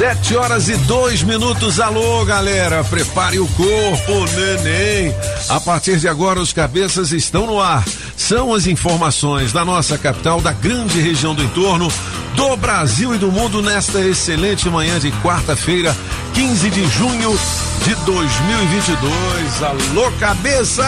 Sete horas e dois minutos. Alô, galera. Prepare o corpo, neném. A partir de agora, os cabeças estão no ar. São as informações da nossa capital, da grande região do entorno, do Brasil e do mundo nesta excelente manhã de quarta-feira, 15 de junho de 2022. Alô, cabeça!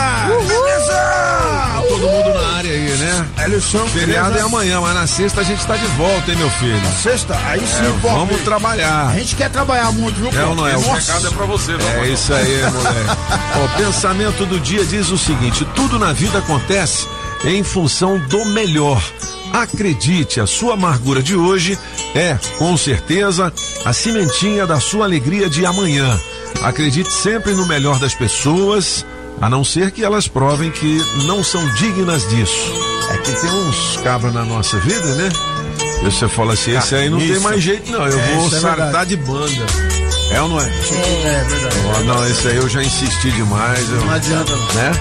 Beleza! Todo mundo na área aí, né? Eleição. Feriado é amanhã, mas na sexta a gente tá de volta, hein, meu filho? Sexta, aí sim, É, pô. vamos trabalhar. A gente quer trabalhar muito, viu, É ou não é? O recado é pra você, É isso aí, moleque. Ó, pensamento do dia diz o seguinte: tudo na vida acontece em função do melhor. Acredite, a sua amargura de hoje é, com certeza, a cimentinha da sua alegria de amanhã. Acredite sempre no melhor das pessoas, a não ser que elas provem que não são dignas disso. É que tem uns cabras na nossa vida, né? E você fala assim, esse aí não tem mais jeito não, eu É, vou é sartar verdade. de banda. É ou não é? É verdade. Ó, não, esse aí eu já insisti demais. Eu, Não adianta, não. né?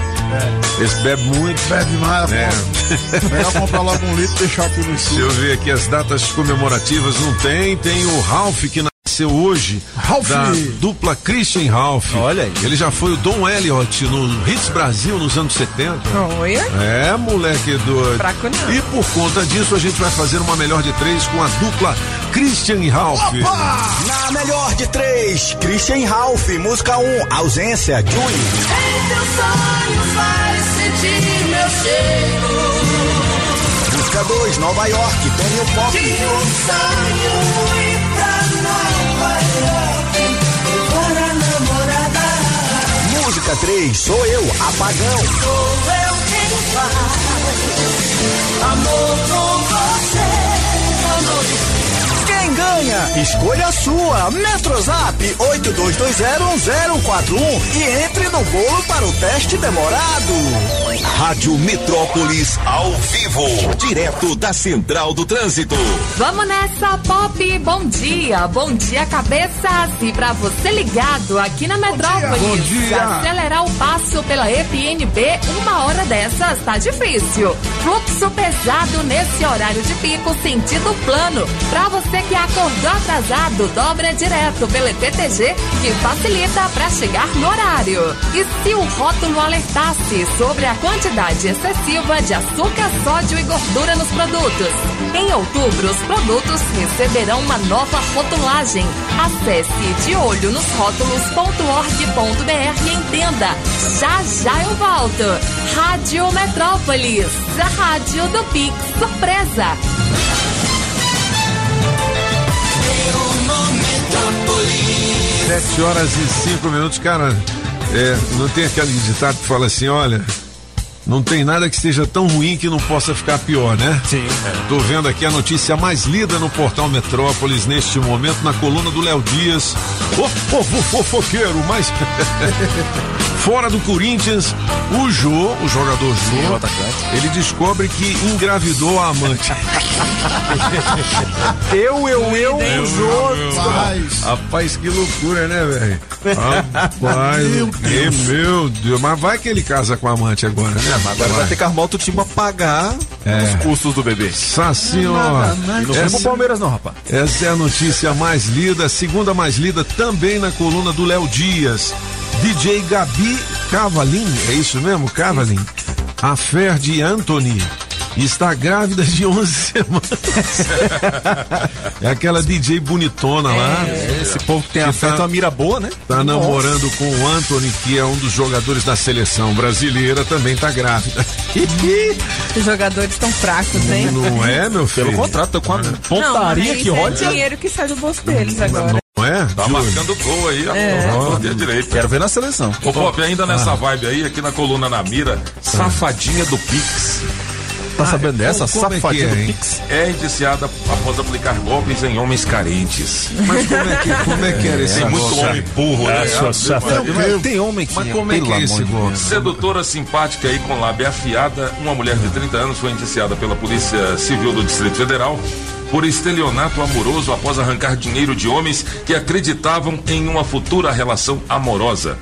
Esse bebe muito. Bebe demais, É. pô. Melhor comprar logo um litro e deixar aqui no Se estúdio. eu ver aqui as datas comemorativas, não tem. Tem o Ralph que nasceu hoje. Ralph! Da dupla Christian Ralph. Olha aí. Ele já foi o Dom Elliott no Hits Brasil nos anos 70. Oi? É, moleque doido. Fraco não. E por conta disso, a gente vai fazer uma melhor de três com a dupla Christian e Ralph. Na melhor de três, Christian Ralph, música 1, um, ausência, Julie. Em teu sonho faz sentir meu cheiro. Música 2, Nova York, Tony Pop. De um sonho Música 3, Sou Eu, Apagão. Sou eu quem faz. Amor com você. Ganha? Escolha a sua. Metrozap 82201041 e entre no bolo para o teste demorado. Rádio Metrópolis ao vivo. Direto da Central do Trânsito. Vamos nessa, Pop! Bom dia, bom dia, cabeças! E pra você ligado aqui na Metrópolis, Bom dia. acelerar o passo pela EPNB, uma hora dessas tá difícil. Fluxo pesado nesse horário de pico, sentido plano. Pra você que acordou atrasado, dobra direto pela EPTG, que facilita pra chegar no horário. E se o rótulo alertasse sobre a quantidade excessiva de açúcar, sódio e gordura nos produtos? Em outubro, os produtos receberão uma nova rotulagem. Acesse de olho nos rótulos.org.br e entenda. Já já eu volto. Rádio Metrópolis, a rádio do Pix Surpresa. Sete horas e cinco minutos, cara. É, não tem aquele ditado que fala assim, olha, não tem nada que seja tão ruim que não possa ficar pior, né? Sim. Tô vendo aqui a notícia mais lida no portal Metrópolis neste momento, na coluna do Léo Dias. Ô povo fofoqueiro, mas. Fora do Corinthians, o Jô, o jogador Jô, ele descobre que engravidou a amante. Eu, eu, eu, o Jô. Rapaz, Rapaz, que loucura, né, velho? Rapaz, Meu que meu Deus. Mas vai que ele casa com a amante agora, né? Agora vai ter que arrumar outro time pra pagar É. os custos do bebê. Saci, ó. Não vem pro Palmeiras, não, rapaz. Essa é a notícia mais lida, a segunda mais lida também na coluna do Léo Dias. DJ Gabi Cavalin, é isso mesmo, Cavalin? A fé de Anthony está grávida de 11 semanas. é aquela DJ bonitona lá. Esse povo que tem Que afeto tá- uma mira boa, né? Tá namorando com o Anthony, que é um dos jogadores da seleção brasileira, também tá grávida. Os jogadores estão fracos, hein? Não é, meu filho? Pelo contrário, tô com Não, pontaria mas que é olha. dinheiro que sai do bolso deles agora. Não é? Tá Júlio? marcando gol aí, É. direita. Quero ver na seleção. Ô Pop, ainda Ah. nessa vibe aí, aqui na coluna na mira, safadinha do Pix. Tá sabendo dessa? como- como é Safadinha é, do hein? Pix. É indiciada após aplicar golpes em homens carentes. Mas como é que, como é, que era esse Tem muito homem burro, né? Mas Tem homem que Mas como é que é esse golpe? Sedutora simpática e com lábia afiada, uma mulher de 30 anos foi indiciada pela Polícia Civil do Distrito Federal por estelionato amoroso após arrancar dinheiro de homens que acreditavam em uma futura relação amorosa.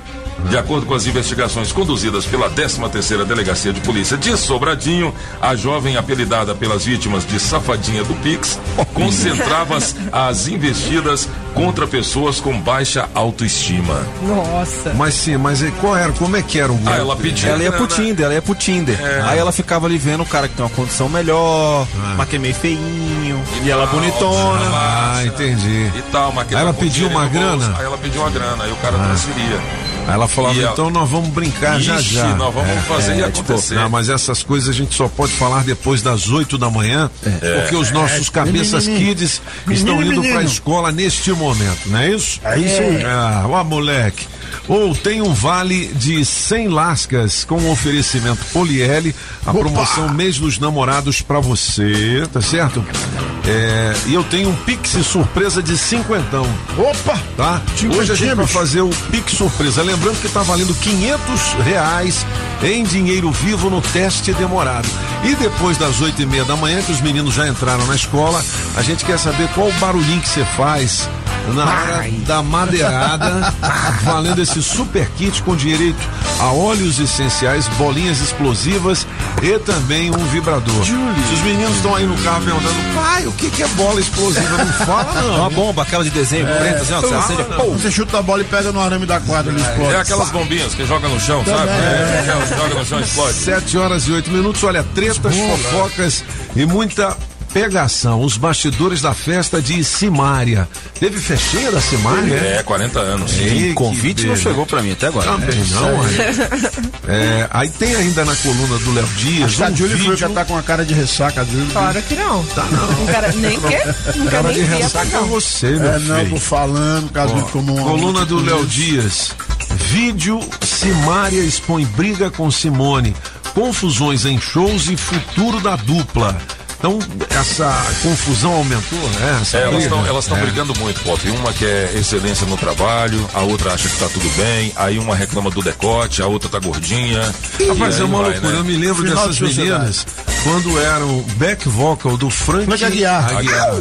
De acordo com as investigações conduzidas pela 13ª Delegacia de Polícia de Sobradinho, a jovem apelidada pelas vítimas de Safadinha do Pix concentrava as, as investidas contra pessoas com baixa autoestima. Nossa. Mas sim, mas e qual era? Como é que era o golpe? Ah, ela pedia Ela ia pro. Tinder, ela ia pro Tinder. Aí ela ficava ali vendo o cara que tem uma condição melhor, mas que é meio feinho, e ela tal, bonitona. Ah, entendi. e tal, mas que Aí ela pediu uma bolso. grana? Ah. Aí ela pediu uma grana, aí o cara transferia. Aí ela falava, E então nós vamos brincar já Ixi, já. nós vamos É, fazer e é, acontecer. Não, mas essas coisas a gente só pode falar depois das 8 da manhã, É. porque os nossos cabeças Menino, kids menino, estão indo menino. pra escola neste momento, não é isso? É isso aí. Ah, ó, moleque. Ou tem um vale de 100 lascas com oferecimento Poliele, a promoção mês dos namorados pra você, tá certo? É, e eu tenho um Pix surpresa de cinquentão, Opa! tá? Hoje a gente vai fazer o Pix surpresa. Lembrando que tá valendo 500 reais em dinheiro vivo no teste demorado. E depois das oito e meia da manhã, que os meninos já entraram na escola, a gente quer saber qual o barulhinho que você faz na hora da madeirada, valendo esse super kit com direito a óleos essenciais, bolinhas explosivas e também um vibrador. Se os meninos estão aí no carro perguntando, pai, o que, que é bola explosiva? Não fala, não. Uma bomba, aquela de desenho preta, assim, ó, você acende, pô, Você chuta a bola e pega no arame da quadra, ele explode. É aquelas bombinhas que joga no chão, sabe? É, que joga no chão e explode. Sete horas e oito minutos, olha, tretas, fofocas e muita pegação. Os bastidores da festa de Simária. Teve festinha da Simária? É, 40 anos. O convite não chegou pra mim até agora. Também não, aí. É, aí tem ainda na coluna do Léo Dias a um Júlia vídeo que tá com a cara de ressaca, Júlia. Claro que não. Tá, não. Não quero nem que. Não quero cara nem de ressaca é não. você, meu É, não, filho. tô falando, caso Ó, como um. coluna do Léo Dias. Vídeo Simária expõe briga com Simone. Confusões em shows e futuro da dupla. Então, essa confusão aumentou, né? Essa É, elas briga. estão elas tão É. brigando muito, Pop. Uma quer excelência no trabalho, a outra acha que tá tudo bem, aí uma reclama do decote, a outra tá gordinha. Rapaz, é uma vai, loucura. né? Eu me lembro Final dessas meninas quando eram back vocal do Frank, Frank Aguiar. Aguiar.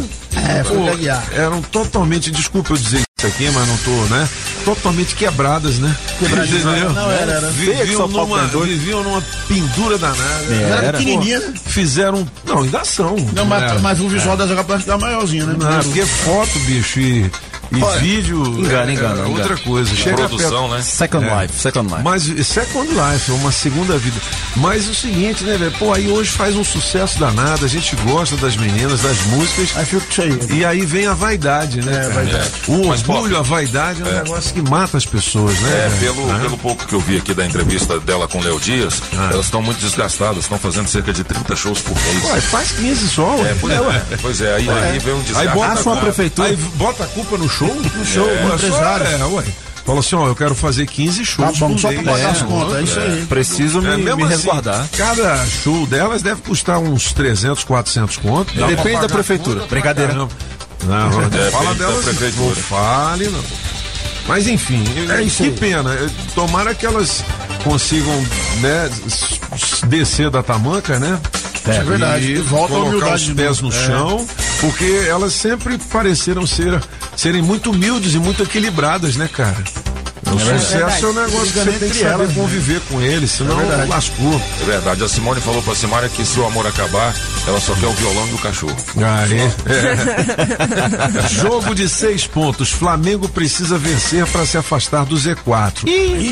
É, foi Pô, Aguiar. eram totalmente, desculpa eu dizer isso aqui, mas não tô, né? Totalmente quebradas, né? Quebradinhas, Entendeu? não, era, era. Viviam numa, viviam numa pendura danada. Era Era. pequenininha, né? Fizeram. Não, ainda são. Não, mas, né? mas o visual das capaz de ficar maiorzinho, né? Não, porque foto, bicho, e, e Olha, vídeo. engana, é, engana, é outra engana. coisa. Chega Produção, perto- né? Second É. Life, Second Life. Mas Second Life, é uma segunda vida. Mas é o seguinte, né, velho? Pô, aí hoje faz um sucesso danado, a gente gosta das meninas, das músicas. Aí fica isso aí. E aí vem a vaidade, né? cara? vaidade. O Mas, orgulho, a vaidade é um negócio que mata as pessoas, né? É, pelo, Né? pelo pouco que eu vi aqui da entrevista dela com o Léo Dias, Ah. elas estão muito desgastadas, estão fazendo cerca de 30 shows por mês. Ué, faz 15 só, ué. É, pois é, pois é, aí, aí vem um Aí desgaste. bota, Acha uma a- prefeitura. Aí bota a culpa no show? No show, no empresário. É, ué. Fala assim, ó, eu quero fazer 15 shows Tá bom, só pra pagar É, as contas, é isso aí. Preciso me, É, mesmo me assim, resguardar. Cada show delas deve custar uns 300, 400 conto. Pra Depende da prefeitura. Brincadeira. Não, não fala delas, prefeitura. não fale não. Mas enfim, É isso que aí. pena. Tomara que elas consigam né, descer da tamanca, né? É verdade. E volta a colocar humildade os de pés no É. chão, porque elas sempre pareceram ser serem muito humildes e muito equilibradas, né, cara? O sucesso é um negócio que você tem que saber elas, né? conviver com ele, senão verdade. lascou. É verdade. A Simone falou pra Simária que se o amor acabar, ela só quer o violão do cachorro. Aí. É. Jogo de seis pontos. Flamengo precisa vencer para se afastar do Z4.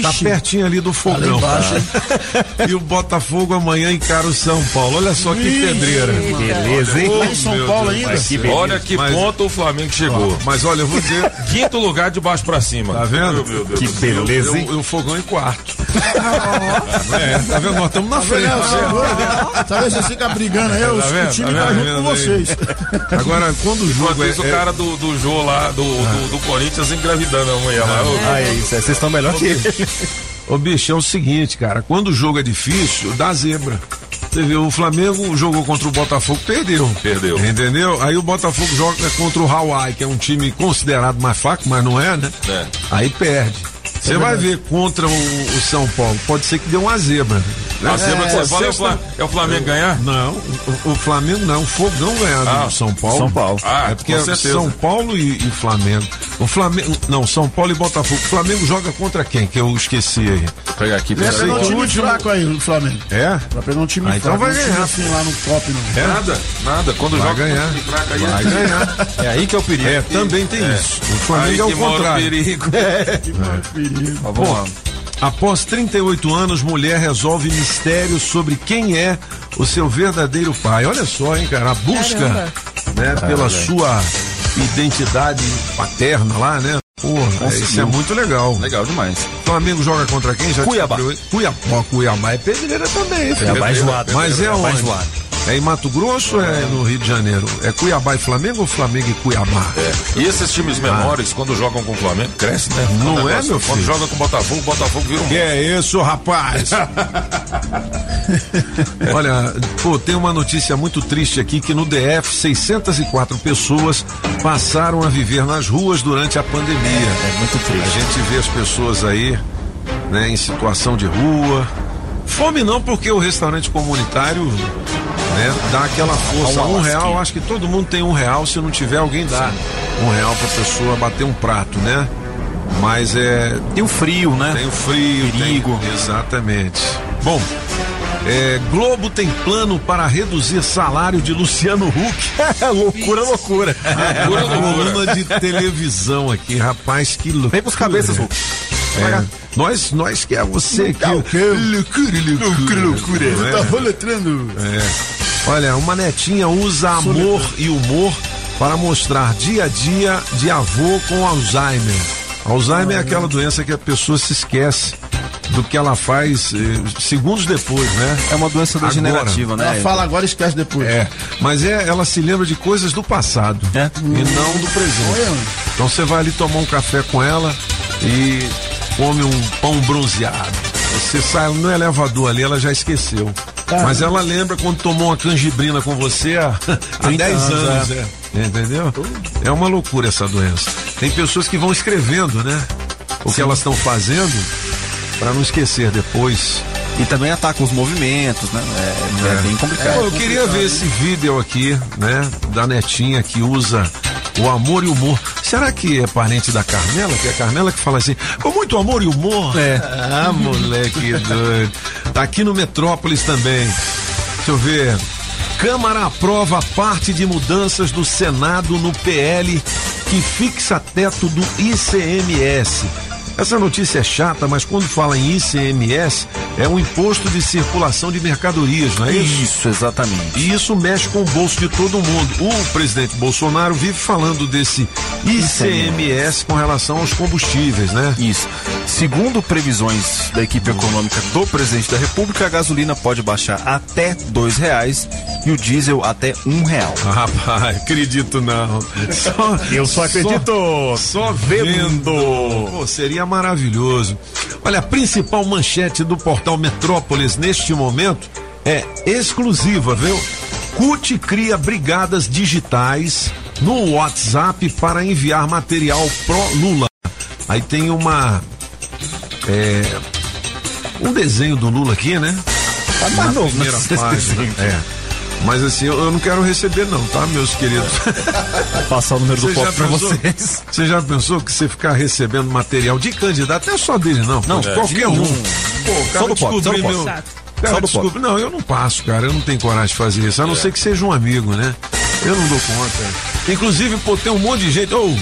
Tá Ixi. pertinho ali do fogão. embaixo, e o Botafogo amanhã encara o São Paulo. Olha só que pedreira. Beleza, hein? Em São Meu Paulo ainda. Que. Olha que Mas- ponto o Flamengo chegou. Mas olha, eu vou dizer. Quinto lugar de baixo pra cima. Tá vendo? Meu Deus Que beleza, hein? E o fogão em quarto. é, tá vendo? Nós estamos na frente. Não, segura. Sabe, vocês ficam brigando aí, os- Tá vendo? o time Tá tá vendo? junto com Aí. vocês. Agora, quando o jogo é, o é- cara do, do Jô lá, do, do, do Corinthians engravidando a mulher lá. Ô, Ah, é isso. é, Vocês estão melhor que ele. Ô bicho, é o seguinte, cara, quando o jogo é difícil, dá zebra. Você viu, o Flamengo jogou contra o Botafogo, perdeu. Perdeu. Entendeu? Aí o Botafogo joga contra o Hawaii, que é um time considerado mais fraco, mas não é, né? É. Aí perde. Você vai ver contra o, o São Paulo, pode ser que dê uma zebra. né? A zebra que você fala é o, sexta- Fla- é o Flamengo ganhar? Não, o, o Flamengo não, o Fogão ganhar do Ah, São Paulo. São Paulo. Ah, é porque com é certeza. São Paulo e, e Flamengo. O Flamengo, não, São Paulo e Botafogo. O Flamengo joga contra quem? Que eu esqueci aí. Vou pegar aqui pra Vai pegar um o time último- fraco aí, o Flamengo. É? Vai pegar um time Ah, então fraco. vai um time ganhar. assim lá no top, não. É? Nada, nada. Quando Vai joga ganhar. time fraco aí, Vai é- ganhar. É aí que é o perigo. É, também tem isso. O Aí Flamengo é que o mora o contrário. perigo. Mas vamos lá. Após 38 anos, mulher resolve mistério sobre quem é o seu verdadeiro pai. Olha só, hein, cara, a busca Caramba. né, pela sua identidade paterna lá, né? Porra, isso é muito legal. Legal demais. Flamengo joga contra quem? Já Cuiabá. Cuiabá. Cuiabá é pedreira também. filho. Cuiabá é zoado. Mas é Cuiabá é onde? É em Mato Grosso ou é no Rio de Janeiro? É Cuiabá e Flamengo ou Flamengo e Cuiabá? E esses times menores, quando jogam com o Flamengo, cresce, né? Não é, negócio- meu Quando filho? joga com o Botafogo, o Botafogo vira um. Que é isso, rapaz? Olha, pô, tem uma notícia muito triste aqui que no DF 604 pessoas passaram a viver nas ruas durante a pandemia. É muito triste. A gente vê as pessoas aí, né, em situação de rua. Fome não, porque o restaurante comunitário, né, dá aquela força. Um real, acho que todo mundo tem um real, se não tiver alguém dá um real pra pessoa bater um prato, né? Mas é, E o frio, né? tem o frio, Perigo. tem- exatamente. Bom, é, Globo tem plano para reduzir salário de Luciano Huck. loucura, loucura. Loucura, loucura. Coluna de televisão aqui, rapaz, que loucura. Vem pros cabeças, Hulk. É, nós, nós que é você que. Loucura, loucura, loucura. Você tá roletrando. É. Olha, uma netinha usa amor e humor para mostrar dia a dia de avô com Alzheimer. Alzheimer é aquela doença que a pessoa se esquece do que ela faz eh, segundos depois, né? É uma doença degenerativa, Ela né? fala agora e esquece depois. É, mas é, ela se lembra de coisas do passado É. e não do presente. Então você vai ali tomar um café com ela e come um pão bronzeado. Você sai no elevador ali, ela já esqueceu. Mas ela lembra quando tomou uma canjibrina com você há, há 10 anos, anos, é. Entendeu? É uma loucura essa doença. Tem pessoas que vão escrevendo, né? O que elas estão fazendo para não esquecer depois. E também ataca os movimentos, né? É, é bem complicado. Eu queria ver esse vídeo aqui, né? Da netinha que usa o amor e o humor. Será que é parente da Carmela? Que é a Carmela que fala assim, com muito amor e humor? É. Ah, moleque doido. Tá aqui no Metrópolis também. Deixa eu ver. Câmara aprova parte de mudanças do Senado no PL que fixa teto do ICMS. Essa notícia é chata, mas quando fala em ICMS, é um imposto de circulação de mercadorias, não é isso? Isso, exatamente. E isso mexe com o bolso de todo mundo. O presidente Bolsonaro vive falando desse ICMS com relação aos combustíveis, né? Isso. Segundo previsões da equipe econômica do presidente da República, a gasolina pode baixar até dois reais e o diesel até um real. Rapaz, acredito não. Só, Eu só acredito Só vendo. Pô, seria maravilhoso. Olha, a principal manchete do portal Metrópolis neste momento é exclusiva, viu? CUT cria brigadas digitais no WhatsApp para enviar material pro Lula. Aí tem uma. é, um desenho do Lula aqui, né? Tá mais novo, primeira né? página. É. Mas assim, eu, eu não quero receber não, tá, meus queridos? Passar o número do pop pra vocês. Você já pensou que você ficar recebendo material de candidato, não é só dele não, Não, é, qualquer um. nenhum. Pô, o cara Só do pop, só do pop. meu... Cara, Só do pop. desculpa, não, eu não passo, cara, eu não tenho coragem de fazer isso, a não ser que seja um amigo, né? Eu não dou conta. Inclusive, pô, tem um monte de gente, ô,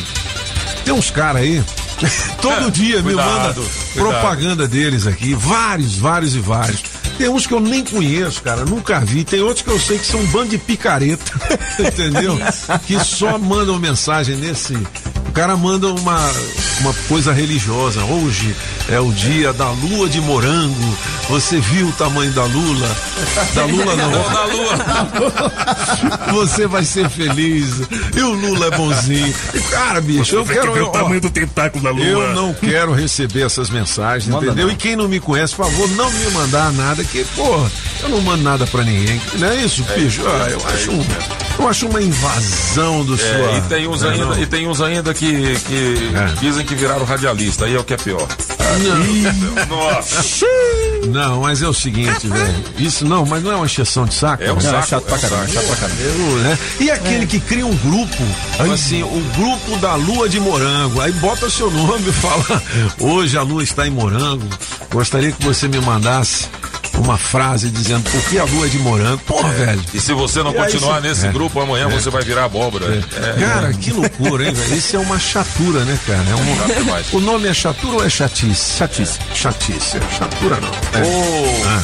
tem uns caras aí, todo dia me Cuidado, manda cuidado. propaganda deles aqui, vários, vários e vários. Tem uns que eu nem conheço, cara, nunca vi. Tem outros que eu sei que são um bando de picareta, entendeu? que só mandam mensagem nesse. O cara manda uma, uma coisa religiosa. Hoje é o dia da lua de morango. Você viu o tamanho da lula? Da lula não. Da lua. Você vai ser feliz. E o Lula é bonzinho. Cara, bicho, eu quero. ó, do tentáculo da eu não quero receber essas mensagens, Manda entendeu? não. E quem não me conhece, por favor, não me mandar nada, que, porra, eu não mando nada pra ninguém. Não é isso, bicho? Ah, eu, acho um, eu acho uma invasão do É, sua. e tem uns Não, ainda, não. e tem uns ainda que, que É. dizem que viraram radialista, aí é o que é pior. Nossa, Não, mas é o seguinte, velho. Isso não, mas não é uma exceção de saco. é um? Não, é saco. chato pra é um caramba, chato pra caramba. Né? E aquele que cria um grupo, assim, o grupo da lua de morango, aí bota seu nome e fala: hoje a lua está em morango. Gostaria que você me mandasse uma frase dizendo por que a lua é de morango. Porra, velho. E se você não E aí, continuar se- nesse é. grupo, amanhã você vai virar abóbora. É, Cara, que loucura, hein, velho? Isso é uma chatura, né, cara? É um-. O nome é chatura ou é chatice? Chatice. Chatice, é chatura não. É.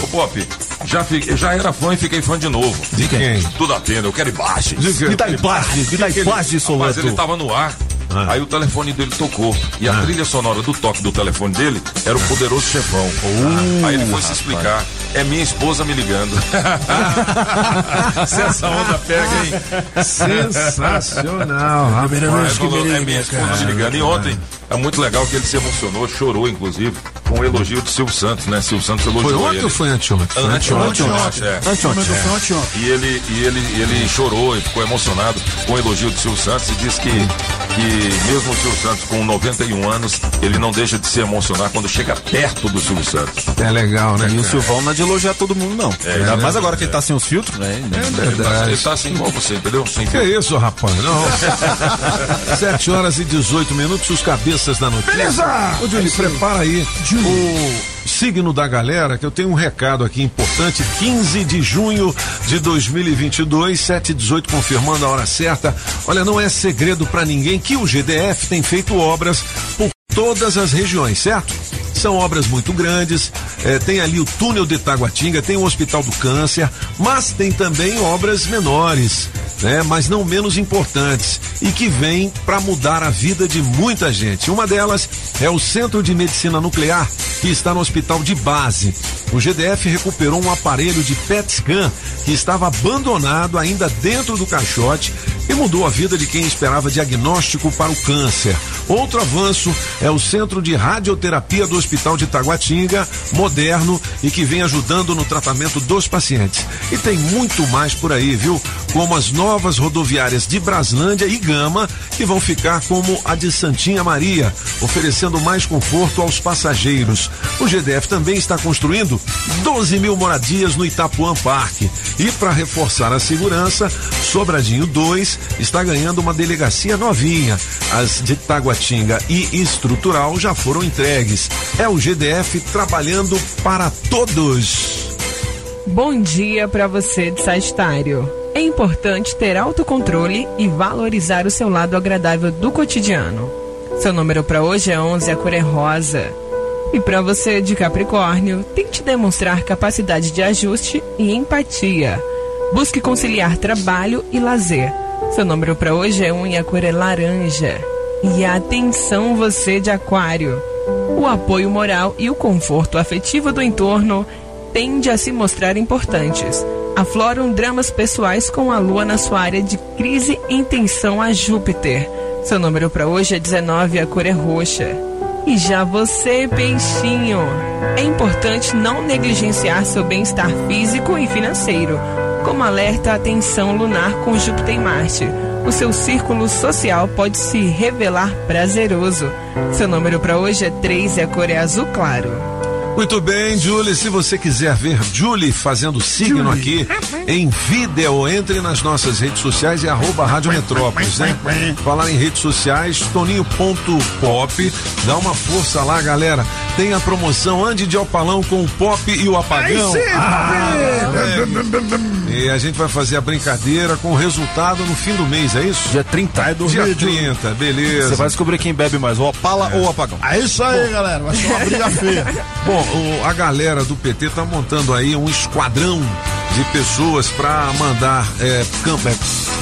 Ô, ô, Pop, já, fiquei, já era fã e fiquei fã de novo. De quem? Tudo atendo, eu quero imagens. De quem? Me dá imagem, me dá imagem, Mas ele tava no ar. Ah. Aí o telefone dele tocou. E a trilha sonora do toque do telefone dele era o poderoso chefão. aí ele foi se explicar. É minha esposa me ligando. se essa onda pega, hein? Sensacional, rapaz. Ele falou, é minha esposa me ligando. E ontem é muito legal que ele se emocionou, chorou, inclusive, com o elogio de Silvio Santos, né? Silvio Santos elogiou Foi ontem ele. ou foi anteontem? Anteontem, anteontem. anteontem, é. Anteontem. E ele, e ele, ele chorou e ficou emocionado com o elogio do Silvio Santos e disse que, que mesmo o Silvio Santos com 91 anos, ele não deixa de se emocionar quando chega perto do Silvio Santos. É legal, né? E o cara? Silvão não é de elogiar todo mundo, não. Ainda mais agora que ele tá sem os filtros, né? É Ele tá, verdade. ele tá assim igual você, entendeu? Sem Que isso, rapaz? Não. 7 horas e 18 minutos, os cabeças da notícia. Beleza! Ô, Júlio, prepara aí o signo da galera, que eu tenho um recado aqui importante. 15 de junho de 2022, 7 e 18, confirmando a hora certa. Olha, não é segredo pra ninguém que o GDF tem feito obras por todas as regiões, certo? São obras muito grandes, eh, tem ali o túnel de Taguatinga, tem o Hospital do Câncer, mas tem também obras menores, né? Mas não menos importantes e que vêm para mudar a vida de muita gente. Uma delas é o Centro de Medicina Nuclear, que está no Hospital de Base. O GDF recuperou um aparelho de PET scan que estava abandonado ainda dentro do caixote e mudou a vida de quem esperava diagnóstico para o câncer. Outro avanço é o Centro de Radioterapia do Hospital de Taguatinga, moderno e que vem ajudando no tratamento dos pacientes. E tem muito mais por aí, viu? Como as novas rodoviárias de Braslândia e Gama, que vão ficar como a de Santinha Maria, oferecendo mais conforto aos passageiros. O GDF também está construindo 12 mil moradias no Itapuã Parque. E para reforçar a segurança, Sobradinho 2 está ganhando uma delegacia novinha. As de Taguatinga e Estrutural já foram entregues. É o GDF trabalhando para todos. Bom dia para você de Sagitário. É importante ter autocontrole e valorizar o seu lado agradável do cotidiano. Seu número para hoje é 11, a cor é rosa. E para você de Capricórnio, tente demonstrar capacidade de ajuste e empatia. Busque conciliar trabalho e lazer. Seu número para hoje é 1 e a cor é laranja. E atenção você de Aquário. O apoio moral e o conforto afetivo do entorno tende a se mostrar importantes. Afloram dramas pessoais com a lua na sua área de crise em tensão a Júpiter. Seu número para hoje é 19 e a cor é roxa. E já você, peixinho, é importante não negligenciar seu bem-estar físico e financeiro, como alerta a tensão lunar com Júpiter e Marte. O seu círculo social pode se revelar prazeroso. Seu número para hoje é 3 e a cor é azul claro. Muito bem, Julie. Se você quiser ver Julie fazendo signo aqui em vídeo, entre nas nossas redes sociais e arroba Rádio Metrópolis, né? Falar em redes sociais, toninho.pop. Dá uma força lá, galera. Tem a promoção Ande de Opalão com o Pop e o Apagão. Ah, é. E a gente vai fazer a brincadeira com o resultado no fim do mês, é isso? Dia 30. Aí do Dia vídeo. 30, beleza. Você vai descobrir quem bebe mais, o Opala ou o Apagão. É isso aí, galera. Vai ser uma briga feia. Bom, o- a galera do PT tá montando aí um esquadrão de pessoas para mandar é, cam- é,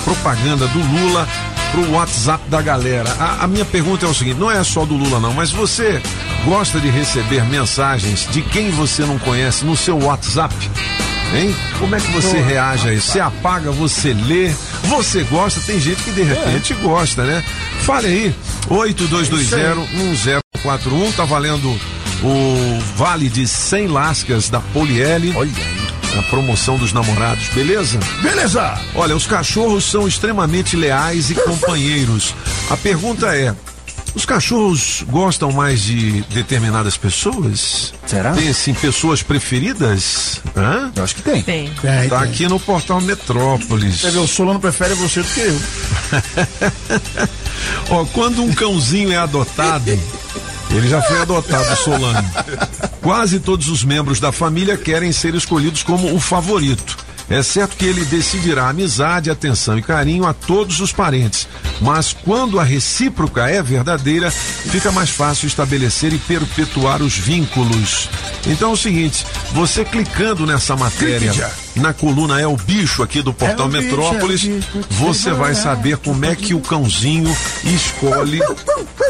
propaganda do Lula pro WhatsApp da galera. A, a minha pergunta é o seguinte: não é só do Lula, não, mas você gosta de receber mensagens de quem você não conhece no seu WhatsApp? Hein? Como é que você reage a isso? Você apaga, você lê, você gosta, tem gente que de repente gosta, né? Fale aí, 8220-1041, tá valendo o vale de 100 lascas da Poliele. Olha aí. A promoção dos namorados, beleza? Beleza. Olha, os cachorros são extremamente leais e companheiros. A pergunta é: os cachorros gostam mais de determinadas pessoas? Será? Tem assim pessoas preferidas? Hã? Eu acho que tem. Tem. É, Tá então. aqui no portal Metrópolis. Você vê, o Solano prefere você do que eu. Ó, quando um cãozinho é adotado, ele já foi adotado, Solano. Quase todos os membros da família querem ser escolhidos como o favorito. É certo que ele decidirá amizade, atenção e carinho a todos os parentes. Mas quando a recíproca é verdadeira, fica mais fácil estabelecer e perpetuar os vínculos. Então é o seguinte: você clicando nessa matéria. Na coluna É o Bicho aqui do Portal É bicho, Metrópolis, é o bicho. você vai saber como é que o cãozinho escolhe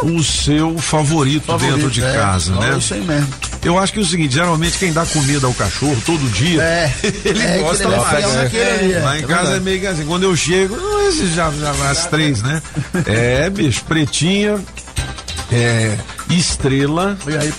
o seu favorito, dentro de é. casa, né? Isso aí mesmo. Eu acho que é o seguinte, geralmente quem dá comida ao cachorro todo dia, É. ele É, gosta ele mais. é. Lá em É casa é meio que assim, quando eu chego, "Ah, já, já as três, né? É, bicho, pretinha, é, estrela. E aí.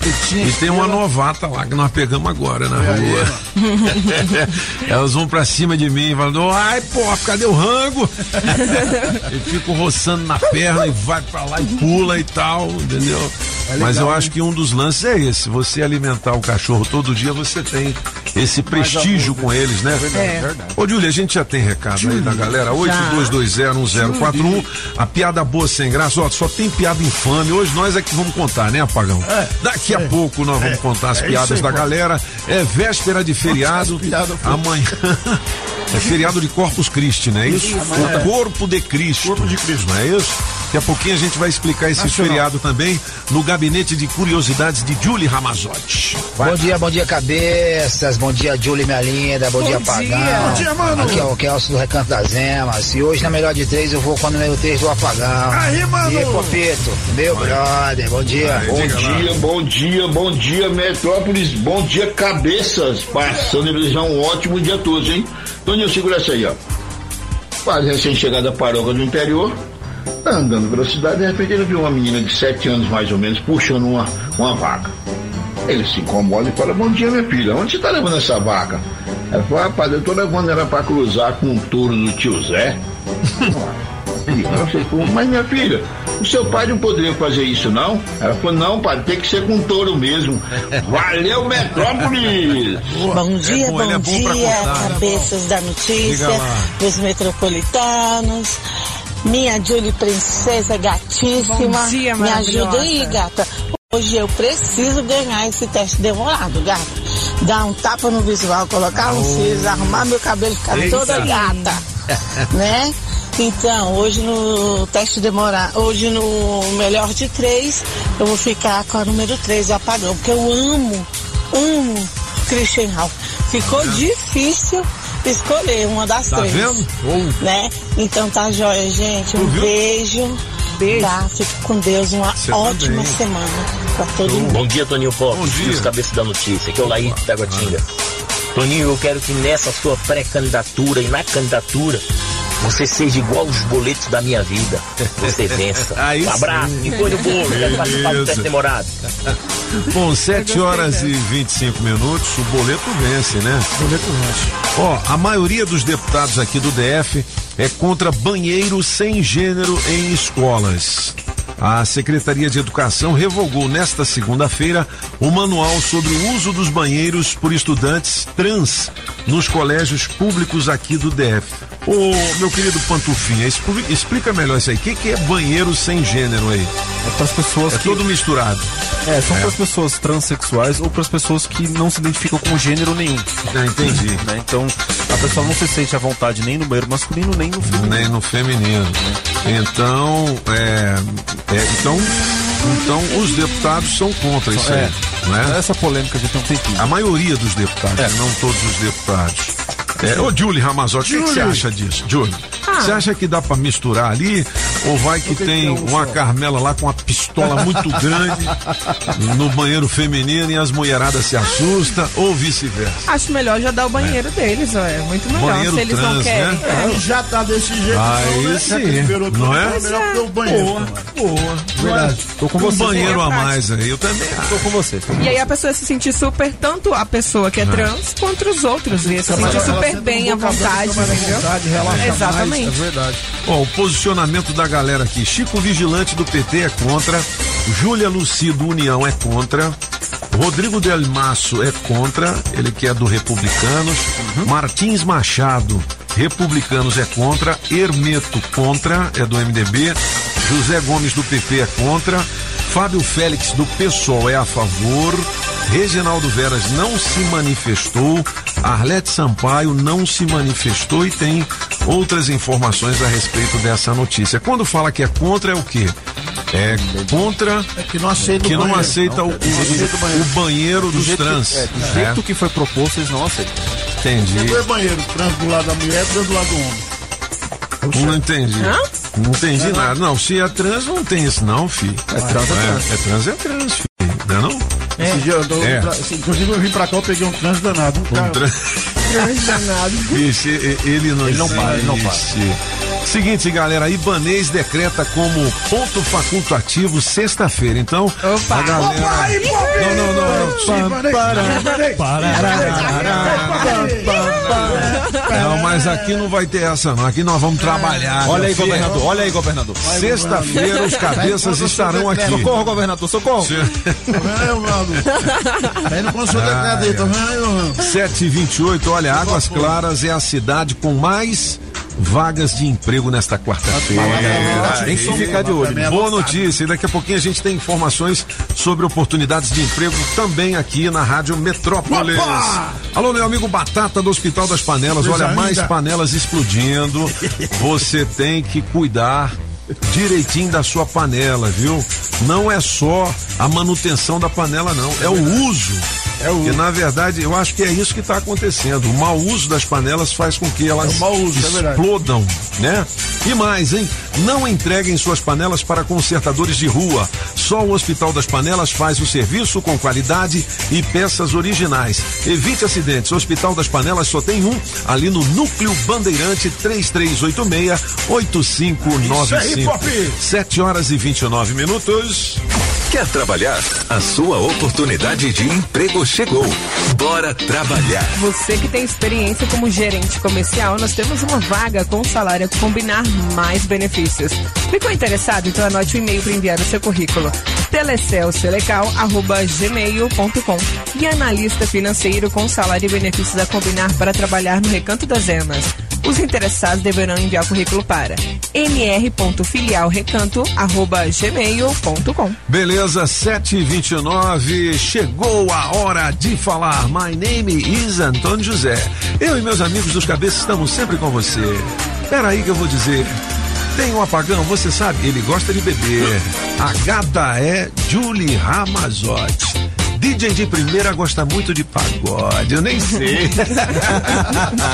E tem uma novata lá que nós pegamos agora na rua. Elas vão pra cima de mim falando, ai, pô, cadê o rango? e fico roçando na perna e vai pra lá e pula e tal, entendeu? Mas eu acho que um dos lances é esse, você alimentar o cachorro todo dia, você tem esse prestígio com eles, né? É. Ô, Júlia, a gente já tem recado aí da galera, 82201041. A piada boa sem graça, ó, só tem piada infame. Hoje nós é que vamos contar, né, Apagão? É, Daqui a pouco nós vamos contar as é isso piadas aí, da pô. galera. É véspera de feriado. Amanhã. É feriado de Corpus Christi, não é isso? O corpo de Cristo. Corpo de Cristo. Não é isso? Daqui a pouquinho a gente vai explicar esse Nacional. feriado também no gabinete de curiosidades de Julie Ramazotti. Bom dia, bom dia, cabeças. Bom dia, Julie, minha linda. Bom, dia, dia. Apagão. Bom dia, mano. Aqui é o Kelso do Recanto das Emas. E hoje, na melhor de três, eu vou com a número 3 do Apagão. Aí, mano. E aí, Popito, meu brother, bom dia. Bom dia, bom dia, bom dia, Metrópolis, bom dia, cabeças. Passando e desejar um ótimo dia a todos, hein? Toninho, segura essa aí, ó. Quase recém-chegada da paróquia do interior, tá andando velocidade, de repente ele viu uma menina de 7 anos mais ou menos puxando uma, uma vaca. Ele se incomoda e fala, bom dia minha filha, onde você tá levando essa vaca? Ela falou, rapaz, eu tô levando ela pra cruzar com um touro do tio Zé. Ele, "Não sei como, Mas minha filha, o seu pai não poderia fazer isso, não? Ela falou, não, pai, tem que ser com touro mesmo. Valeu, Metrópolis! Bom dia, bom, é bom bom pra dia, contar. cabeças da notícia, dos metropolitanos. Minha Julie Princesa gatíssima. Bom dia, Me ajuda aí, gata. Hoje eu preciso ganhar esse teste demorado, gata. Dar um tapa no visual, colocar um cílios, arrumar meu cabelo, ficar Eita. toda gata. né? Então, hoje no teste demorar, hoje no melhor de três, eu vou ficar com a número 3, o apagão, porque eu amo, amo Christian Ralph. Ficou difícil escolher uma das Tá três. vendo? Ou Né? Então tá jóia, gente. Um beijo. Beijo. Tá? Fique com Deus. Uma Você ótima também. semana pra todo mundo. Bom dia, Toninho Pop. Bom dia. Os cabeças da notícia. Aqui é o Laí da Taguatinga. Toninho, eu quero que nessa sua pré-candidatura e na candidatura você seja igual os boletos da minha vida. Você vença. Aí um abraço. sim. E foi no bolo. Quero participar do Isso. teste demorado. Bom, 7 horas e 25 minutos, o boleto vence, né? Boleto rancho. Ó, a maioria dos deputados aqui do DF é contra banheiro sem gênero em escolas. A Secretaria de Educação revogou nesta segunda-feira o manual sobre o uso dos banheiros por estudantes trans nos colégios públicos aqui do DF. Ô, meu querido Pantufinha, expli- explica melhor isso aí. O que, que é banheiro sem gênero aí? É para as pessoas É que. todo misturado. É, são É. para as pessoas transexuais ou para as pessoas que não se identificam com gênero nenhum. Ah, entendi. Né? Então, pessoa não se sente à vontade nem no banheiro masculino, nem no feminino. Nem no feminino. Então, é, é, então, então os deputados são contra isso É. aí. Né? Essa polêmica já tem um tempinho. A maioria dos deputados, É. não todos os deputados. É, ô, Julie Ramazotti, o que você acha disso? Julie, Ah. você acha que dá pra misturar ali? Ou vai que tem uma Carmela lá com uma pistola muito grande no banheiro feminino e as mulheradas se assustam? Ou vice-versa? Acho melhor já dar o banheiro deles, ó. É muito melhor. Banheiro Se eles não trans, querem. né? é. Aí já tá desse jeito. Aí então, né? sim, não é? então melhor que o banheiro. Boa, boa. Verdade. Tô com Um você. banheiro É a mais aí, eu também. Tô com você. Tô com E aí a pessoa se sentir super, tanto a pessoa que é trans, quanto os outros. E se sentir super bem à vontade, entendeu? Exatamente. é verdade. Ó, o posicionamento da galera aqui. Chico Vigilante do PT é contra. Júlia Lucido União é contra. Rodrigo Del é contra. Ele que é do Republicanos. Martins Machado, Republicanos é contra. Hermeto contra, é do MDB. José Gomes do PP é contra. Fábio Félix do PSOL é a favor. Reginaldo Veras não se manifestou. Arlete Sampaio não se manifestou e tem outras informações a respeito dessa notícia. Quando fala que é contra, é o quê? É contra É que não aceita que o não banheiro. aceita o, o- aceita o o banheiro dos que- trans. é, do É, jeito que foi proposto, eles não aceitam. Entendi. Não é banheiro, trans do lado da mulher, trans do lado do homem. Não entendi. Hã? Não entendi nada. Não, se é trans, não tem isso, não, filho. É trans, é trans. É trans, é trans, filho. Não é não? Esse dia eu tô, É. pra- inclusive eu vim pra cá, eu peguei um trans danado. Um Um cara, trans. Danado. E- ele não Ele não para, ele não para. Seguinte, galera, Ibanês decreta como ponto facultativo sexta-feira. Então, Opa. a galera. Não, não, não, não. Não, mas aqui não vai ter essa, não. Aqui nós vamos trabalhar. Olha aí, governador. Olha aí, governador. Sexta-feira os cabeças estarão aqui. Socorro, governador, socorro. É. Aí não conseguiu Ah, decretar, tá vendo, Ronaldo? 7 e 28 olha, Águas Claras é a cidade com mais vagas de emprego nesta quarta-feira. Tem que ficar de olho. Boa notícia, daqui a pouquinho a gente tem informações sobre oportunidades de emprego também aqui na Rádio Metrópolis. Alô, meu amigo Batata do Hospital das Panelas, olha, mais panelas explodindo. Você tem que cuidar direitinho da sua panela, viu? Não é só a manutenção da panela, não, é o uso. É o... E na verdade, eu acho que é isso que está acontecendo. O mau uso das panelas faz com que elas É uso, é explodam, né? E mais, hein? Não entreguem suas panelas para consertadores de rua. Só o Hospital das Panelas faz o serviço com qualidade e peças originais. Evite acidentes. O Hospital das Panelas só tem um, ali no Núcleo Bandeirante 3386-8595. Isso aí, Pop! 7 horas e 29 minutos. Quer trabalhar? A sua oportunidade de emprego chegou. Bora trabalhar. Você que tem experiência como gerente comercial, nós temos uma vaga com salário a combinar mais benefícios. Ficou interessado? Então anote o e-mail para enviar o seu currículo. telecelcelecal.gmail.com E analista financeiro com salário e benefícios a combinar para trabalhar no Recanto das Emas. Os interessados deverão enviar o currículo para nr.filialrecanto.gmail.com Beleza, 729, chegou a hora de falar. My name is Antônio José. Eu e meus amigos dos cabeças estamos sempre com você. Peraí que eu vou dizer. Tem um apagão, você sabe, ele gosta de beber. A gata é Julie Ramazotti. DJ de primeira gosta muito de pagode, eu nem sei.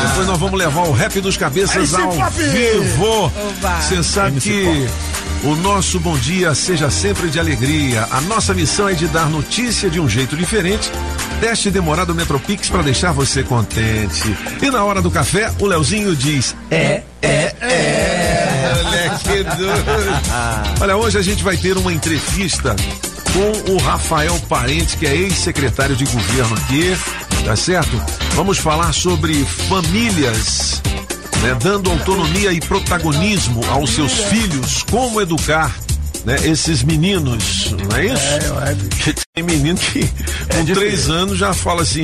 Depois nós vamos levar o rap dos cabeças ao vivo. Você sabe que o nosso bom dia seja sempre de alegria. A nossa missão é de dar notícia de um jeito diferente. Teste demorado Metropix para deixar você contente. E na hora do café, o Leozinho diz: É, é, é. Olha que doido. Olha, hoje a gente vai ter uma entrevista com o Rafael Parente, que é ex-secretário de governo aqui, tá certo? Vamos falar sobre famílias né, dando autonomia e protagonismo aos seus filhos, como educar né, esses meninos, não é isso? É, é, Tem menino que com três anos já fala assim: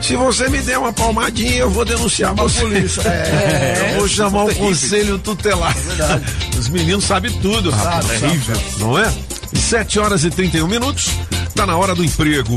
se você me der uma palmadinha, eu vou denunciar Chama a polícia. É, eu vou chamar o terrível. conselho tutelar. Os meninos sabem tudo, rapaz. Sabe, Terrível, não é? 7 horas e 31 minutos, tá na hora do emprego.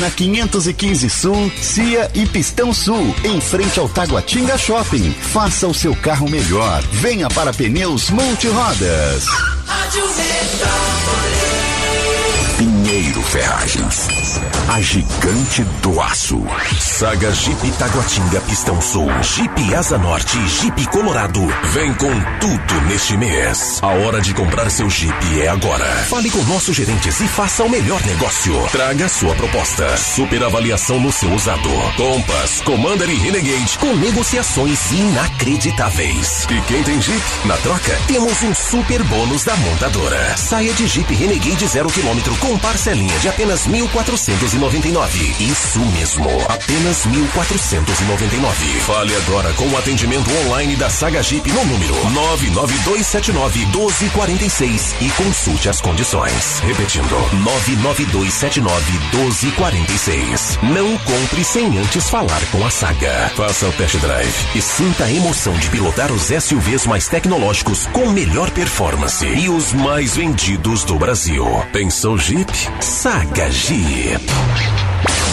na 515 Sul, Cia e Pistão Sul, em frente ao Taguatinga Shopping. Faça o seu carro melhor. Venha para Pneus Multirodas. Rádio Metrópole. Pinheiro Ferragens. A gigante do aço. Saga Jeep Taguatinga Pistão Sul, Jeep Asa Norte e Jeep Colorado. Vem com tudo neste mês. A hora de comprar seu Jeep é agora. Fale com nossos gerentes e faça o melhor negócio. Traga sua proposta. Super avaliação no seu usado. Compass, Commander e Renegade com negociações inacreditáveis. E quem tem Jeep? Na troca, temos um super bônus da montadora. Saia de Jeep Renegade zero quilômetro com parcelinha de apenas 1.499. Isso mesmo, apenas 1.499. Fale agora com o atendimento online da Saga Jeep no número 99279 1246 e consulte as condições. Repetindo, 99279 1246. Não compre sem antes falar com a Saga. Faça o test drive e sinta a emoção de pilotar os SUVs mais tecnológicos com melhor performance e os mais vendidos do Brasil. Pensou Jeep? Saga Jeep.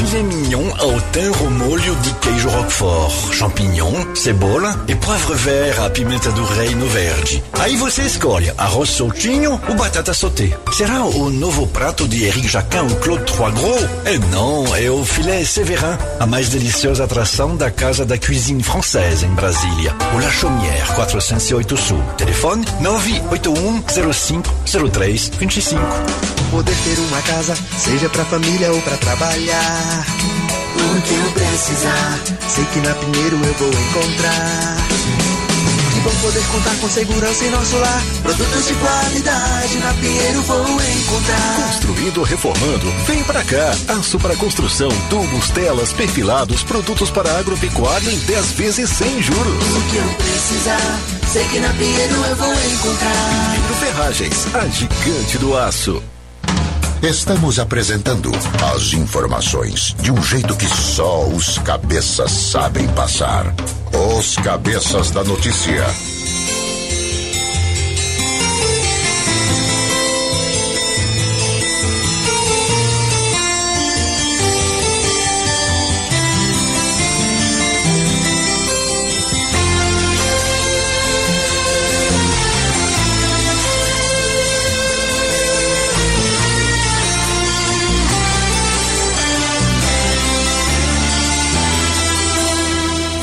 Filet mignon ao thym ao molho de queijo roquefort, champignon, cebola e poivre vert à pimenta do reino verde. Aí você escolhe arroz soltinho ou batata sauté. Será o novo prato de Eric Jacquin ou Claude Trois Gros? É não, é o filé Séverin, a mais deliciosa atração da Casa da Cuisine Française em Brasília. O La Chaumière, 408 Sul. Telefone 981 05 03 25. Poder ter uma casa, seja pra família ou pra trabalhar. O que eu precisar, sei que na Pinheiro eu vou encontrar. Que bom poder contar com segurança em nosso lar. Produtos de qualidade na Pinheiro vou encontrar. Construindo ou reformando, vem pra cá. Aço para construção, tubos, telas, perfilados, produtos para agropecuária em 10 vezes sem juros. O que eu precisar, sei que na Pinheiro eu vou encontrar. Pinheiro Ferragens, a gigante do aço. Estamos apresentando as informações de um jeito que só os cabeças sabem passar. Os cabeças da notícia.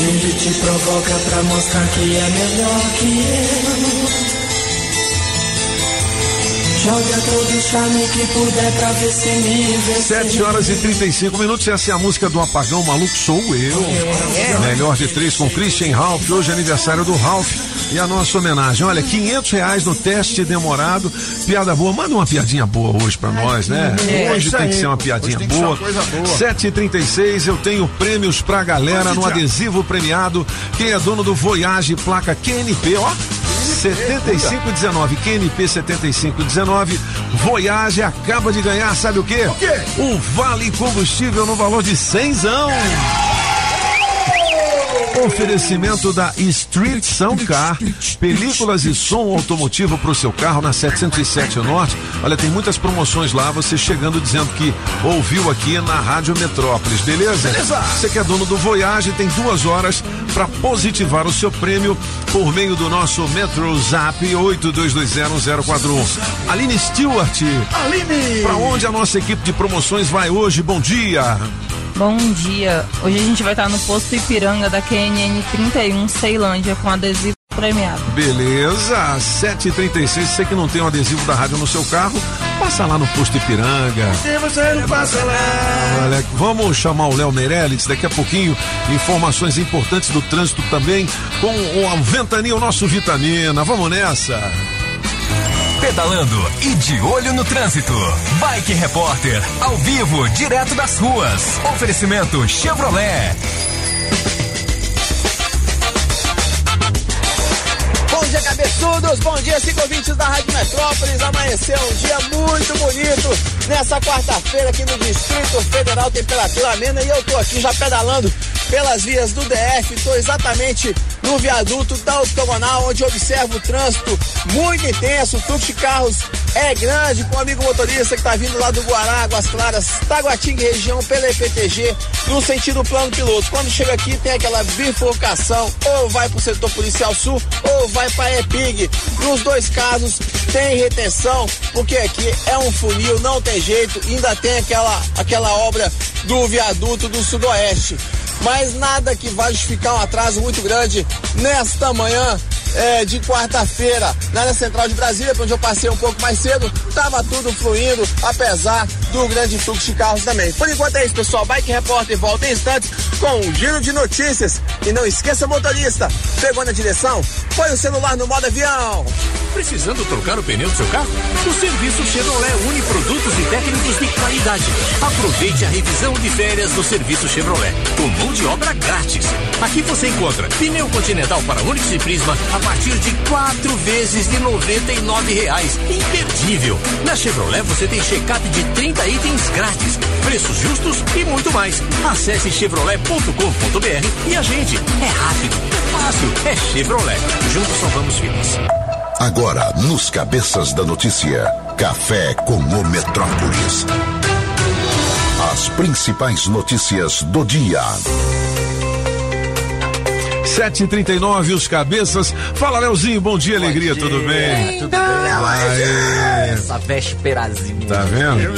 Ele te provoca pra mostrar que é melhor que eu. Joga todo o charme que puder pra ver se me vencer. 7 horas e 35 minutos, essa é a música do Apagão Maluco Sou Eu. Melhor de três com Christian Ralph, hoje é aniversário do Ralph. E a nossa homenagem, olha, 500 reais no teste demorado. Piada boa, manda uma piadinha boa hoje pra nós, né? É, hoje tem aí. que ser uma piadinha boa. boa. 7h36, eu tenho prêmios pra galera no adesivo premiado. Quem é dono do Voyage, placa QNP, ó. 7519, QNP 7519, Voyage acaba de ganhar, sabe o quê? O quê? O Vale Combustível no valor de 100 Oferecimento da Street Sound Car, películas e som automotivo para o seu carro na 707 Norte. Olha, tem muitas promoções lá, você chegando dizendo que ouviu aqui na Rádio Metrópolis, beleza? Beleza. Você que é dono do Voyage tem duas horas para positivar o seu prêmio por meio do nosso Metro Zap 82201041. Aline Stewart, Aline! para onde a nossa equipe de promoções vai hoje? Bom dia. Bom dia. Hoje a gente vai estar no posto Ipiranga da QNN 31 Ceilândia com adesivo premiado. Beleza, 7h36. Você que não tem o adesivo da rádio no seu carro, passa lá no posto Ipiranga. Se você não passa lá. Olha, vamos chamar o Léo Meirelles daqui a pouquinho. Informações importantes do trânsito também com o Ventania, o nosso Vitamina. Vamos nessa. Pedalando e de olho no trânsito. Bike Repórter, ao vivo, direto das ruas. Oferecimento Chevrolet. Bom dia, cabeçudos! Bom dia, cinco ouvintes da Rádio Metrópolis. Amanheceu um dia muito bonito nessa quarta-feira aqui no Distrito Federal, temperatura amena. E eu tô aqui já pedalando pelas vias do DF. Tô exatamente no viaduto da Octogonal, onde observo o trânsito muito intenso. O fluxo de carros é grande com o amigo motorista que tá vindo lá do Guará, Águas Claras, Taguatinga região pela EPTG, no sentido plano piloto. Quando chega aqui tem aquela bifurcação, ou vai pro setor policial sul, ou vai pra EPIG. Nos dois casos tem retenção, porque aqui é um funil, não tem jeito, ainda tem aquela, aquela obra do viaduto do sudoeste. Mas nada que vai justificar um atraso muito grande nesta manhã é, de quarta-feira, na área central de Brasília, onde eu passei um pouco mais cedo, tava tudo fluindo, apesar do grande fluxo de carros também. Por enquanto é isso, pessoal. Bike Repórter volta em instantes com um giro de notícias. E não esqueça, motorista, pegou na direção? Põe o celular no modo avião. Precisando trocar o pneu do seu carro? O serviço Chevrolet une produtos e técnicos de qualidade. Aproveite a revisão de férias do serviço Chevrolet, com mão de obra grátis. Aqui você encontra pneu continental para Onix e Prisma a partir de quatro vezes de 99 reais. Imperdível! Na Chevrolet você tem check-up de 30 itens grátis, preços justos e muito mais. Acesse chevrolet.com.br e a gente é rápido, é fácil, é Chevrolet. Juntos salvamos vidas. Agora, nos Cabeças da Notícia, Café com o Metrópolis. As principais notícias do dia. 7h39, os cabeças. Fala, Leozinho, bom dia, alegria, tudo bem? Tudo bem. Essa vésperazinha. Tá vendo?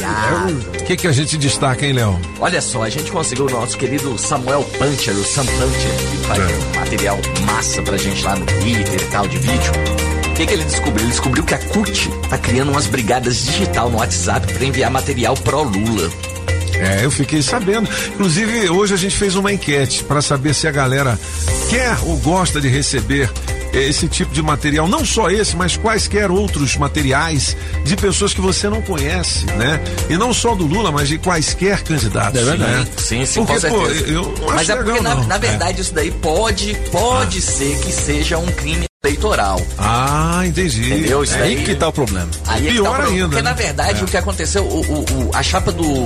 O que, que a gente destaca, hein, Léo? Olha só, a gente conseguiu o nosso querido Samuel Puncher, o Sam Puncher, que faz É. um material massa pra gente lá no Twitter e tal, de vídeo. O que, que ele descobriu? Ele descobriu que a CUT tá criando umas brigadas digital no WhatsApp pra enviar material pro Lula. É, eu fiquei sabendo. Inclusive, hoje a gente fez uma enquete para saber se a galera quer ou gosta de receber eh, esse tipo de material, não só esse, mas quaisquer outros materiais de pessoas que você não conhece, né? E não só do Lula, mas de quaisquer candidatos. É verdade. Né? Sim, sim, porque, com pô, certeza. eu não Mas é porque, legal, na, não. na É. verdade, isso daí pode, pode ser que seja um crime eleitoral. Ah, entendi. Entendeu? Isso É aí que tá o problema. Aí é que Pior tá o problema, ainda, Porque, né? na verdade, É. o que aconteceu, o, o- o- a chapa do,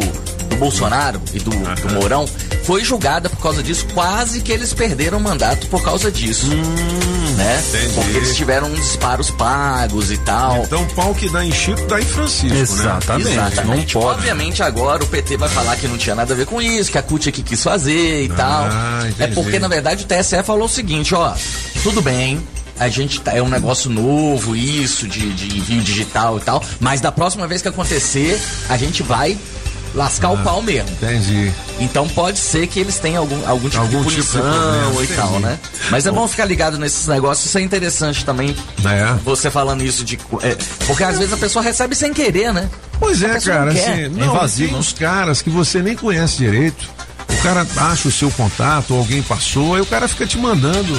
do Bolsonaro e do, do Mourão foi julgada por causa disso. Quase que eles perderam o mandato por causa disso. né? Hum, entendi. Porque eles tiveram uns disparos pagos e tal. Então, pau que dá em Chico, dá em Francisco, Exatamente, né? Exatamente. não pode. Obviamente agora o PT vai falar que não tinha nada a ver com isso, que a CUT é que quis fazer e tal. É entendi. porque, na verdade, o TSE falou o seguinte, ó, tudo bem. A gente tá, é um negócio novo, isso, de, de envio digital e tal. Mas da próxima vez que acontecer, a gente vai lascar o pau mesmo. Entendi. Então pode ser que eles tenham algum, algum tipo Algum de tipo de punição problema, e tal, entendi. né? Mas é bom ficar ligado nesses negócios, isso é interessante também. É. Você falando isso de. é, porque às vezes a pessoa recebe sem querer, né? Pois A é, cara, não quer. assim, não, tem uns caras que você nem conhece direito. O cara acha o seu contato, alguém passou, aí o cara fica te mandando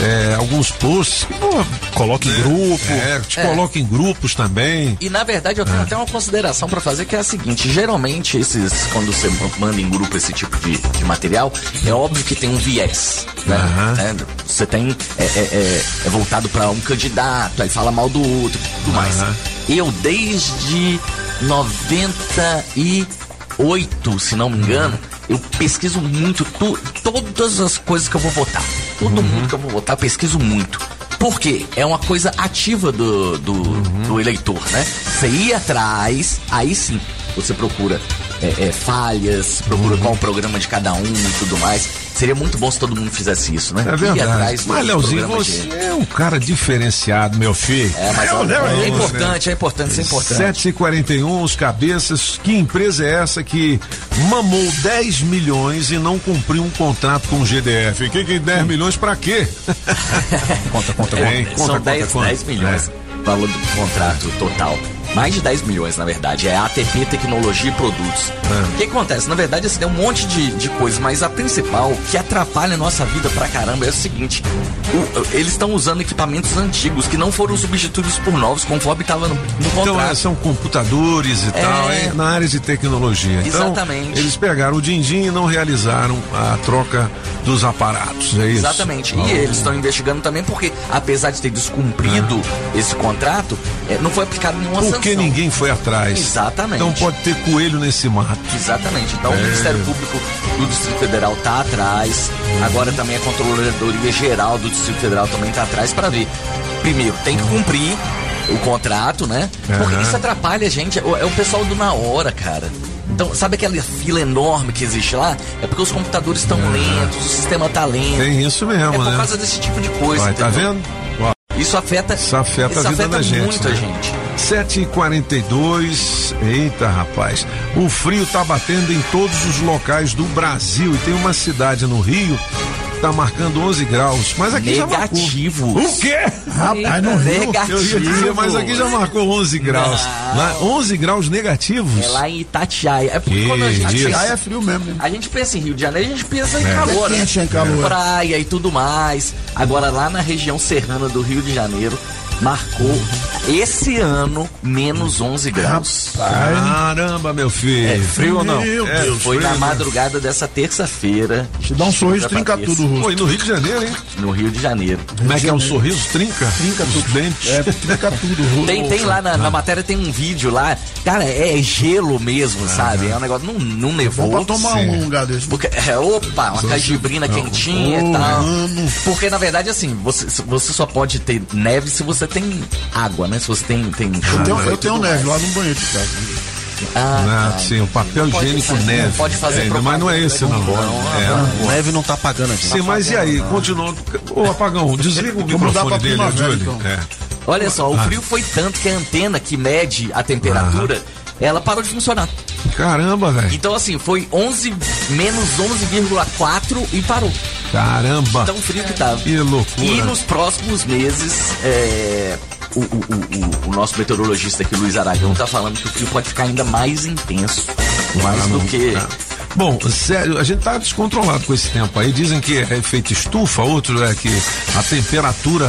é, alguns posts. que, pô, Coloca em né? grupo. É, te É. coloca em grupos também. E na verdade eu tenho É. até uma consideração pra fazer que é a seguinte: geralmente esses, quando você manda em grupo esse tipo de, de material, é óbvio que tem um viés. Né? Né? Você tem. É, é- é- é voltado pra um candidato, aí fala mal do outro e tudo mais. Aham. Eu desde 98, se não me engano, eu pesquiso muito tu- todas as coisas que eu vou votar. Todo mundo que eu vou votar, eu pesquiso muito. Por quê? É uma coisa ativa do, do, do eleitor, né? Você ir atrás, aí sim, você procura é, é, falhas, procura qual o programa de cada um e tudo mais. Seria muito bom se todo mundo fizesse isso, né? É verdade. atrás Mas, Leozinho, você de- é um cara diferenciado, meu filho. É, mas olha, é importante, é importante, isso é importante. 741, os cabeças. Que empresa é essa que mamou 10 milhões e não cumpriu um contrato com o GDF? Que, que 10 milhões pra quê? conta, conta, conta. Conta, São conta, 10, conta. 10 milhões. Valor do contrato total. Mais de 10 milhões, na verdade. É ATP Tecnologia e Produtos. É. O que acontece? Na verdade, assim, tem um monte de, de coisas, mas a principal que atrapalha a nossa vida pra caramba é o seguinte: o- eles estão usando equipamentos antigos que não foram substituídos por novos, conforme estava no, no Então, contrato. é, são computadores e É. tal, é na área de tecnologia. Então, Exatamente. eles pegaram o din-din e não realizaram a troca dos aparatos, é isso? Exatamente. Ah. E eles estão investigando também porque, apesar de ter descumprido esse contrato, eh, não foi aplicado nenhuma sanção. Porque ninguém foi atrás. Exatamente. Então pode ter coelho nesse mato. Exatamente. Então É. o Ministério Público do Distrito Federal tá atrás. Agora também a Controladoria Geral do Distrito Federal também tá atrás para ver. Primeiro, tem que cumprir o contrato, né? Porque Aham. isso atrapalha a gente. É o é o pessoal do na hora, cara. Então, sabe aquela fila enorme que existe lá? É porque os computadores estão lentos, o sistema tá lento. Tem isso mesmo, É por né? causa desse tipo de coisa. Olha, tá vendo? Ó, Isso afeta, Isso afeta a vida da gente. muito a né? gente. 7h42. Eita, rapaz. O frio tá batendo em todos os locais do Brasil. E tem uma cidade no Rio tá marcando 11 graus. Mas aqui já marcou. Negativos. O quê? Rapaz, no Rio. Eu ia dizer, mas aqui já marcou 11 graus. Não. Lá, 11 graus negativos? É lá em Itatiaia. É porque Que quando a gente isso. pensa- Aí é frio mesmo, né? A gente pensa em Rio de Janeiro, a gente pensa em É. calor, né? é calor. Praia e tudo mais. Agora, lá na região serrana do Rio de Janeiro, marcou esse ano menos 11 graus. Caramba, meu filho. É frio ou não? Meu É, Deus. Foi frio, na madrugada dessa terça-feira. Te dá um sorriso, trinca tudo rosto. e no Rio de Janeiro, hein? No Rio de Janeiro. Como é que é um sorriso? Trinca? Trinca Os tudo. dentes. É, trinca tudo. Tem, tem lá na, na matéria, tem um vídeo lá. Cara, é gelo mesmo, sabe? É um negócio, não, não nevou. Pra tomar Sim. um lugar desse. Porque, é, opa, uma cajibrina quentinha e tal. mano. Porque, na verdade, assim, você, você só pode ter neve se você tem água, né? Se você tem, tem Eu tenho, eu tenho neve lá no banheiro de casa. Ah, Ah, tá. sim, o papel higiênico fazer- neve. pode fazer É, mas não é esse, não. É. A neve não tá pagando a gente. Sim, mas e aí? Continua. Ô, apagão, desliga o microfone pra dele, Júlio. então. É. Olha só, o Ah. frio foi tanto que a antena que mede a temperatura, ela parou de funcionar. Caramba, velho. Então, assim, foi 11, menos 11,4 e parou. Caramba. Tão frio que tava. Que loucura. E nos próximos meses, é, o, o- o- o- nosso meteorologista aqui, Luiz Aragão, tá falando que o frio pode ficar ainda mais intenso. Mais do que. Bom, sério, a gente tá descontrolado com esse tempo aí. Dizem que é efeito estufa, outro é que a temperatura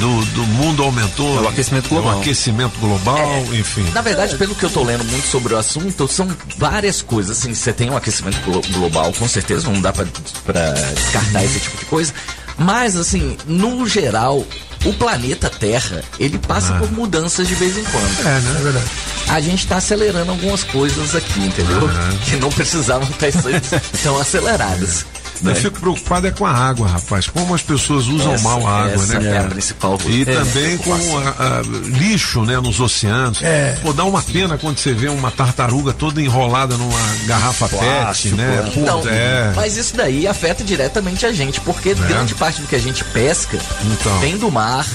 do, do mundo aumentou. É o aquecimento global. O aquecimento global, enfim. Na verdade, pelo que eu tô lendo muito sobre o assunto, são várias coisas. Assim, você tem um aquecimento glo- global, com certeza, não dá pra descartar esse tipo de coisa. Mas, assim, no geral, o planeta Terra, ele passa Ah. por mudanças de vez em quando. É, né? É verdade. A gente tá acelerando algumas coisas aqui, entendeu? Que não precisavam estar tão aceleradas. Eu né? fico preocupado é com a água, rapaz. Como as pessoas usam Essa- mal a água, essa né? é a principal E é, também com a- a- lixo, né, nos oceanos. É. Pô, dá uma pena quando você vê uma tartaruga toda enrolada numa garrafa PET, Plástico, né? né? Pô, Então, é. mas isso daí afeta diretamente a gente, porque grande parte do que a gente pesca Então. vem do mar.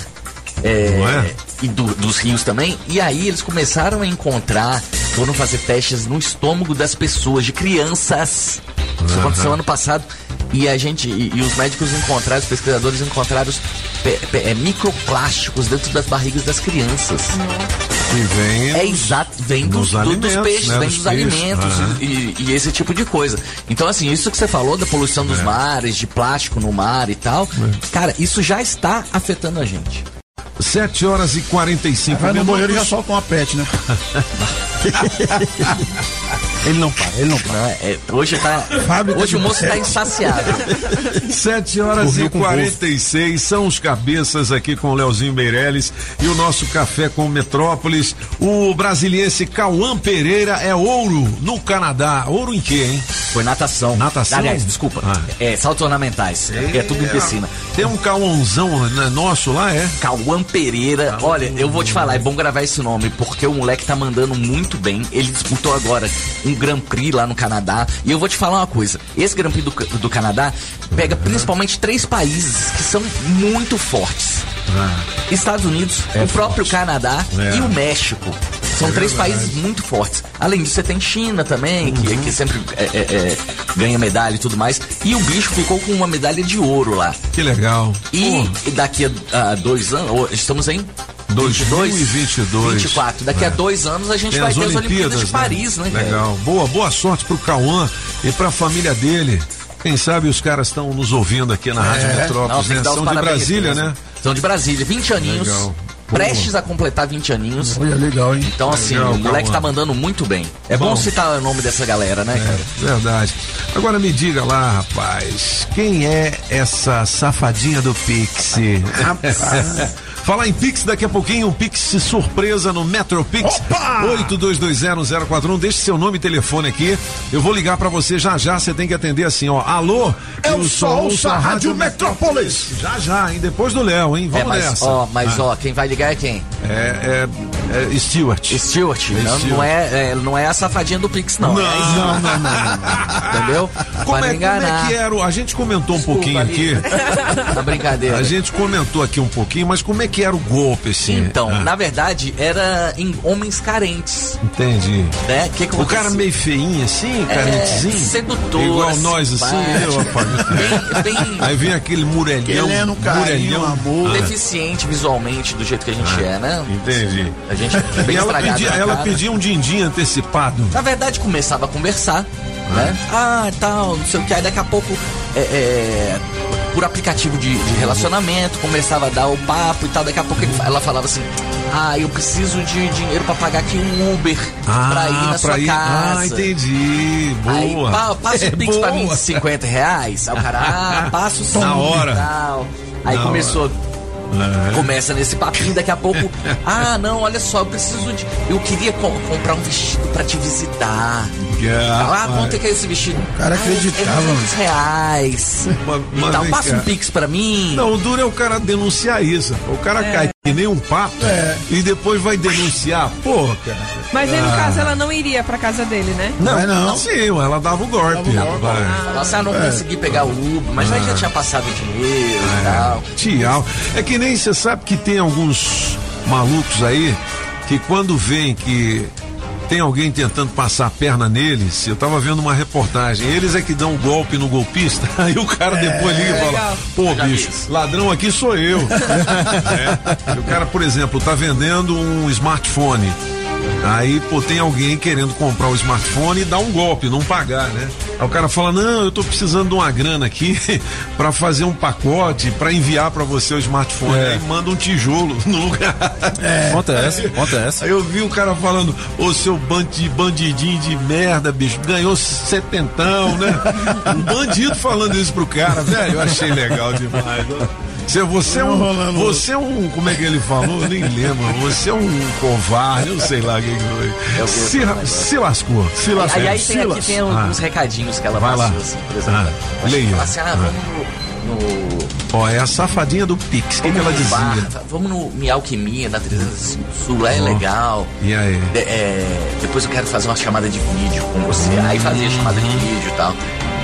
É, é? E do- dos rios também. E aí eles começaram a encontrar, foram fazer testes no estômago das pessoas, de crianças. Isso aconteceu ano passado. E a gente, e, e os médicos encontraram, os pesquisadores encontraram os pe- pe- é, microplásticos dentro das barrigas das crianças. Que vem. É exato, vem dos, dos do- alimentos, dos peixes, né, vem dos dos, alimentos aham. e, e esse tipo de coisa. Então, assim, isso que você falou da poluição É. dos mares, de plástico no mar e tal, cara, isso já está afetando a gente. 7 horas e 45 Vai no minutos. banheiro e já solta uma pet, né? Ele não para, ele não para. É, hoje tá. Fábrica hoje o moço tá pets. insaciável. 7 horas Dormiu e com 46 são os cabeças aqui com o Leozinho Meirelles e o nosso café com Metrópolis. O brasiliense Cauã Pereira é ouro no Canadá. Ouro em quê, hein? Foi natação. Natação? Aliás, desculpa. Ah. É, saltos ornamentais. É, tudo em piscina. Tem um Cauãozão né, nosso lá, é? Cauã Pereira. Olha, eu vou te falar, é bom gravar esse nome, porque o moleque tá mandando muito bem. Ele disputou agora um Grand Prix lá no Canadá. E eu vou te falar uma coisa: esse Grand Prix do, do Canadá pega principalmente três países que são muito fortes: Estados Unidos, o próprio Canadá É. e o México. São É três verdade. países muito fortes. Além disso, você tem China também, que, que sempre é, é, é, ganha medalha e tudo mais. E o bicho ficou com uma medalha de ouro lá. Que legal. E daqui a, a dois anos, estamos em 2022. 24. Daqui a É. dois anos a gente Tem vai as ter as Olimpíadas, Olimpíadas de Paris, né, cara? Legal. Boa, boa sorte pro Cauã e pra família dele. Quem sabe os caras estão nos ouvindo aqui na Rádio Não, Metrópolis, né? os São de Brasília, né? São de Brasília, 20 aninhos. Legal. Prestes a completar 20 aninhos. Olha, legal, hein? Então, assim, Legal, o moleque Cauã. tá mandando muito bem. É bom, Bom. citar o nome dessa galera, né, cara? É, verdade. Agora me diga lá, rapaz, quem é essa safadinha do Pix? Falar em Pix, daqui a pouquinho um Pix surpresa no MetroPix 82201041. Deixe seu nome e telefone aqui. Eu vou ligar pra você já já. Você tem que atender assim, ó. Alô? Eu só ouço a Rádio Metrópolis. Já já, hein? Depois do Léo, hein? É, Vamos mas, nessa. ó, mas Ah, ó, quem vai ligar é quem? É, é, é Stewart. Stewart. É não, Stewart. não é, é- não é a safadinha do Pix, não. Não, é não, não, não, Entendeu? Como Pra é, como é que era? o- A gente comentou um pouquinho aqui. Brincadeira. A gente comentou aqui um pouquinho, mas como é que era o golpe, assim? Então, Ah, na verdade, era em homens carentes, Entendi. né? Que que O cara meio feinho assim, É, carentezinho? sedutor, Igual nós assim, eu, rapaz. Bem- bem- Aí vem aquele murelhão. Querendo carinho, murelhão. amor. Ah, deficiente visualmente do jeito que a gente é, né? Entendi. A gente é bem E ela estragado pedia, ela cara. pedia um din-din antecipado. Na verdade, começava a conversar, né? Ah, tal, não sei o que. Aí daqui a pouco, é, é, por aplicativo de, de relacionamento, começava a dar o papo e tal. Daqui a pouco ele- ela falava assim: Ah, eu preciso de dinheiro pra pagar aqui um Uber pra ir na sua ir. casa. Ah, entendi. Aí, Boa. pa, passa É o Pix pra mim de boa. 50 reais. Aí o cara, ah, passa o sim Na hora. e tal. Aí começou. É. Começa nesse papinho, daqui a pouco. Ah, não, olha só, eu preciso de. Eu queria co- comprar um vestido pra te visitar. Ah, quanto é que é esse vestido? O cara acreditava, É 200 reais. Mas- e vem Passa um Pix pra mim. Não, o duro é o cara denunciar isso. O cara É. cai que nem um papo e depois vai denunciar. Porra, cara. Mas aí, no Ah. caso, ela não iria pra casa dele, né? Não, não. Sim, ela dava o golpe. Vai. Falava assim, ah, não É. consegui pegar o Uber, mas aí já tinha passado o dinheiro e tal. Tchau. É que nem você sabe que tem alguns malucos aí que quando vem que tem alguém tentando passar a perna neles, eu tava vendo uma reportagem, eles é que dão um golpe no golpista, aí o cara depois liga e fala, legal. pô bicho, ladrão aqui sou eu. É. O cara, por exemplo, tá vendendo um smartphone. Aí, pô, tem alguém querendo comprar o smartphone e dar um golpe, não pagar, né? Aí o cara fala: Não, eu tô precisando de uma grana aqui pra fazer um pacote pra enviar pra você o smartphone. É. Aí manda um tijolo no lugar. Conta essa, conta essa. Aí eu vi o cara falando: Ô seu bandi, bandidinho de merda, bicho, ganhou setentão, né? Um bandido falando isso pro cara, velho. Eu achei legal demais. ó. Você, você é um. Você é um. Como é que ele falou? Eu nem lembro. Você é um covarde, eu sei lá quem que foi. Se, ra- se lascou. Se lascou. Aí, aí tem aqui Silas. tem Ah. uns recadinhos que ela Vai lá. passou, assim, por exemplo. Ah, leia. Fala assim, ah, Ah. vamos no. no Ó, é a safadinha do Pix. O que, que ela vamos no bar, dizia? vamos no Mi Alquimia, na 300 Sul, lá é legal. E aí? De- é, depois eu quero fazer uma chamada de vídeo com você. Aí fazia chamada de vídeo e tal.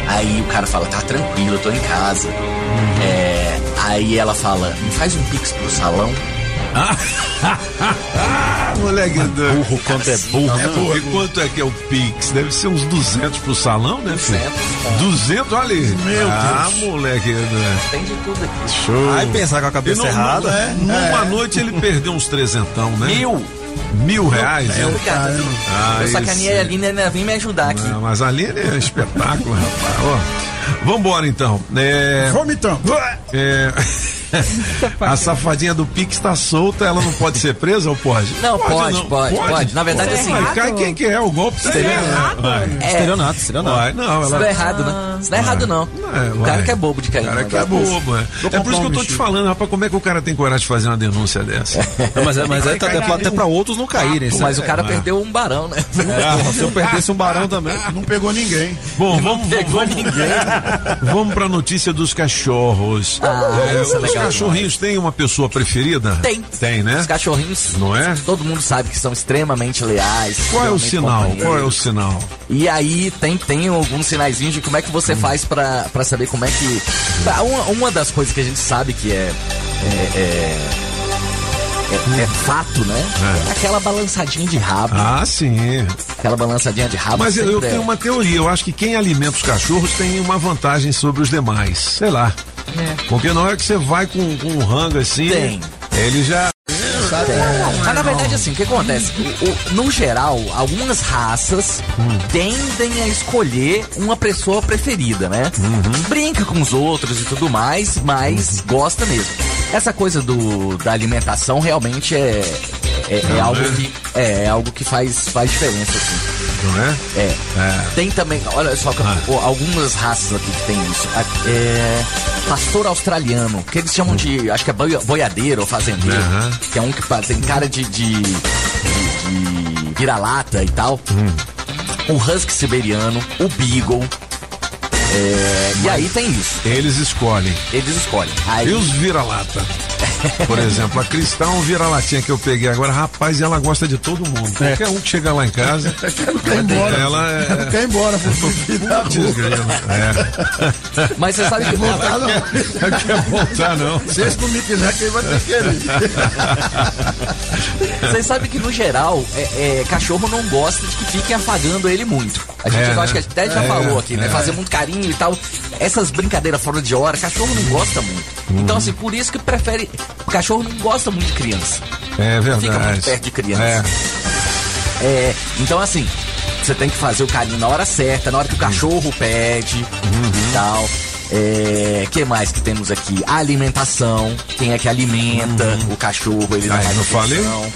Aí o cara fala, tá tranquilo, eu tô em casa. Uhum. É, aí ela fala, me faz um pix pro salão. Moleque doido. Burro quanto é burro. É burro. E quanto é que é o Pix? Deve ser uns 200 pro salão, né, filho? 200, olha aí. Meu ah, Deus. moleque. Né? Tem de tudo aqui. Show. Aí pensar com a cabeça não- errada. não- é, Numa noite ele perdeu uns trezentão, né? Mil. Mil reais? É, né? obrigado. viu? Ah, eu sacaneei a Aline, ela vem me ajudar aqui. Não, mas a Aline é espetáculo, rapaz. Ó, vambora então. É... Vamos então. É... A safadinha do Pix tá solta, ela não pode ser presa ou pode? Não, pode, pode, pode. Na verdade, assim- Vai, cai quem que é o golpe? Estelionato? Vai. Estelionato, estelionato. Vai, não, Isso não é errado, né? Isso não é errado, não. É, o cara que é bobo de cair O cara que é bobo, é. É por isso que eu tô te falando, rapaz, como é que o cara tem coragem de fazer uma denúncia dessa? Mas é, mas é até, até pra outros não caírem. Mas é- o cara é. perdeu um barão, né? É, se eu perdesse um barão também. Não pegou ninguém. Bom, vamos, pegou ninguém. vamos pra notícia dos cachorros. Ah, É, é os legal cachorrinhos têm uma pessoa preferida? Tem. Tem, né? Os cachorrinhos, Não é? todo mundo sabe que são extremamente leais. Qual é o sinal? companheiros. Qual é o sinal? E aí tem, tem alguns sinaizinhos de como é que você faz pra, pra saber como é que. Uma, uma das coisas que a gente sabe que é. é, é- é- é fato, né? É. aquela balançadinha de rabo. Ah, sim. Aquela balançadinha de rabo. Mas eu, eu é- tenho uma teoria. Eu acho que quem alimenta os cachorros tem uma vantagem sobre os demais. Sei lá. Porque na hora que você vai com, com um rango assim, Tem. ele já. Mas na verdade, assim, o que acontece? O- o- no geral, algumas raças tendem a escolher uma pessoa preferida, né? Brinca com os outros e tudo mais, mas gosta mesmo. Essa coisa do, da alimentação realmente é, é, é Não, algo né? que é, é algo que faz, faz diferença, assim. Não é? É. É. Tem também, olha só, Ah. algumas raças aqui que tem isso. É, pastor australiano, que eles chamam de, acho que é boi- boiadeiro ou fazendeiro, Aham. que é um que tem cara de, de, de- de vira-lata e tal. Hum. O husky siberiano, o beagle. É, e aí tem isso. Eles escolhem. Eles escolhem. Aí, E os vira-lata? Por exemplo, a Cristal, um vira-latinha que eu peguei agora, rapaz, ela gosta de todo mundo. Qualquer um que chega lá em casa, Quer ir embora. ela é. Quer ir embora. Putz. É. Mas você sabe que. Voltar não. Não quer voltar, não. Se esse não me quiser, quem vai ter que querer? Vocês sabem que no geral, é, é, cachorro não gosta de que fiquem afagando ele muito. A gente, É, acho que né? até já É, falou aqui, né? é. Fazer muito carinho e tal. Essas brincadeiras fora de hora, cachorro não gosta muito. Uhum. Então, assim, por isso que prefere. O cachorro não gosta muito de criança. É Fica muito verdade. perto de criança. É. É, então, assim, você tem que fazer o carinho na hora certa, na hora que o cachorro pede Uhum. e tal. É, que mais que temos aqui? A alimentação. Quem é que alimenta o cachorro? Ele dá Aí, mais não falei? atenção.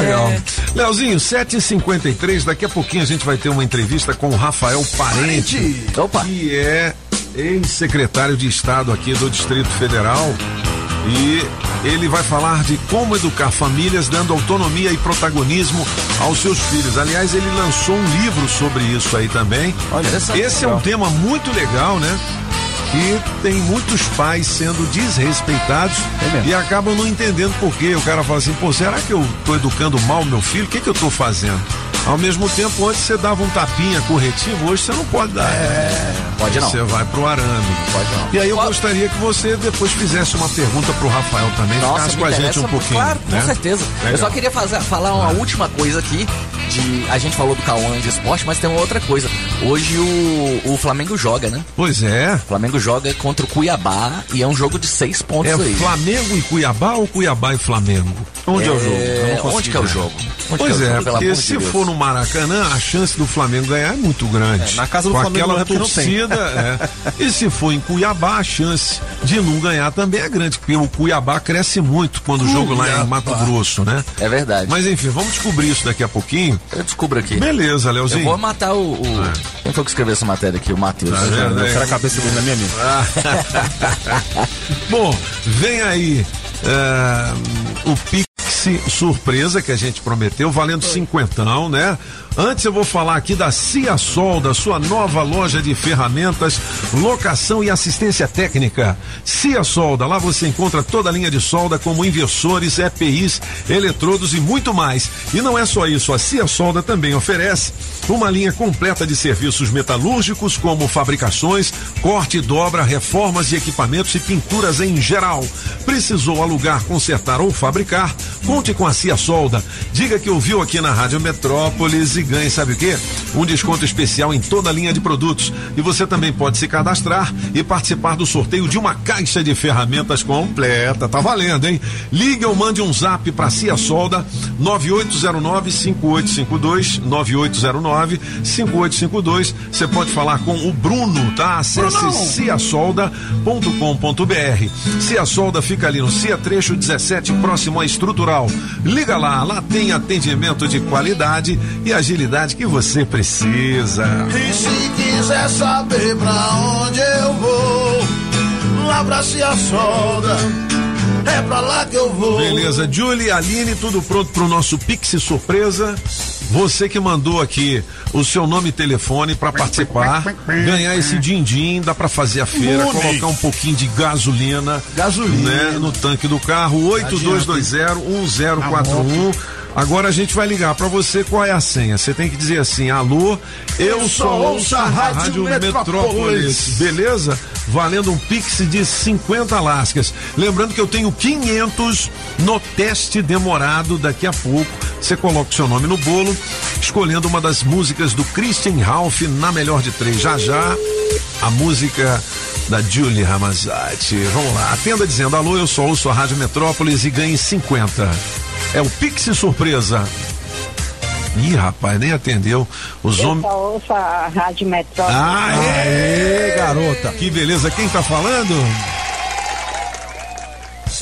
Legal. Leozinho, 7h53, daqui a pouquinho a gente vai ter uma entrevista com o Rafael Parente, Opa. que é ex-secretário de Estado aqui do Distrito Federal. E ele vai falar de como educar famílias dando autonomia e protagonismo aos seus filhos. Aliás, ele lançou um livro sobre isso aí também. Olha, Esse é um tema muito legal, né? Que tem muitos pais sendo desrespeitados e acabam não entendendo por quê. O cara fala assim, pô, será que eu tô educando mal meu filho? O que que eu tô fazendo? Ao mesmo tempo, antes você dava um tapinha corretivo, hoje você não pode dar. Pode não. Você vai pro arame. Pode não. E aí eu gostaria que você depois fizesse uma pergunta pro Rafael também, Nossa, ficasse com a gente um pouquinho. Claro, né? com certeza. Legal. Eu só queria fazer, falar uma última coisa aqui. De, a gente falou do Cauã de esporte, mas tem uma outra coisa. Hoje o, o Flamengo joga, né? Pois é. O Flamengo joga contra o Cuiabá e é um jogo de seis pontos É aí. Flamengo e Cuiabá ou Cuiabá e Flamengo? Onde é, o jogo? Eu não consegui onde que é o jogo? Onde pois é o é, jogo, porque se for no Maracanã, a chance do Flamengo ganhar é muito grande. É, na casa do Com Flamengo aquela não é porque não tem. torcida, é. E se for em Cuiabá, a chance de não ganhar também é grande, porque o Cuiabá cresce muito quando o jogo lá é em Mato Grosso, né? É verdade. Mas enfim, vamos descobrir isso daqui a pouquinho. Eu descubro aqui. Beleza, Leozinho. Eu vou matar o. o- Quem foi que escreveu essa matéria aqui? O Matheus. Tá vendo, Eu hein? quero a cabeça dele na minha. Bom, vem aí é, o Pix Surpresa que a gente prometeu, valendo cinquentão, né? Antes eu vou falar aqui da Cia Solda, sua nova loja de ferramentas, locação e assistência técnica. Cia Solda, lá você encontra toda a linha de solda como inversores, EPIs, eletrodos e muito mais. E não é só isso, a Cia Solda também oferece uma linha completa de serviços metalúrgicos como fabricações, corte, dobra, reformas de equipamentos e pinturas em geral. Precisou alugar, consertar ou fabricar? Conte com a Cia Solda. Diga que ouviu aqui na Rádio Metrópolis e ganhe, sabe o quê? Um desconto especial em toda a linha de produtos. E você também pode se cadastrar e participar do sorteio de uma caixa de ferramentas completa. Tá valendo, hein? Ligue ou mande um zap para Cia Solda 9809 5852 9809 5852. Você pode falar com o Bruno, tá? Acesse ciasolda.com.br. Cia Solda fica ali no Cia Trecho 17, próximo à Estrutural. Liga lá, lá tem atendimento de qualidade e agilidade que você precisa. E se quiser saber pra onde eu vou, lá pra Cia Solda, é pra lá que eu vou. Beleza, Julie, Aline, tudo pronto pro nosso Pix surpresa. Você que mandou aqui o seu nome e telefone para participar, ganhar esse din-din, dá para fazer a feira, colocar um pouquinho de gasolina, Gasolina. né, no tanque do carro, 82201041. Agora a gente vai ligar para você qual é a senha. Você tem que dizer assim: "Alô, eu só ouço a Rádio Metrópolis". Beleza? Valendo um Pix de 50 lascas. Lembrando que eu tenho 500 no teste demorado daqui a pouco. Você coloca o seu nome no bolo, escolhendo uma das músicas do Christian Ralph na melhor de três. Já já a música da Julie Ramazati. Vamos lá. Atenda dizendo: "Alô, eu só ouço a Rádio Metrópolis e ganhe 50". É o Pix surpresa. Ih, rapaz, nem atendeu. Os Eu homens. só ouço a Rádio Metrópole. Aê, garota. Que beleza. Quem tá falando?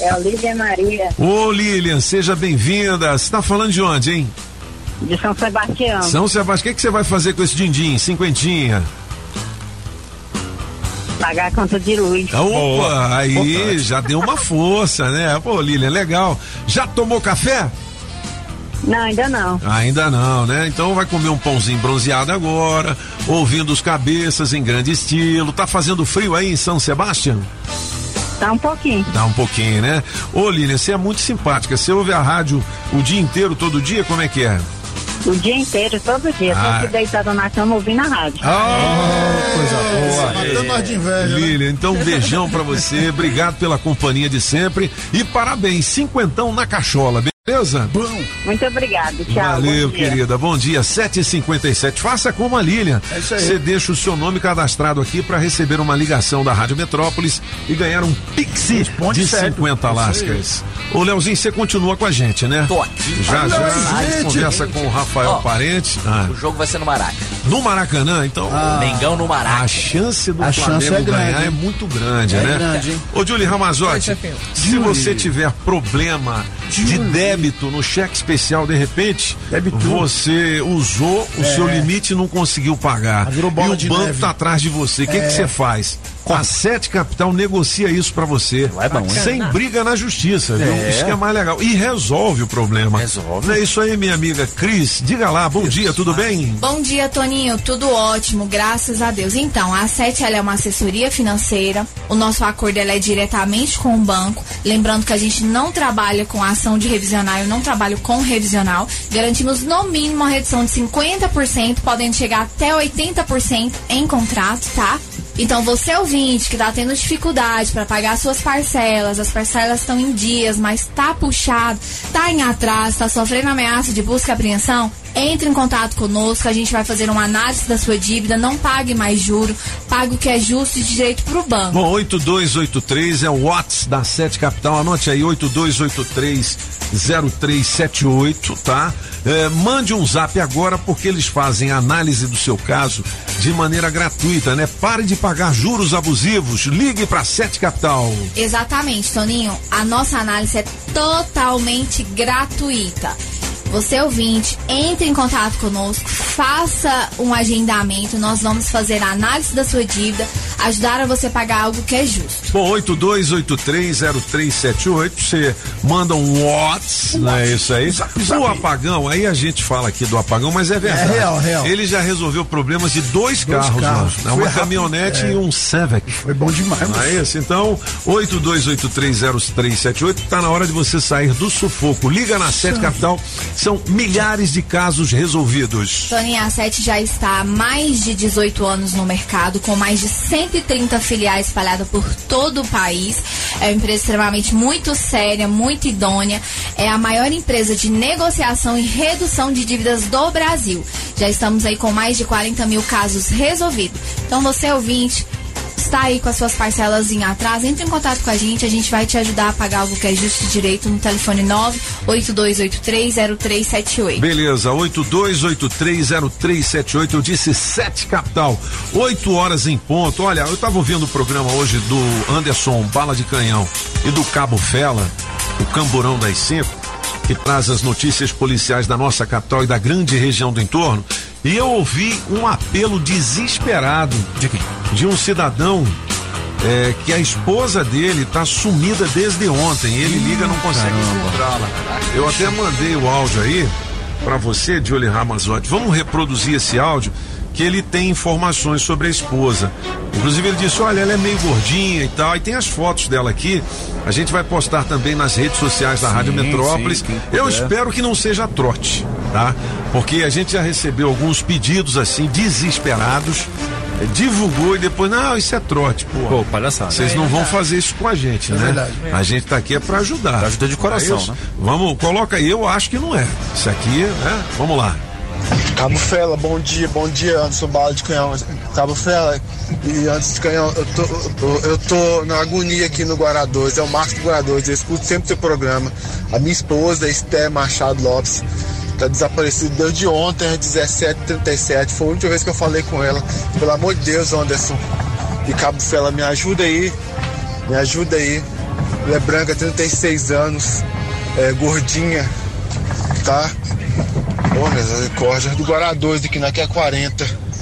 É o Lídia Maria, Ô, Lilian, seja bem-vinda. Você tá falando de onde, hein? de São Sebastião. São Sebastião. O que, que você vai fazer com esse din-din? Cinquentinha. Pagar a conta de luz. Opa, aí já deu uma força, né? Pô, Lilian, legal. Já tomou café? Não, ainda não. Ainda não, né? Então vai comer um pãozinho bronzeado agora, ouvindo os cabeças em grande estilo. Tá fazendo frio aí em São Sebastião? Tá um pouquinho. Dá um pouquinho, né? Ô, Lilian, você é muito simpática. Você ouve a rádio o dia inteiro, todo dia? Como é que é? O dia inteiro, todo dia. Ah. Aqui deitada na cama ouvindo a rádio. coisa boa. Matando nós de inveja. né? Lilian, então um beijão pra você. Obrigado pela companhia de sempre. E parabéns, cinquentão na cachola, beleza? Bom. Muito obrigado. Tchau. Valeu, bom dia. querida. Bom dia, 7h57. Faça como a Lilian. É isso aí. Você deixa o seu nome cadastrado aqui para receber uma ligação da Rádio Metrópolis e ganhar um Pixi Responde de certo. 50 Isso lascas. Ô, Leozinho, você continua com a gente, né? Tô aqui. Já, já. A gente Gente. conversa com o Rafael Ó, Parente. Ah, O jogo vai ser no Maraca. no Maracanã, então. Mengão no Maraca. A chance do A Flamengo chance é grande, ganhar hein? é muito grande, É né? grande, hein? Ô, Julie Ramazotti, se você tiver problema de débito no cheque especial, de repente, Débito. você usou o seu limite e não conseguiu pagar. Ah, virou bola e de o banco neve. tá atrás de você. O que que você faz? A Sete Capital negocia isso pra você. É bom? Sem briga na justiça, viu? É. Isso que é mais legal. E resolve o problema. Resolve. Não é isso aí, minha amiga Cris. Diga lá, bom dia, tudo bem? Bom dia, Toninho. Tudo ótimo, graças a Deus. Então, a Sete ela é uma assessoria financeira. O nosso acordo ela é diretamente com o banco. Lembrando que a gente não trabalha com ação de revisional, eu não trabalho com revisional. Garantimos no mínimo uma redução de 50%, podendo chegar até 80% em contrato, tá? Então, você ouvinte que tá tendo dificuldade para pagar suas parcelas, as parcelas estão em dias, mas tá puxado, tá em atraso, tá sofrendo ameaça de busca e apreensão, entre em contato conosco, a gente vai fazer uma análise da sua dívida, não pague mais juro, pague o que é justo e direito pro banco. Bom, 8283 é o Whats da Sete Capital. Anote aí, 82830378, tá? É, mande um zap agora porque eles fazem a análise do seu caso de maneira gratuita, né? Pare de pagar juros abusivos. Ligue pra Sete Capital. Exatamente, Toninho. A nossa análise é totalmente gratuita. Você ouvinte, entre em contato conosco, faça um agendamento, nós vamos fazer a análise da sua dívida, ajudar a você pagar algo que é justo. Bom, 82830378, você manda um WhatsApp, não é isso aí? O apagão, aí a gente fala aqui do apagão, mas é verdade. É real, real. Ele já resolveu problemas de dois, Dois carros, carros. né? Uma rápido. caminhonete É. e um Civic. Foi bom demais, Não é isso? Então, 82830378, tá na hora de você sair do sufoco. Liga na Sete Capital, são milhares de casos resolvidos. Toninha, a 7 já está há mais de 18 anos no mercado, com mais de 130 filiais espalhadas por todo o país. É uma empresa extremamente muito séria, muito idônea. É a maior empresa de negociação e redução de dívidas do Brasil. Já estamos aí com mais de 40 mil casos resolvidos. Então, você ouvinte, está aí com as suas parcelas em atraso, entre em contato com a gente, a gente vai te ajudar a pagar algo que é justo e direito no telefone 982830378. Beleza, 82830378, eu disse 7 capital, 8 horas em ponto. Olha, eu tava ouvindo o programa hoje do Anderson Bala de Canhão e do Cabo Fela, o Camburão das Cinco, que traz as notícias policiais da nossa capital e da grande região do entorno. E eu ouvi um apelo desesperado de, de um cidadão é, que a esposa dele tá sumida desde ontem. Ele liga, não consegue encontrá-la. Eu até mandei o áudio aí para você, Jolie Ramazotti. Vamos reproduzir esse áudio que ele tem informações sobre a esposa. Inclusive ele disse, olha, ela é meio gordinha e tal, e tem as fotos dela aqui. A gente vai postar também nas redes sociais da Rádio Metrópolis. sim, Eu espero que não seja trote, tá? Porque a gente já recebeu alguns pedidos assim desesperados. eh, Divulgou e depois, não, isso é trote, pô. Pô, palhaçada. Vocês É não vão fazer isso com a gente, É né? verdade. A gente tá aqui é pra ajudar. Ajuda de coração, É né? Vamos, coloca aí, eu acho que não é. Isso aqui, né? Vamos lá. Cabo Fela, bom dia, bom dia, Anderson Bala de Canhão. Cabo Fela, e antes de Canhão, eu tô, eu tô, na agonia aqui no Guará 2, é o Marcos do Guará 2, eu escuto sempre seu programa. A minha esposa, Esté Machado Lopes, tá desaparecida desde ontem, às 17h37. Foi a última vez que eu falei com ela. Pelo amor de Deus, Anderson. E Cabo Fela, me ajuda aí, me ajuda aí. Ela é branca, 36 anos, é gordinha, tá? Ô, misericórdia, do Guará 2 aqui na que é 40.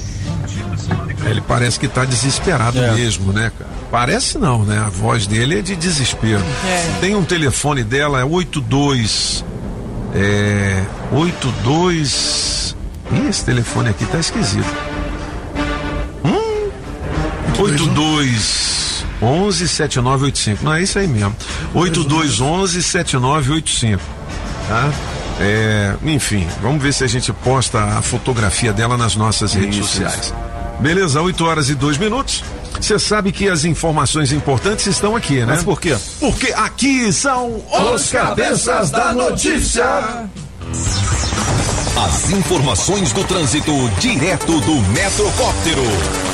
Ele parece que tá desesperado mesmo, né, cara? Parece não, né? A voz dele é de desespero. Tem um telefone dela, é 82. É. 82. Ih, esse telefone aqui tá esquisito. Hum? 82 11 7985. Não é isso aí mesmo. 8211 7985. Tá? É, enfim, vamos ver se a gente posta a fotografia dela nas nossas redes Isso, sociais. Beleza, 8 horas e 2 minutos. Você sabe que as informações importantes estão aqui, né? Mas por quê? Porque aqui são os cabeças da notícia. As informações do trânsito direto do Metrocóptero.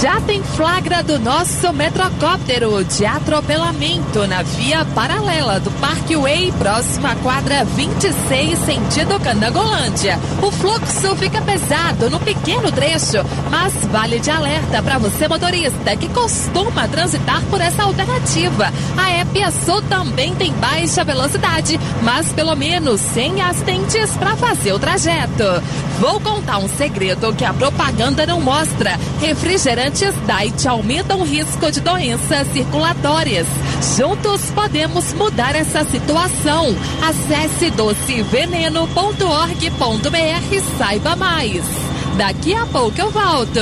Já tem flagra do nosso metrocóptero de atropelamento na via paralela do Parque Way, próxima à quadra 26, sentido Candangolândia. O fluxo fica pesado no pequeno trecho, mas vale de alerta para você motorista que costuma transitar por essa alternativa. A Épia Sul também tem baixa velocidade, mas pelo menos sem acidentes para fazer o trajeto. Vou contar um segredo que a propaganda não mostra. Refrigerantes Diet aumentam o risco de doenças circulatórias. Juntos podemos mudar essa situação. Acesse doceveneno.org.br e saiba mais. Daqui a pouco eu volto.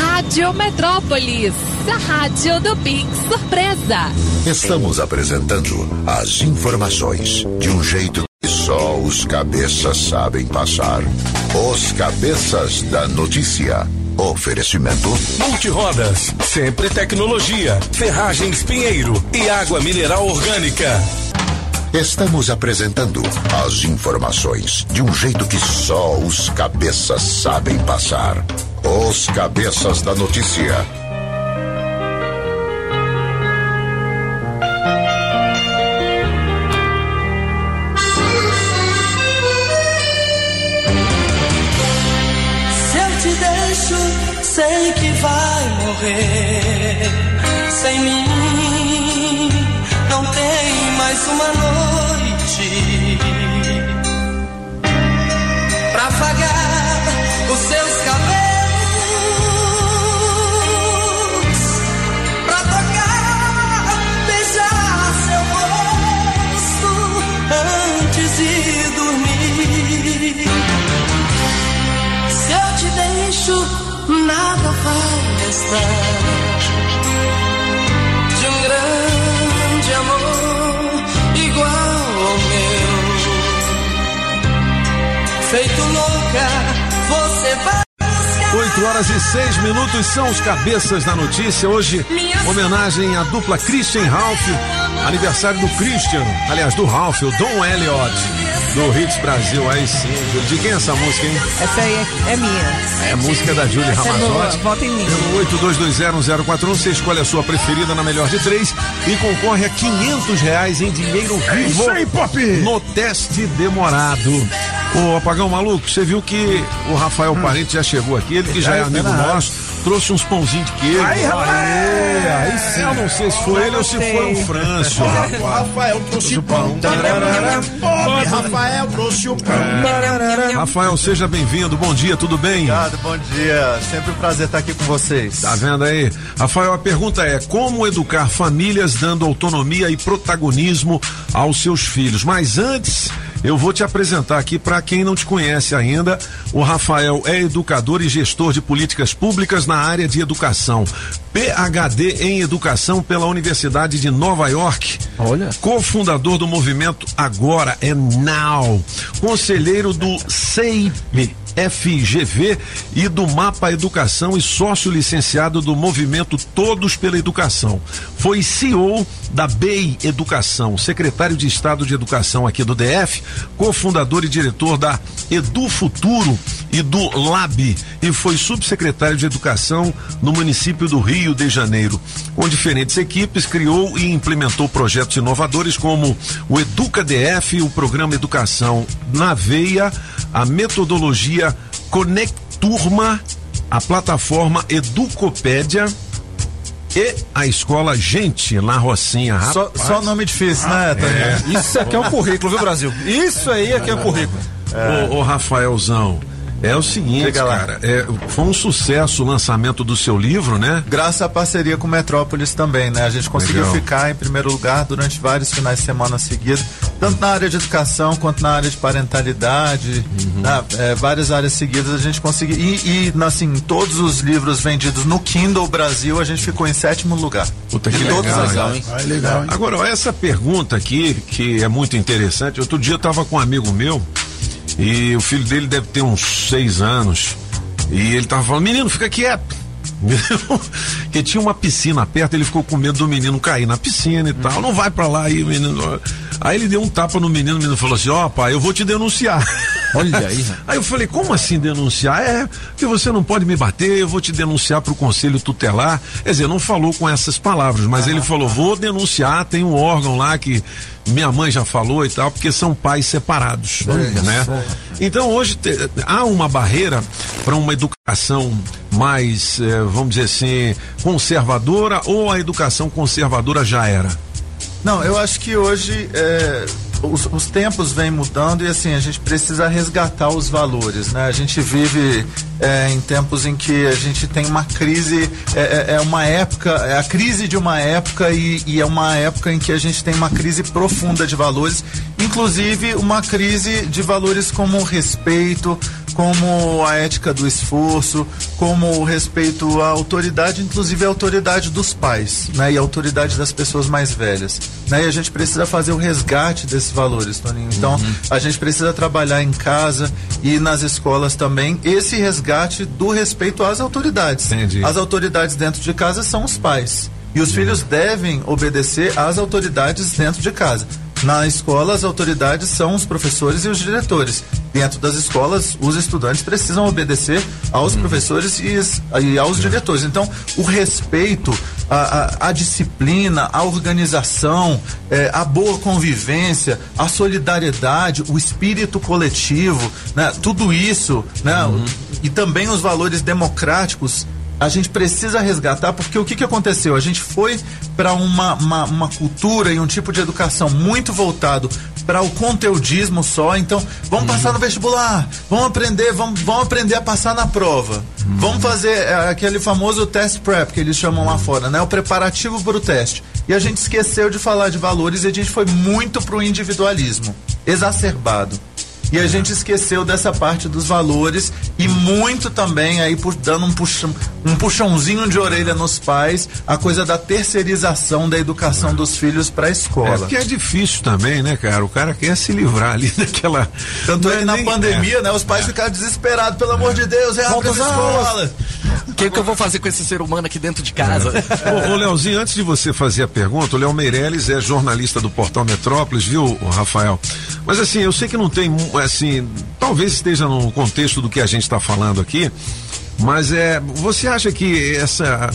Rádio Metrópolis, a rádio do Big Surpresa. Estamos apresentando as informações de um jeito que só os cabeças sabem passar. Os cabeças da notícia. Oferecimento. Multirodas, sempre tecnologia, ferragens Pinheiro e água mineral orgânica. Estamos apresentando as informações de um jeito que só os cabeças sabem passar. Os cabeças da notícia. sei que vai morrer sem mim. Não tem mais uma noite pra vagar os seus mal-estar de um grande amor igual ao meu. Feito louca, você vai. 8 horas e 6 minutos são os cabeças da notícia. Hoje, homenagem à dupla Christian Ralph, aniversário do Christian, aliás, do Ralph, o Dom Elliott, do Hits Brasil. Aí sim, Júlio. de quem é essa música, hein? Essa aí é, é minha. É a música da Júlia é Ramazotti. vota em mim. Pelo 82201041, você escolhe a sua preferida na melhor de três e concorre a 500 reais em dinheiro vivo. É isso aí, Pop! No teste demorado. Ô, Apagão Maluco, você viu que o Rafael Parente já chegou aqui, ele que já é Já amigo na área. nosso, trouxe uns pãozinhos de queijo. Aí, rapaz! Aí sim. Eu não sei se foi ele ou se foi o Frâncio. O rapaz. Rafael trouxe o pão. Rafael trouxe o pão. Rafael, seja bem-vindo. Bom dia, tudo bem? Obrigado, bom dia. Sempre um prazer estar aqui com vocês. Tá vendo aí? Rafael, a pergunta é: como educar famílias dando autonomia e protagonismo aos seus filhos? Mas antes, eu vou te apresentar aqui para quem não te conhece ainda. O Rafael é educador e gestor de políticas públicas na área de educação. PhD em educação pela Universidade de Nova York. Olha. Cofundador do movimento Agora é Now. Conselheiro do CEIP. FGV e do Mapa Educação e sócio licenciado do movimento Todos pela Educação. Foi CEO da BEI Educação, secretário de Estado de Educação aqui do DF, cofundador e diretor da Edu Futuro e do LAB e foi subsecretário de Educação no município do Rio de Janeiro. Com diferentes equipes, criou e implementou projetos inovadores como o Educa DF, o programa Educação na Veia, a metodologia Conecturma, a plataforma Educopédia e a escola Gente na Rocinha. Só, Rapaz. só nome difícil, né, Toninho? É. Isso aqui é um currículo, viu, Brasil? Isso aí aqui é um currículo. Ô, ô, Rafaelzão, é o seguinte, cara, é, foi um sucesso o lançamento do seu livro, né? Graças à parceria com Metrópolis também, né? A gente conseguiu Legal. ficar em primeiro lugar durante vários finais de semana seguidos, tanto na área de educação quanto na área de parentalidade, Uhum. né? É, várias áreas seguidas a gente conseguiu. E, e assim, todos os livros vendidos no Kindle Brasil, a gente ficou em sétimo lugar. Puta que legal, as hein? áreas. Ah, legal, hein? Agora, ó, essa pergunta aqui, que é muito interessante, outro dia eu tava com um amigo meu e o filho dele deve ter uns seis anos e ele tava falando, menino, fica quieto. Porque tinha uma piscina perto, ele ficou com medo do menino cair na piscina e tal. Não vai pra lá aí, menino. Aí ele deu um tapa no menino, o menino falou assim: Ó, pai, eu vou te denunciar. Olha aí. Aí eu falei, como assim denunciar? É, que você não pode me bater, eu vou te denunciar pro conselho tutelar. Quer dizer, não falou com essas palavras, mas ele falou, vou denunciar, tem um órgão lá que minha mãe já falou e tal, porque são pais separados, né? Então hoje te- há uma barreira para uma educação mais, eh, vamos dizer assim, conservadora ou a educação conservadora já era? Não, eu acho que hoje é, os, os tempos vêm mudando e assim a gente precisa resgatar os valores, né? A gente vive é, em tempos em que a gente tem uma crise, é, é- é uma época, é a crise de uma época e, e é uma época em que a gente tem uma crise profunda de valores, inclusive uma crise de valores como o respeito, como a ética do esforço, como o respeito à autoridade, inclusive a autoridade dos pais, né? E a autoridade das pessoas mais velhas, né? E a gente precisa fazer o resgate desses valores, Toninho. Então, a gente precisa trabalhar em casa e nas escolas também esse resgate do respeito às autoridades. As autoridades dentro de casa são os pais. E os filhos devem obedecer às autoridades dentro de casa. Na escola, as autoridades são os professores e os diretores. Dentro das escolas, os estudantes precisam obedecer aos professores e, e aos diretores. Então, o respeito, a, a- a disciplina, a organização, eh, a boa convivência, a solidariedade, o espírito coletivo, né? tudo isso, né? E também os valores democráticos a gente precisa resgatar, porque o que, que aconteceu? A gente foi para uma, uma, uma cultura e um tipo de educação muito voltado para o conteudismo só. Então, vamos passar no vestibular, vamos aprender, vamos, vamos aprender a passar na prova. Vamos fazer é, aquele famoso test prep que eles chamam lá fora, né? O preparativo para o teste. E a gente esqueceu de falar de valores e a gente foi muito pro individualismo exacerbado. E a gente esqueceu dessa parte dos valores e muito também aí por dando um puxão, um puxãozinho de orelha nos pais, a coisa da terceirização da educação dos filhos para a É escola. porque é difícil também, né, cara? O cara quer se livrar ali daquela. Tanto é que na nem- pandemia, é. né, os pais ficaram desesperados, pelo amor de Deus, reabre Volta as às aulas. escolas. O que, que eu vou fazer com esse ser humano aqui dentro de casa? Ô, ô Leozinho, antes de você fazer a pergunta, o Léo Meirelles é jornalista do Portal Metrópolis, viu, Rafael? Mas assim, eu sei que não tem, assim, talvez esteja no contexto do que a gente está falando aqui, mas é, você acha que essa,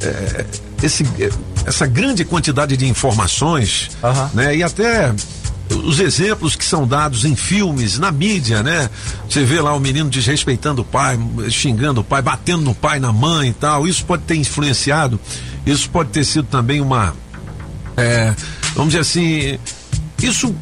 é, esse, é, essa grande quantidade de informações, né, e até os exemplos que são dados em filmes, na mídia, né? Você vê lá o menino desrespeitando o pai, xingando o pai, batendo no pai, na mãe e tal. Isso pode ter influenciado, isso pode ter sido também uma. é, vamos dizer assim, isso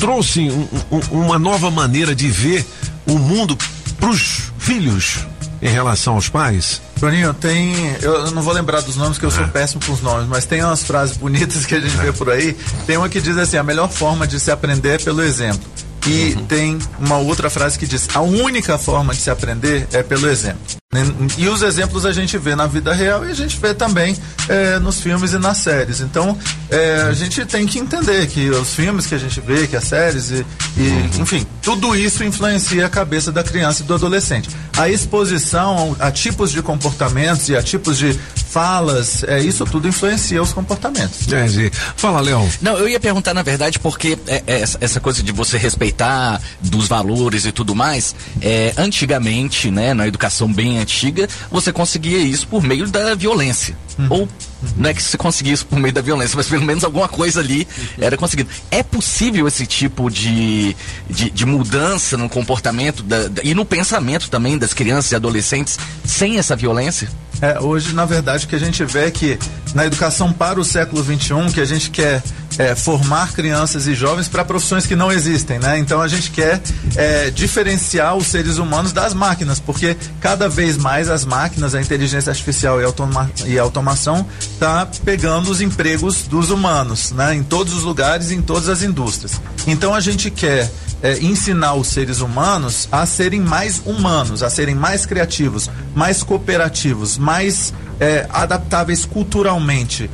trouxe um- um- uma nova maneira de ver o mundo para os filhos em relação aos pais. Toninho, tem. Eu não vou lembrar dos nomes, que eu sou péssimo com os nomes, mas tem umas frases bonitas que a gente vê por aí. Tem uma que diz assim: a melhor forma de se aprender é pelo exemplo. E tem uma outra frase que diz: a única forma de se aprender é pelo exemplo. E os exemplos a gente vê na vida real e a gente vê também eh, nos filmes e nas séries. Então eh, a gente tem que entender que os filmes que a gente vê, que as séries e, e, enfim, tudo isso influencia a cabeça da criança e do adolescente. A exposição a tipos de comportamentos e a tipos de falas, é, isso tudo influencia os comportamentos. É, Zê. Fala, Léo. Não, eu ia perguntar, na verdade, porque é, é, essa- essa coisa de você respeitar dos valores e tudo mais, é, antigamente, né, na educação bem antiga, você conseguia isso por meio da violência. Ou não é que você conseguia isso por meio da violência, mas pelo menos alguma coisa ali era conseguido. É possível esse tipo de, de, de mudança no comportamento da- da- e no pensamento também das crianças e adolescentes sem essa violência? É, hoje, na verdade, o que a gente vê é que na educação para o século XXI, que a gente quer é, formar crianças e jovens para profissões que não existem, né? Então a gente quer é, diferenciar os seres humanos das máquinas, porque cada vez mais as máquinas, a inteligência artificial e, automa e automação tá pegando os empregos dos humanos, né? Em todos os lugares, em todas as indústrias. Então a gente quer é, ensinar os seres humanos a serem mais humanos, a serem mais criativos, mais cooperativos, mais é, adaptáveis culturalmente.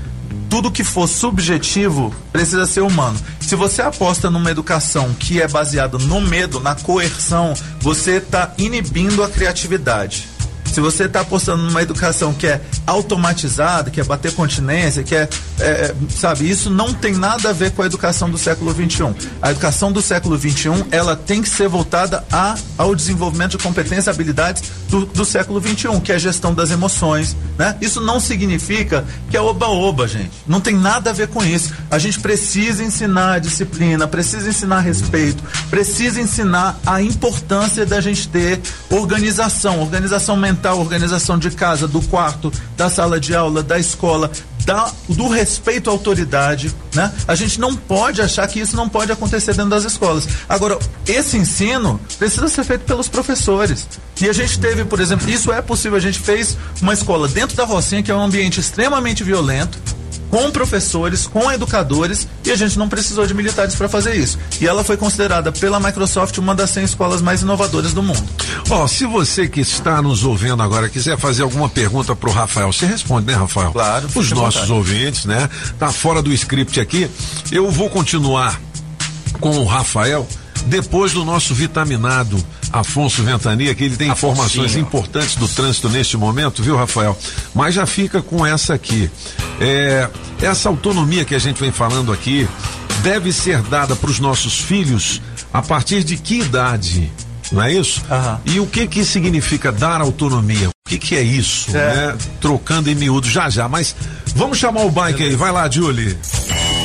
Tudo que for subjetivo precisa ser humano. Se você aposta numa educação que é baseada no medo, na coerção, você está inibindo a criatividade. Se você está apostando numa educação que é automatizada, que é bater continência, que é, é, sabe, isso não tem nada a ver com a educação do século XXI. A educação do século XXI, ela tem que ser voltada a, ao desenvolvimento de competências e habilidades do, do século XXI, que é a gestão das emoções, né? Isso não significa que é oba-oba, gente. Não tem nada a ver com isso. A gente precisa ensinar disciplina, precisa ensinar respeito, precisa ensinar a importância da gente ter organização, organização mental, organização de casa, do quarto, da sala de aula, da escola, da, do respeito à autoridade, né? A gente não pode achar que isso não pode acontecer dentro das escolas. Agora, esse ensino precisa ser feito pelos professores. E a gente teve, por exemplo, isso é possível. A gente fez uma escola dentro da Rocinha, que é um ambiente extremamente violento, com professores, com educadores, e a gente não precisou de militares para fazer isso. E ela foi considerada pela Microsoft uma das 100 escolas mais inovadoras do mundo. Ó, se você que está nos ouvindo agora quiser fazer alguma pergunta pro Rafael, você responde, né, Rafael? Claro. Os nossos vontade. ouvintes, né? Tá fora do script aqui. Eu vou continuar com o Rafael depois do nosso vitaminado Afonso Ventania, que ele tem informações importantes do trânsito neste momento, viu, Rafael? Mas já fica com essa aqui. É, essa autonomia que a gente vem falando aqui deve ser dada para os nossos filhos a partir de que idade? Não é isso? E o que que significa dar autonomia? O que que é isso? Né? Trocando em miúdo já já, mas vamos chamar o bike aí, vai lá, Julie.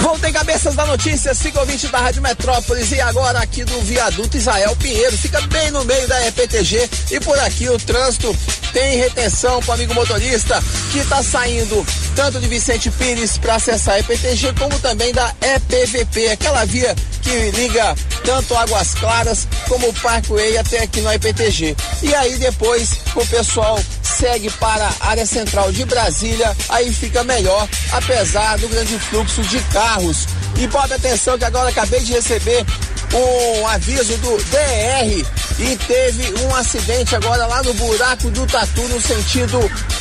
Voltem cabeças da notícia, siga ouvinte da Rádio Metrópolis e agora aqui do viaduto Israel Pinheiro, fica bem no meio da EPTG e por aqui o trânsito tem retenção para o amigo motorista que está saindo tanto de Vicente Pires para acessar a EPTG como também da EPVP, aquela via que liga tanto Águas Claras como o Parkway até aqui no EPTG. E aí depois o pessoal segue para a área central de Brasília, aí fica melhor, apesar do grande fluxo de carros. E Bob, atenção que agora acabei de receber um aviso do DR e teve um acidente agora lá no buraco do Tatu no sentido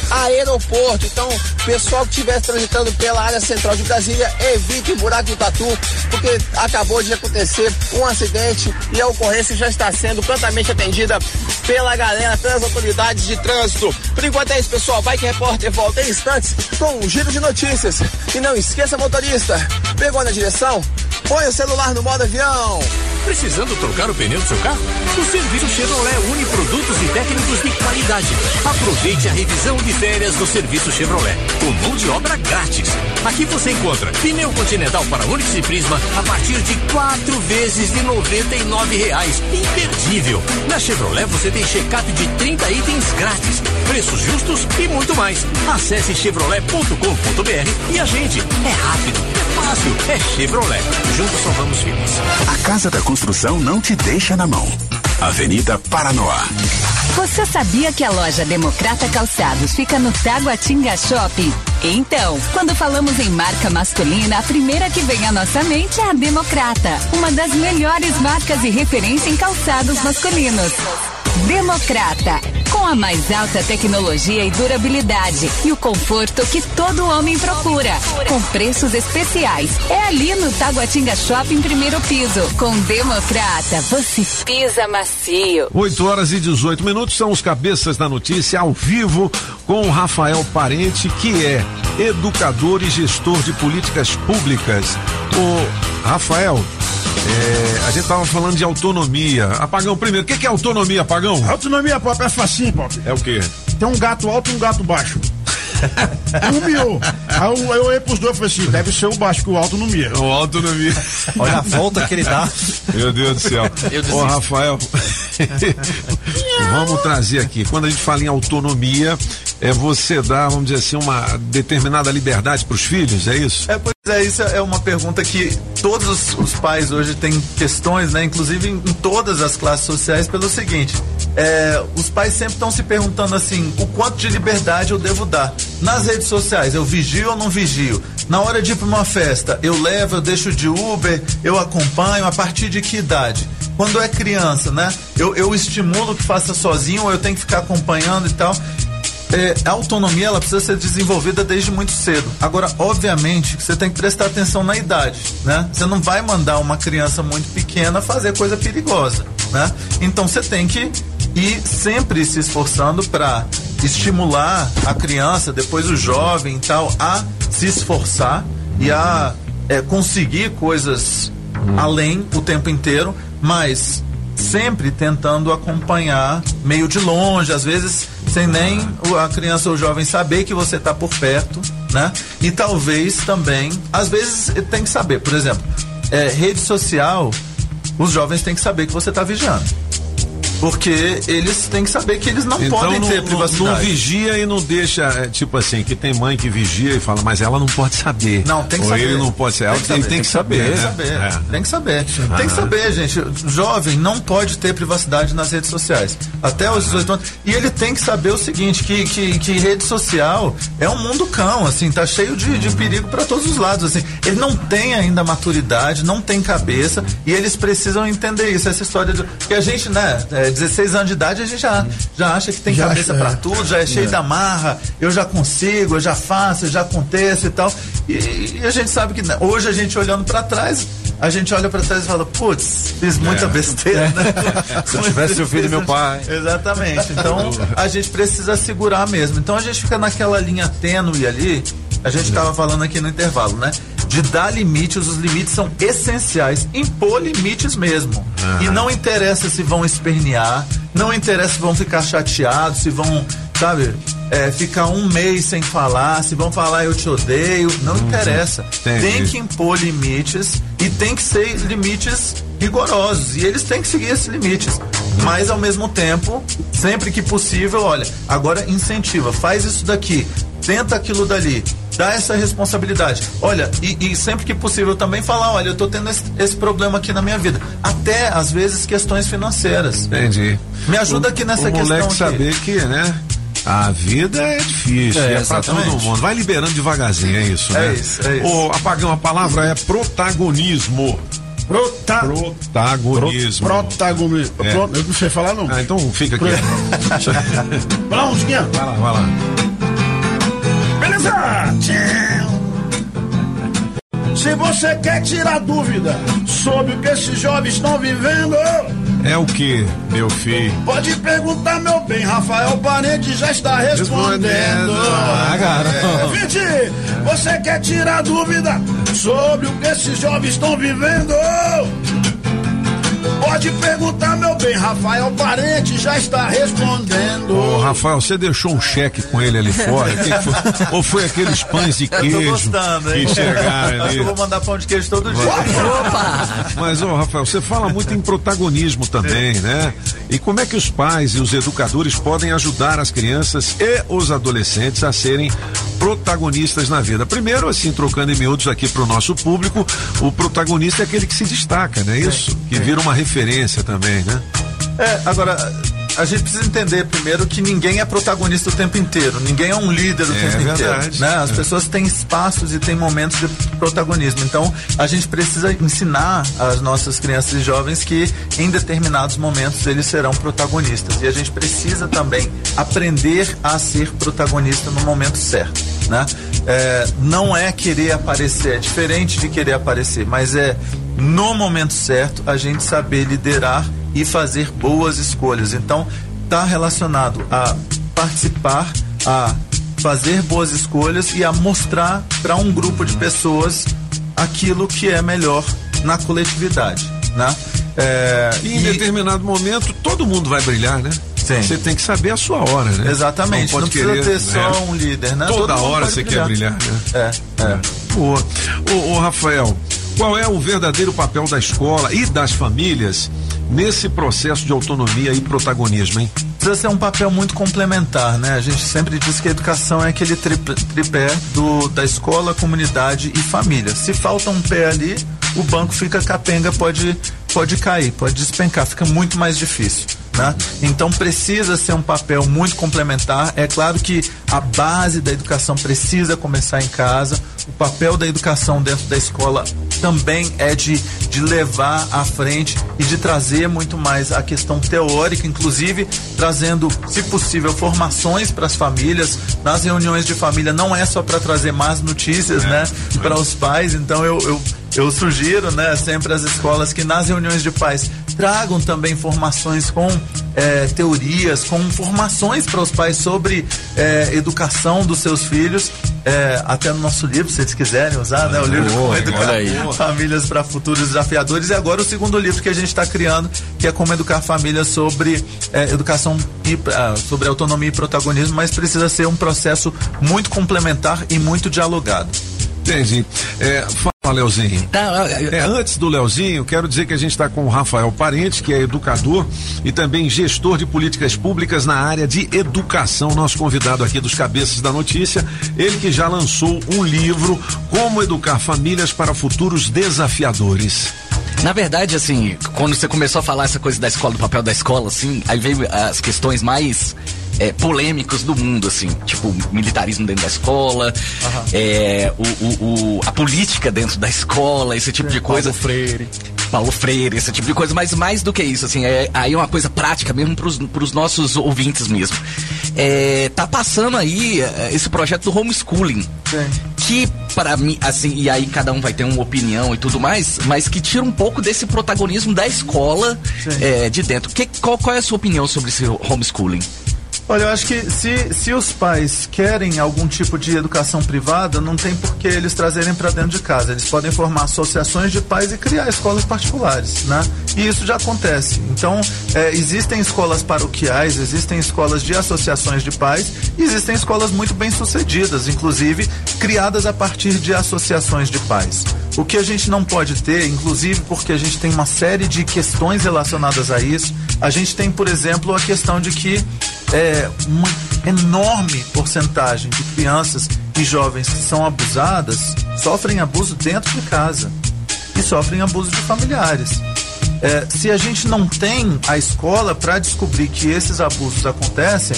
aeroporto. Então, pessoal que estiver transitando pela área central de Brasília, evite o buraco do Tatu, porque acabou de acontecer um acidente e a ocorrência já está sendo prontamente atendida pela galera, pelas autoridades de trânsito. Por enquanto é isso, pessoal. Que repórter volta em instantes com um giro de notícias. E não esqueça, motorista, pegou na direção? Põe o celular no modo avião. Precisando trocar o pneu do seu carro? O serviço Chevrolet une produtos e técnicos de qualidade. Aproveite a revisão de férias do serviço Chevrolet, com mão de obra grátis. Aqui você encontra pneu continental para Onix e Prisma a partir de quatro vezes de R$ reais. Imperdível. Na Chevrolet você tem check-up de 30 itens grátis, preços justos e muito mais. Acesse chevrolet.com.br e agende. É rápido, é fácil, é Chevrolet. Juntos salvamos vidas. A Casa da Construção não te deixa na mão. Avenida Paranoá. Você sabia que a loja Democrata Calçados fica no Taguatinga Shopping? Então, quando falamos em marca masculina, a primeira que vem à nossa mente é a Democrata, uma das melhores marcas e referência em calçados masculinos. Democrata, com a mais alta tecnologia e durabilidade e o conforto que todo homem procura, com preços especiais. É ali no Taguatinga Shopping primeiro piso. Com Democrata, você pisa macio. 8 horas e 18 minutos são os cabeças da notícia ao vivo com Rafael Parente, que é educador e gestor de políticas públicas. O Rafael, é, a gente tava falando de autonomia. Apagão, primeiro, o que, que é autonomia, Apagão? Autonomia, Pop, é facinho, Pop. É o quê? Tem um gato alto e um gato baixo. não miou. Aí eu, eu olhei pros dois e falei assim: deve ser o baixo, que o alto não mia. O alto não mia. Olha a volta que ele dá. Meu Deus do céu. Ô. Rafael, vamos trazer aqui. Quando a gente fala em autonomia, é você dar, vamos dizer assim, uma determinada liberdade para os filhos, é isso? É, pois é, isso é uma pergunta que todos os, os pais hoje têm questões, né? Inclusive em, em todas as classes sociais, pelo seguinte: é, os pais sempre estão se perguntando assim, o quanto de liberdade eu devo dar? Nas redes sociais, eu vigio ou não vigio? Na hora de ir para uma festa, eu levo, eu deixo de Uber, eu acompanho, a partir de que idade? Quando é criança, né? Eu, eu estimulo que faça sozinho ou eu tenho que ficar acompanhando e tal. É, a autonomia ela precisa ser desenvolvida desde muito cedo. Agora, obviamente, você tem que prestar atenção na idade, né? Você não vai mandar uma criança muito pequena fazer coisa perigosa, né? Então você tem que ir sempre se esforçando para estimular a criança, depois o jovem e tal, a se esforçar e a é, conseguir coisas além o tempo inteiro, mas sempre tentando acompanhar meio de longe, às vezes sem nem a criança ou o jovem saber que você está por perto, né? E talvez também, às vezes tem que saber, por exemplo, é, rede social, os jovens têm que saber que você está vigiando. Porque eles têm que saber que eles não então podem não, ter privacidade. não vigia e não deixa, é, tipo assim, que tem mãe que vigia e fala, mas ela não pode saber. Não, tem que Ou saber. ele não pode ser, ela tem, tem que saber, Tem que saber. É. Tem que saber. Ah. Tem que saber, gente. Jovem não pode ter privacidade nas redes sociais. Até os 18 anos. E ele tem que saber o seguinte: que, que, que rede social é um mundo cão, assim, tá cheio de, de perigo para todos os lados. Assim. Ele não tem ainda maturidade, não tem cabeça, e eles precisam entender isso. Essa história de. Porque a gente, né, é, 16 anos de idade, a gente já, já acha que tem Já cabeça para é. tudo, já é cheio É. da marra, eu já consigo, eu já faço, eu já aconteço e tal. E, e a gente sabe que né, hoje a gente olhando para trás, a gente olha para trás e fala, putz, fiz muita É. besteira, né? Se eu tivesse ouvido meu pai. Exatamente. Então a gente precisa segurar mesmo. Então a gente fica naquela linha tênue ali. A gente estava falando aqui no intervalo, né? De dar limites, os limites são essenciais. Impor limites mesmo. Aham. E não interessa se vão espernear, não interessa se vão ficar chateados, se vão, sabe, é, ficar um mês sem falar, se vão falar eu te odeio, não interessa. Entendi. Tem que impor limites e tem que ser limites rigorosos. E eles têm que seguir esses limites. Mas ao mesmo tempo, sempre que possível, olha, agora incentiva, faz isso daqui, tenta aquilo dali, dá essa responsabilidade. Olha, e, e sempre que possível também falar, olha, eu tô tendo esse, esse problema aqui na minha vida. Até às vezes questões financeiras. Entendi. Me ajuda aqui nessa o questão moleque aqui. saber que, né? A vida é difícil, É, é, pra todo mundo. Vai liberando devagarzinho, é isso, É né? isso, é isso. Ô, apagão, a palavra é protagonismo. Prota... Protagonismo. Pro- protagonismo. É. Pro- Eu não sei falar, não. Ah, então fica aqui. Vai lá, musiquinha. Vai lá, vai lá. Beleza? Se você quer tirar dúvida sobre o que esses jovens estão vivendo, É o que, meu filho? pode perguntar, meu bem. Rafael Parente já está respondendo. Ah, garoto. Vinte, você quer tirar dúvida sobre o que esses jovens estão vivendo? Pode perguntar, meu bem. Rafael Parente já está respondendo. Ô, Rafael, você deixou um cheque com ele ali fora? Que que foi? Ou foi aqueles pães de Eu tô queijo gostando, hein? que chegaram Acho ali? que eu vou mandar pão de queijo todo dia. Mas, ô, Rafael, você fala muito em protagonismo também, né? E como é que os pais e os educadores podem ajudar as crianças e os adolescentes a serem protagonistas na vida? Primeiro, assim, trocando em miúdos aqui pro nosso público, o protagonista é aquele que se destaca, né? Isso, que vira uma referência também, né? É, agora, a gente precisa entender primeiro que ninguém é protagonista o tempo inteiro, ninguém é um líder o É tempo inteiro. Né? As É. pessoas têm espaços e têm momentos de protagonismo. Então, a gente precisa ensinar as nossas crianças e jovens que em determinados momentos eles serão protagonistas. E a gente precisa também aprender a ser protagonista no momento certo. Né? É, não é querer aparecer, é diferente de querer aparecer, mas é no momento certo a gente saber liderar e fazer boas escolhas. Então, está relacionado a participar, a fazer boas escolhas e a mostrar para um grupo de pessoas aquilo que é melhor na coletividade, né? É, E em determinado momento todo mundo vai brilhar, né? Sim. Você tem que saber a sua hora, né? Exatamente, não, pode precisa querer, ter só né? um líder, né? Toda Todo hora você quer brilhar, né? É, é. Boa. Ô, ô, Rafael, qual é o verdadeiro papel da escola e das famílias nesse processo de autonomia e protagonismo, hein? Precisa ser um papel muito complementar, né? A gente sempre diz que a educação é aquele tripé, tripé do, da escola, comunidade e família. Se falta um pé ali, o banco fica capenga, pode, pode cair, pode despencar, fica muito mais difícil. Né? Então precisa ser um papel muito complementar. É claro que a base da educação precisa começar em casa. O papel da educação dentro da escola também é de, de levar à frente e de trazer muito mais a questão teórica, inclusive trazendo, se possível, formações para as famílias. Nas reuniões de família não é só para trazer más notícias, né, para os pais. Então eu, eu eu sugiro, né, sempre às escolas que nas reuniões de pais tragam também formações com eh, teorias, com informações para os pais sobre eh, educação dos seus filhos, eh, até no nosso livro, se eles quiserem usar, né, o livro Boa, Educar. Famílias para Futuros Desafiadores e agora o segundo livro que a gente está criando, que é Como Educar Famílias sobre educação e ah, sobre autonomia e protagonismo, mas precisa ser um processo muito complementar e muito dialogado. Entendi. Fala, Leozinho. Tá, É, antes do Leozinho, quero dizer que a gente está com o Rafael Parente, que é educador e também gestor de políticas públicas na área de educação, nosso convidado aqui dos Cabeças da Notícia. Ele que já lançou um livro, Como Educar Famílias para Futuros Desafiadores. Na verdade, assim, quando você começou a falar essa coisa da escola, do papel da escola, assim, aí veio as questões mais é, polêmicas do mundo, assim, tipo militarismo dentro da escola, é, o, o- o- a política dentro da escola, esse tipo de coisa. Paulo Freire. Paulo Freire, esse tipo de coisa, mas mais do que isso, assim, é, aí é uma coisa prática mesmo pros, pros nossos ouvintes mesmo. É, tá passando aí é, esse projeto do homeschooling. Que para mim, assim, e aí cada um vai ter uma opinião e tudo mais, mas que tira um pouco desse protagonismo da escola é, de dentro. Que, qual, qual é a sua opinião sobre esse homeschooling? Olha, eu acho que se, se os pais querem algum tipo de educação privada, não tem por que eles trazerem para dentro de casa. Eles podem formar associações de pais e criar escolas particulares, né? E isso já acontece. Então, é, existem escolas paroquiais, existem escolas de associações de pais, existem escolas muito bem sucedidas, inclusive criadas a partir de associações de pais. O que a gente não pode ter, inclusive porque a gente tem uma série de questões relacionadas a isso, a gente tem, por exemplo, a questão de que é, uma enorme porcentagem de crianças e jovens que são abusadas sofrem abuso dentro de casa e sofrem abuso de familiares. É, se a gente não tem a escola para descobrir que esses abusos acontecem,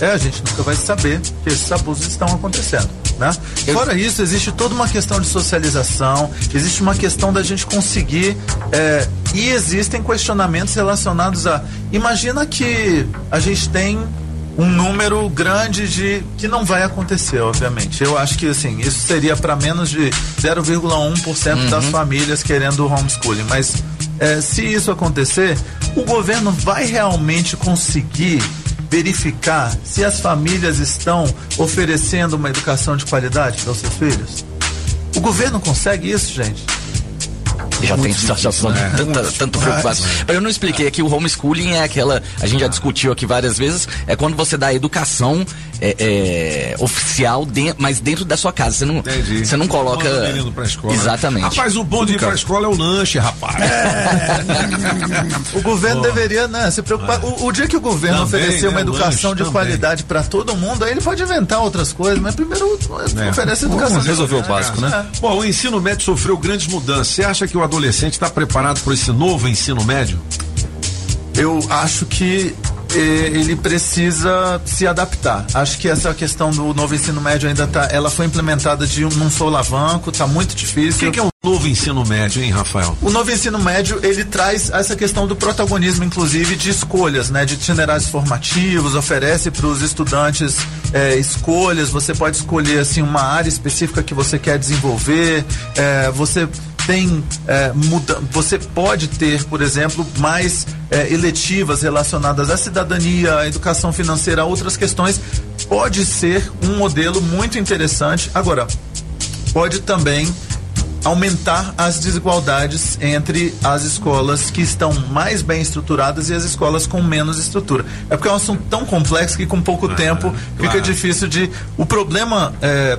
É, a gente nunca vai saber que esses abusos estão acontecendo, né? Fora isso, existe toda uma questão de socialização, existe uma questão da gente conseguir é, e existem questionamentos relacionados a imagina que a gente tem um número grande de que não vai acontecer, obviamente. Eu acho que assim, isso seria para menos de 0,1% das famílias querendo o homeschooling, mas é, se isso acontecer, o governo vai realmente conseguir verificar se as famílias estão oferecendo uma educação de qualidade para os seus filhos? O governo consegue isso, gente? Já tem situação né? de tanta, tanto preocupação. Mas eu não expliquei aqui, o homeschooling é aquela. A gente já discutiu aqui várias vezes, é quando você dá educação é, é, oficial, de, mas dentro da sua casa. Você não, você não coloca. Manda o menino pra escola. Exatamente. Rapaz, o bom de ir pra escola é o lanche, rapaz. O governo deveria né, se preocupar. O, o dia que o governo Também, oferecer né, uma o educação lanche de também. qualidade para todo mundo, aí ele pode inventar outras coisas, mas primeiro É. oferece educação. de qualidade. né? Bom, o ensino médio sofreu grandes mudanças. Você acha que o adolescente está preparado para esse novo ensino médio? Eu acho que eh, ele precisa se adaptar. Acho que essa questão do novo ensino médio ainda tá, ela foi implementada de um, num solavanco, tá muito O difícil. que, que é o novo ensino médio, hein, Rafael? O novo ensino médio, ele traz essa questão do protagonismo, inclusive, de escolhas, né? De itinerários formativos, oferece para os estudantes eh, escolhas, você pode escolher, assim, uma área específica que você quer desenvolver, eh, você tem eh, muda, você pode ter, por exemplo, mais eh, eletivas relacionadas à cidadania, à educação financeira, a outras questões. Pode ser um modelo muito interessante. Agora, pode também aumentar as desigualdades entre as escolas que estão mais bem estruturadas e as escolas com menos estrutura. É porque é um assunto tão complexo que com pouco tempo fica claro. difícil de. O problema é.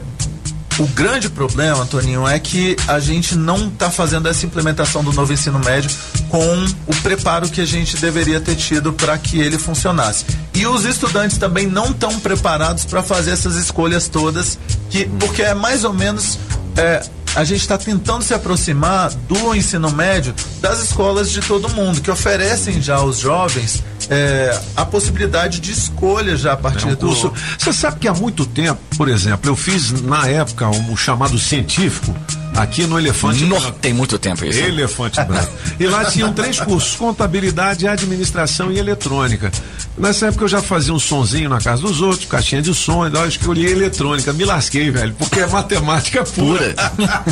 O grande problema, Toninho, é que a gente não está fazendo essa implementação do novo ensino médio com o preparo que a gente deveria ter tido para que ele funcionasse. E os estudantes também não estão preparados para fazer essas escolhas todas, que porque é mais ou menos é, a gente está tentando se aproximar do ensino médio das escolas de todo mundo, que oferecem já aos jovens é, a possibilidade de escolha já a partir É um do curso. Você sabe que há muito tempo, por exemplo, eu fiz na época um chamado científico aqui no Elefante No, Branco. tem muito tempo isso. Elefante Branco. E lá tinham três cursos: contabilidade, administração e eletrônica. Nessa época eu já fazia um sonzinho na casa dos outros, caixinha de som, então eu escolhi eletrônica. Me lasquei, velho, porque é matemática pura.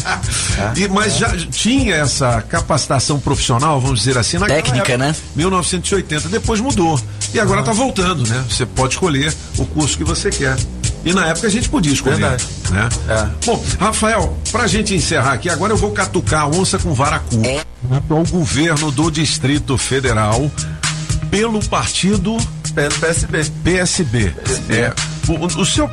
e, mas já tinha essa capacitação profissional, vamos dizer assim, naquela Técnica, época, né? 1980. Depois mudou. E agora tá voltando, né? Você pode escolher o curso que você quer. E na época a gente podia escolher. Verdade. Né? Bom, Rafael, pra gente encerrar aqui, agora eu vou catucar a onça com vara curta. O governo do Distrito Federal, pelo partido pelo PSB. PSB. É, o, o seu,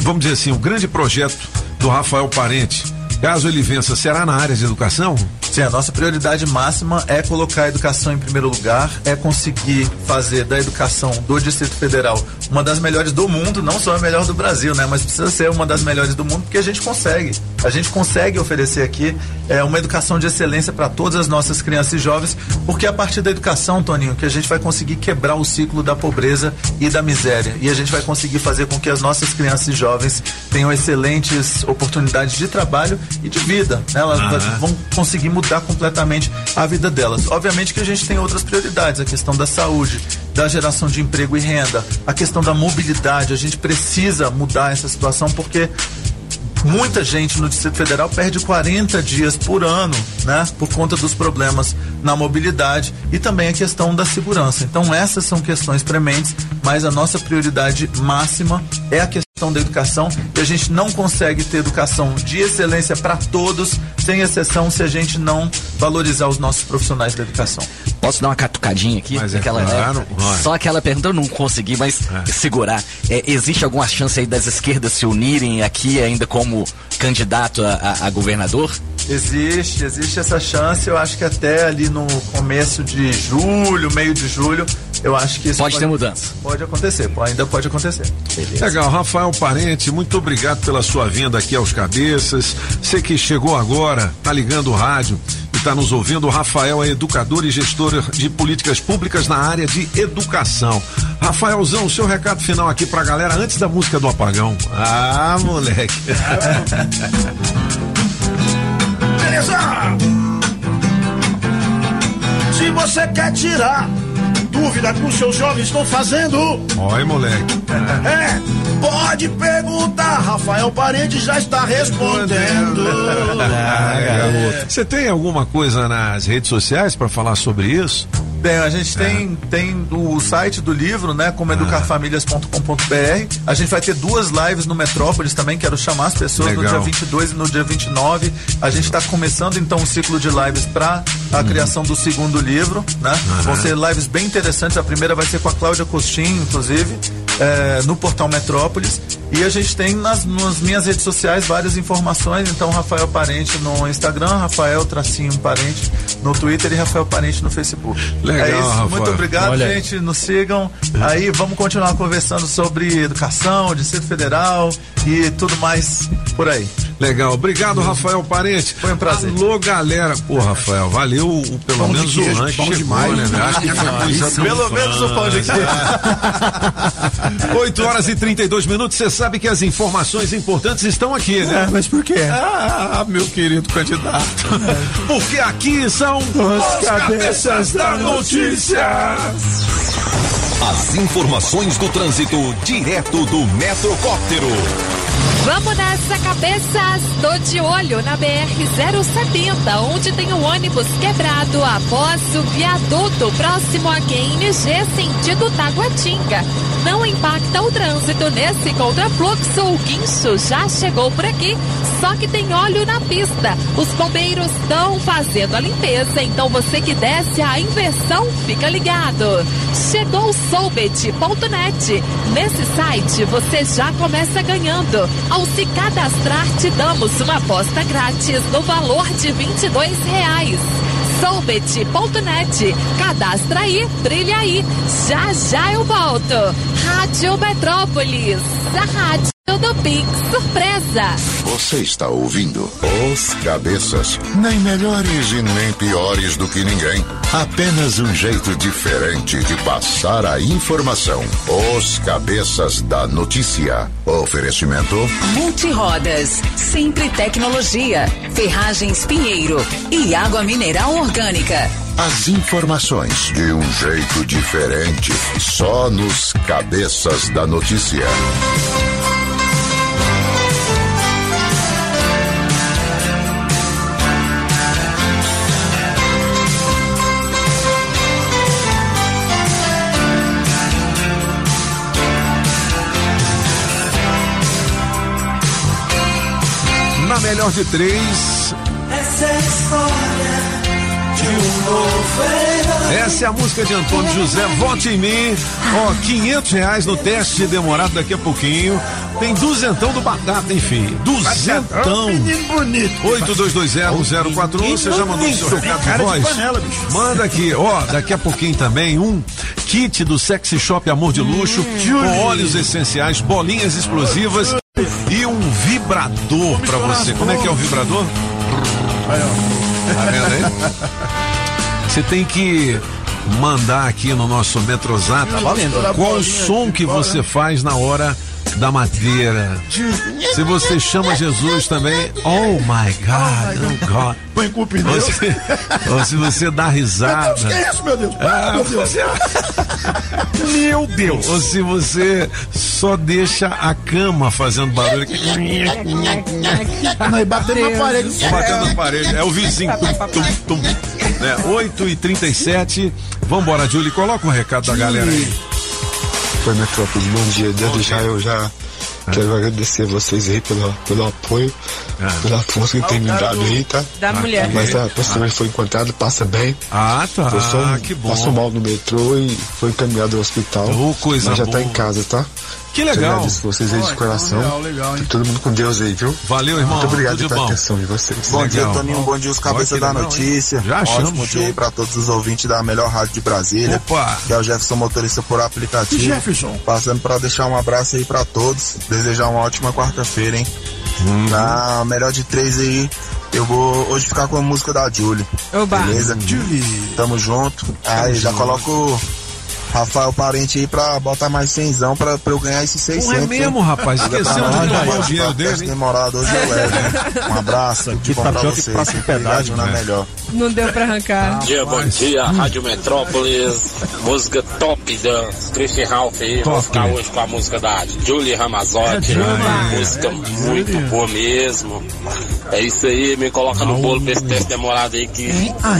vamos dizer assim, o grande projeto do Rafael Parente, caso ele vença, será na área de educação? Sim, a nossa prioridade máxima é colocar a educação em primeiro lugar, é conseguir fazer da educação do Distrito Federal uma das melhores do mundo, não só a melhor do Brasil, né? Mas precisa ser uma das melhores do mundo, porque a gente consegue. A gente consegue oferecer aqui é, uma educação de excelência para todas as nossas crianças e jovens, porque é a partir da educação, Toninho, que a gente vai conseguir quebrar o ciclo da pobreza e da miséria. E a gente vai conseguir fazer com que as nossas crianças e jovens tenham excelentes oportunidades de trabalho e de vida. né? Elas vão conseguir mudar completamente a vida delas. Obviamente que a gente tem outras prioridades, a questão da saúde, da geração de emprego e renda, a questão da mobilidade. A gente precisa mudar essa situação porque muita gente no Distrito Federal perde 40 dias por ano, né, por conta dos problemas na mobilidade e também a questão da segurança. Então essas são questões prementes, mas a nossa prioridade máxima é a questão da educação e a gente não consegue ter educação de excelência para todos, sem exceção, se a gente não valorizar os nossos profissionais da educação. Posso dar uma catucadinha aqui? Mas é aquela, claro, né, vai. Só aquela pergunta eu não consegui, mas segurar. É, existe alguma chance aí das esquerdas se unirem aqui ainda como candidato a, a- a governador? Existe, existe essa chance. Eu acho que até ali no começo de julho, meio de julho, eu acho que isso Pode ter mudança. Pode acontecer, ainda pode acontecer. Legal, Rafael Parente, muito obrigado pela sua vinda aqui aos cabeças. Você que chegou agora, tá ligando o rádio e tá nos ouvindo, o Rafael é educador e gestor de políticas públicas na área de educação. Rafaelzão, seu recado final aqui pra galera antes da música do apagão. Ah, moleque. Beleza? Se você quer tirar dúvida que os seus jovens estão fazendo, Oi, moleque. é, pode perguntar. Rafael Parente já está respondendo. Ah, garoto. Você tem alguma coisa nas redes sociais pra falar sobre isso? Bem, a gente tem, tem o site do livro, né? Como educarfamilias.com.br. A gente vai ter duas lives no Metrópolis também. Quero chamar as pessoas no Legal. dia 22 e no dia 29. A gente está começando então um ciclo de lives para a criação do segundo livro, né? Vão ser lives bem interessantes. A primeira vai ser com a Cláudia Costinho, inclusive, é, no portal Metrópolis. E a gente tem nas, nas minhas redes sociais várias informações. Então, Rafael Parente no Instagram, Rafael Tracinho Parente no Twitter e Rafael Parente no Facebook. Legal, é isso. Rafael. Muito obrigado, Olha aí. gente. Nos sigam. Aí vamos continuar conversando sobre educação, Distrito Federal e tudo mais por aí. Legal, obrigado, Rafael Parente. Foi um prazer. Alô, galera. Pô, Rafael, valeu o- pelo Pão menos queijo, o lanche. pão chegou, demais. né? Acho que foi Pelo menos o pão de franca. 8 horas e 32 minutos. Você sabe que as informações importantes estão aqui, né? É, mas por quê? Ah, meu querido candidato. Porque aqui são Os cabeças da notícia. As informações do trânsito direto do Metrocóptero. Vamos nessa, cabeças! Tô de olho na BR-070, onde tem o ônibus quebrado após o viaduto próximo a QNG, sentido Taguatinga. Não impacta o trânsito nesse contrafluxo. O guincho já chegou por aqui, só que tem óleo na pista. Os bombeiros estão fazendo a limpeza, então você que desce a inversão, fica ligado. Chegou o Soulbet.net. Nesse site você já começa ganhando. Ao se cadastrar, te damos uma aposta grátis no valor de 22 reais. Soulbet.net. Cadastra aí, brilha aí. Já já eu volto. Rádio Metrópolis, a rádio do Pix Surpresa. Você está ouvindo Os Cabeças, nem melhores e nem piores do que ninguém. Apenas um jeito diferente de passar a informação. Os Cabeças da Notícia. Oferecimento Multirodas, Sempre Tecnologia, Ferragens Pinheiro e Água Mineral Orgânica. As informações de um jeito diferente, só nos Cabeças da Notícia. Melhor de três, Essa é a história de um novo herói. Essa é a música de Antônio José, Vote em mim. Ó, 500 reais no teste demorado daqui a pouquinho. Tem duzentão do Batata, enfim. Duzentão. Menino bonito. 82201041, você já mandou seu recado de voz? panela. Manda aqui, ó, daqui a pouquinho também um kit do Sexy Shop Amor de Luxo, com óleos essenciais, bolinhas explosivas e um vibrador pra você. Como é que é o vibrador? Tá vendo aí? Você tem que mandar aqui no nosso Metrozap qual o som que você faz na hora da madeira. Se você chama Jesus também, oh my God, oh God. Põe culpa em Ou Deus. se, ou se você dá risada. Meu Deus, que é isso, meu Deus? Ah, meu Deus. Meu Deus! Ou se você só deixa a cama fazendo barulho. Não, e batendo na parede. Batendo na parede. É o vizinho. Tum, tum, tum. Né? 8 e 37 Vambora, Julie. Coloca um recado da galera aí. Oi, Metrópole, bom dia. Desde já eu já quero agradecer a vocês aí pelo, pelo apoio, pela força que tem me dado aí, tá? Da mulher. Mas a pessoa que foi encontrada passa bem. Ah, tá. Foi um- que bom. Passou mal no metrô e foi encaminhado ao hospital. Ô, coisa mas já tá boa. em casa, tá? Que Eu legal. agradeço vocês aí de coração. legal, legal, hein? Todo mundo com Deus aí, viu? Valeu, irmão. Muito obrigado pela bom. atenção de vocês. Bom dia, Legal. Toninho. Bom dia, os cabeças da legal, notícia. Já achamos, Ótimo dia aí pra todos os ouvintes da melhor rádio de Brasília. Opa! Que é o Jefferson Motorista por aplicativo. Jefferson. Passando pra deixar um abraço aí pra todos. Desejar uma ótima quarta-feira, hein? Uhum. Na melhor de três aí, eu vou hoje ficar com a música da Julie. Oba. Beleza? Julie. Tamo junto. Aí, já coloco Rafael Parente aí pra botar mais cenzão pra, pra eu ganhar esses 600. Não é mesmo, hein? rapaz? Pra Esqueceu de tomar o dinheiro dele, demorado hoje eu levo, hein? Um abraço, tudo de bom pra vocês. Sempre pedágio, né? melhor. Não deu pra arrancar. Bom dia, bom dia, Rádio Metrópolis, música top da Christian Ralph aí, vou ficar hoje com a música da Julie Ramazotti, música muito boa mesmo. É isso aí, me coloca no bolo pra esse teste demorado aí que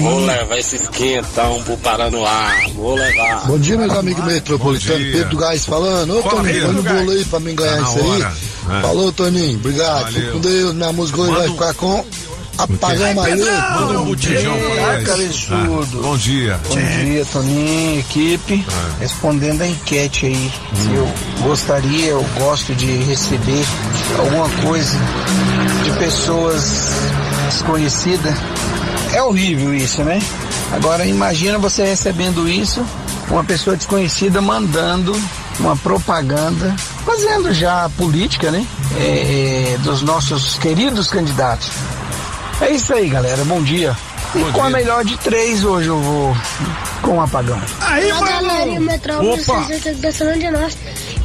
vou levar esse esquentão pro Paranoá, vou levar. Bom dia, meus amigos metropolitanos. Pedro Gás falando. Ô, Toninho, um Gás. bolo aí pra mim ganhar Tá isso aí. hora. É. Falou, Toninho. Obrigado. Valeu. com Deus. Minha música hoje vai ficar com Apagão Maior. Manda um botijão pra nós. Ah, bom dia. Bom dia, Toninho, equipe. Respondendo a enquete aí, se eu gostaria, eu gosto de receber alguma coisa pessoas desconhecidas. É horrível isso, né? Agora imagina você recebendo isso, uma pessoa desconhecida mandando uma propaganda, fazendo já a política, né? É, é, dos nossos queridos candidatos. É isso aí, galera. Bom dia. E com a melhor de três, hoje eu vou com o apagão. Aí, Metrópolis, Opa! de nós.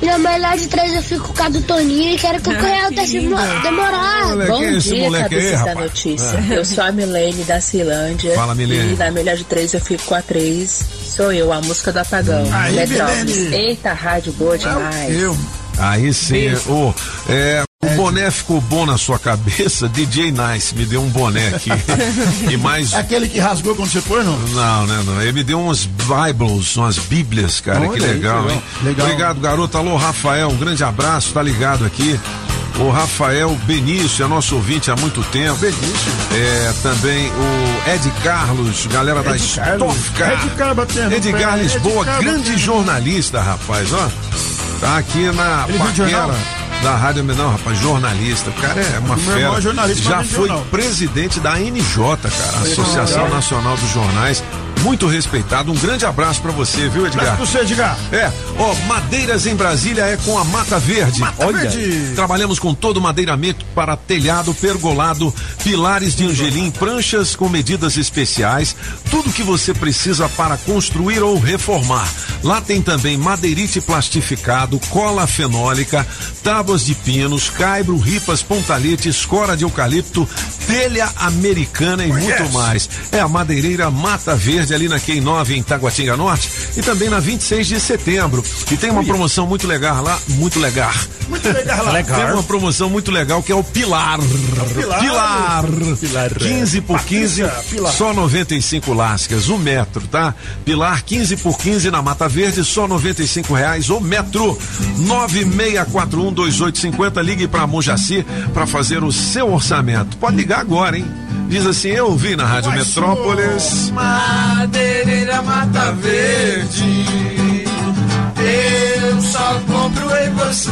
E na melhor de três eu fico com a do Toninho e quero que o Correio desse demorar. Moleque, Bom esse dia, moleque aí, cabeça da notícia. É. Eu sou a Milene da Cilândia. Fala, Milene. E na melhor de três eu fico com a três. Sou eu, a música do apagão. Aí, Metrópolis. Milene. Eita, rádio boa demais. Aí sim, ô, é, o boné ficou bom na sua cabeça, DJ Nice me deu um boné aqui. e mais. Aquele que rasgou quando você pôs, não? Não, né, não. Ele me deu uns Bibles, umas Bíblias, cara, Olha que aí, legal, legal. hein? Legal. Obrigado, garoto. Alô, Rafael, um grande abraço, tá ligado aqui. O Rafael Benício é nosso ouvinte há muito tempo. Benício. É, também o Ed Carlos, galera da Ed Carlos. Stoff Car. Ed Carlos batendo Edgar Lisboa, grande batendo. jornalista, rapaz, ó. Tá aqui na Ele jornal? paquera da Rádio Não, rapaz, jornalista. O cara é uma irmão fera. é jornalista, Já vende foi jornal. presidente da ANJ, cara, Associação. Nacional dos Jornais. Muito respeitado. Um grande abraço pra você, viu, Edgar? Abraço pra você, Edgar. É, ó, madeiras em Brasília é com a Mata Verde. Olha, Verde. trabalhamos com todo o madeiramento para telhado, pergolado, pilares de angelim, pranchas com medidas especiais, tudo que você precisa para construir ou reformar. Lá tem também madeirite plastificado, cola fenólica, tábuas de pinos, caibro, ripas, pontalete, escora de eucalipto, telha americana e muito mais. É a madeireira Mata Verde ali na Quem 9 em Taguatinga Norte e também na 26 de setembro. E tem uma promoção muito legal lá, muito legal. Muito legal lá. Tem uma promoção muito legal que é o Pilar. Pilar. Pilar. 15 por 15, Patrícia Pilar. só 95 lascas, o metro, tá? Pilar 15 por 15 na Mata Verde, só 95 reais o metro. 96412850, ligue pra Mojaci pra fazer o seu orçamento. Pode ligar agora, hein? Diz assim, eu ouvi na Rádio Metrópolis. Madeireira Mata Verde. Eu só compro em você.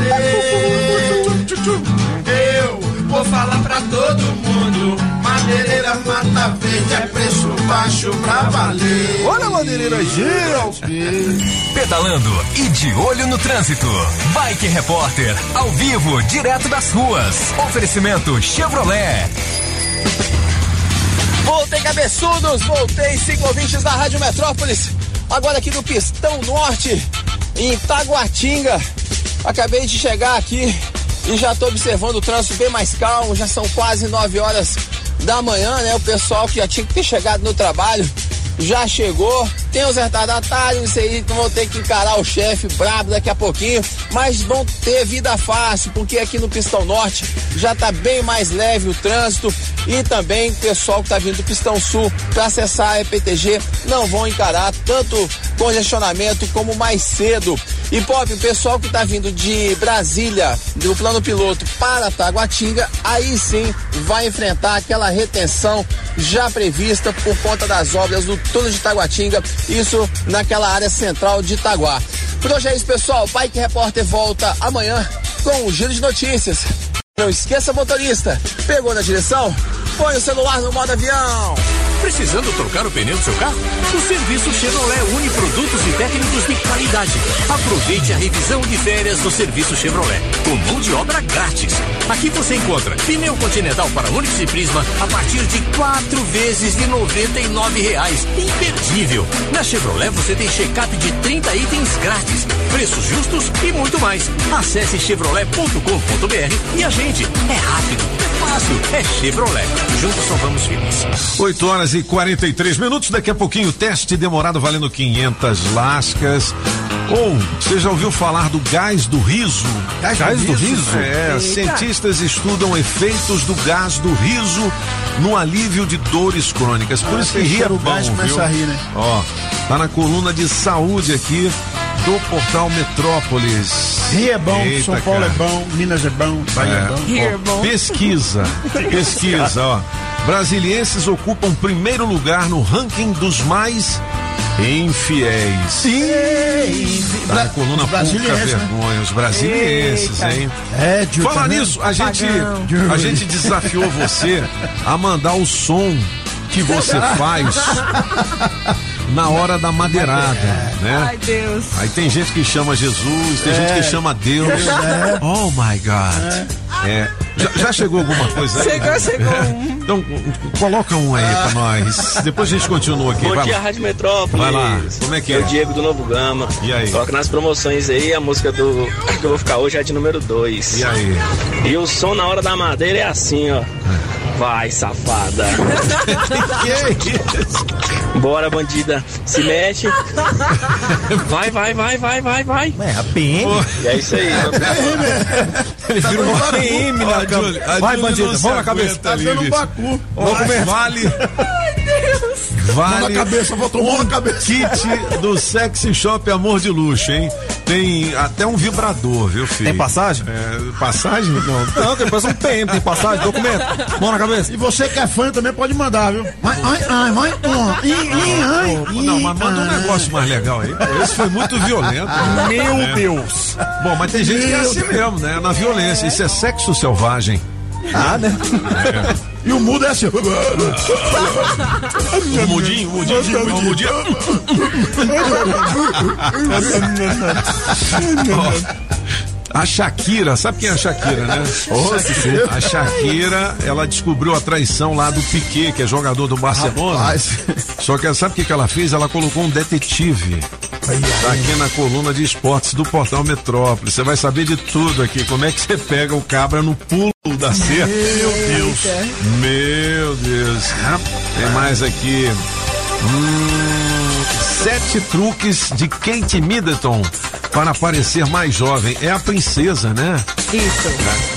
Eu vou falar pra todo mundo. Madeireira Mata Verde é preço baixo pra valer. Olha a madeireira GLP. Pedalando e de olho no trânsito. Bike Repórter, ao vivo, direto das ruas. Oferecimento Chevrolet. Voltei, cabeçudos! Voltei, cinco ouvintes da Rádio Metrópolis. Agora aqui no Pistão Norte, em Taguatinga. Acabei de chegar aqui e já estou observando o trânsito bem mais calmo. Já são quase 9 horas da manhã, né? O pessoal que já tinha que ter chegado no trabalho já chegou. Tem os retardatários, isso aí vão ter que encarar o chefe brabo daqui a pouquinho, mas vão ter vida fácil, porque aqui no Pistão Norte já tá bem mais leve o trânsito e também o pessoal que tá vindo do Pistão Sul para acessar a EPTG não vão encarar tanto congestionamento como mais cedo. E Pop, o pessoal que tá vindo de Brasília, do plano piloto para Taguatinga, aí sim vai enfrentar aquela retenção já prevista por conta das obras do túnel de Taguatinga, isso naquela área central de Itaguá. Por hoje é isso, pessoal. Bike Repórter volta amanhã com um giro de notícias. Não esqueça, motorista, pegou na direção? Põe o celular no modo avião. Precisando trocar o pneu do seu carro? O serviço Chevrolet une produtos e técnicos de qualidade. Aproveite a revisão de férias do serviço Chevrolet, com mão de obra grátis. Aqui você encontra pneu continental para Onix e Prisma a partir de quatro vezes de 99 reais. Imperdível! Na Chevrolet você tem check-up de 30 itens grátis, preços justos e muito mais. Acesse chevrolet.com.br e a gente é rápido, fácil, é Chevrolet. Juntos salvamos vidas. 8 horas e 43 minutos. Daqui a pouquinho, teste demorado valendo 500 lascas. Ou você já ouviu falar do gás do riso? Gás do riso? É, Eita. cientistas estudam efeitos do gás do riso no alívio de dores crônicas. Por Ah, isso que você ri é bom, gás viu? a rir, né? Ó, tá na coluna de saúde aqui do portal Metrópolis. Rio é bom, Eita, São Paulo cara. é bom, Minas é bom, Bahia é, bom. Ó, Pesquisa, pesquisa, ó. Brasilienses ocupam primeiro lugar no ranking dos mais infiéis. Sim. Tá na coluna pouca brasilienses, né? vergonha, os brasilienses, Eita. hein? É, Falar tá nisso, a gente, Pagão. a gente desafiou você a mandar o som que você faz na hora da madeirada, né? Ai, Deus. Aí tem gente que chama Jesus, tem É. gente que chama Deus. É. Oh my God. É. Já, já chegou alguma coisa aí? Chegou, chegou um. Então, coloca um aí pra nós. Depois a gente continua aqui. Bom vai dia, lá. Rádio Metrópolis. Vai lá, como é que é? é? o Diego do Novo Gama. E aí? Toca nas promoções aí, a música do que eu vou ficar hoje é de número 2. E aí? E o som na hora da madeira é assim, ó. Vai, safada. Bora, bandida. Se mexe. Vai, vai, vai, vai, vai, vai. É, a PM. E é isso aí. Ele vira uma PM na a cama. Vai, não se vamos na cabeça. Tá ali, dando um bacu. Ó, Vamos comer. Vale. Ai, Deus. Vale. Mão na cabeça, botou mão na cabeça. Kit do Sexy Shop Amor de Luxo, hein? Tem até um vibrador, viu, filho? Tem passagem? É, passagem? Não. Não, depois um PM, tem passagem, documento. Mão na cabeça. E você que é fã também pode mandar, viu? Vai, ai, ai, vai, ai, ih, Não, mas manda um negócio mais legal aí. Esse foi muito violento. Meu É. Deus. Bom, mas tem gente que é assim mesmo, né? Na violência. Isso é sexo selvagem. Ah, né? E o mudo é assim. ó. O mudinho, o mudinho, o mudinho. A Shakira, sabe quem é a Shakira, né? A Shakira, ela descobriu a traição lá do Piquet, que é jogador do Barcelona. Rapaz. Só que sabe o que, que ela fez? Ela colocou um detetive. Tá aqui na coluna de esportes do portal Metrópole. Você vai saber de tudo aqui. Como é que você pega o cabra no pulo da cerca? Meu Deus. Meu Deus. Tem mais aqui. Hum, sete truques de Kate Middleton para parecer mais jovem. É a princesa, né? Isso.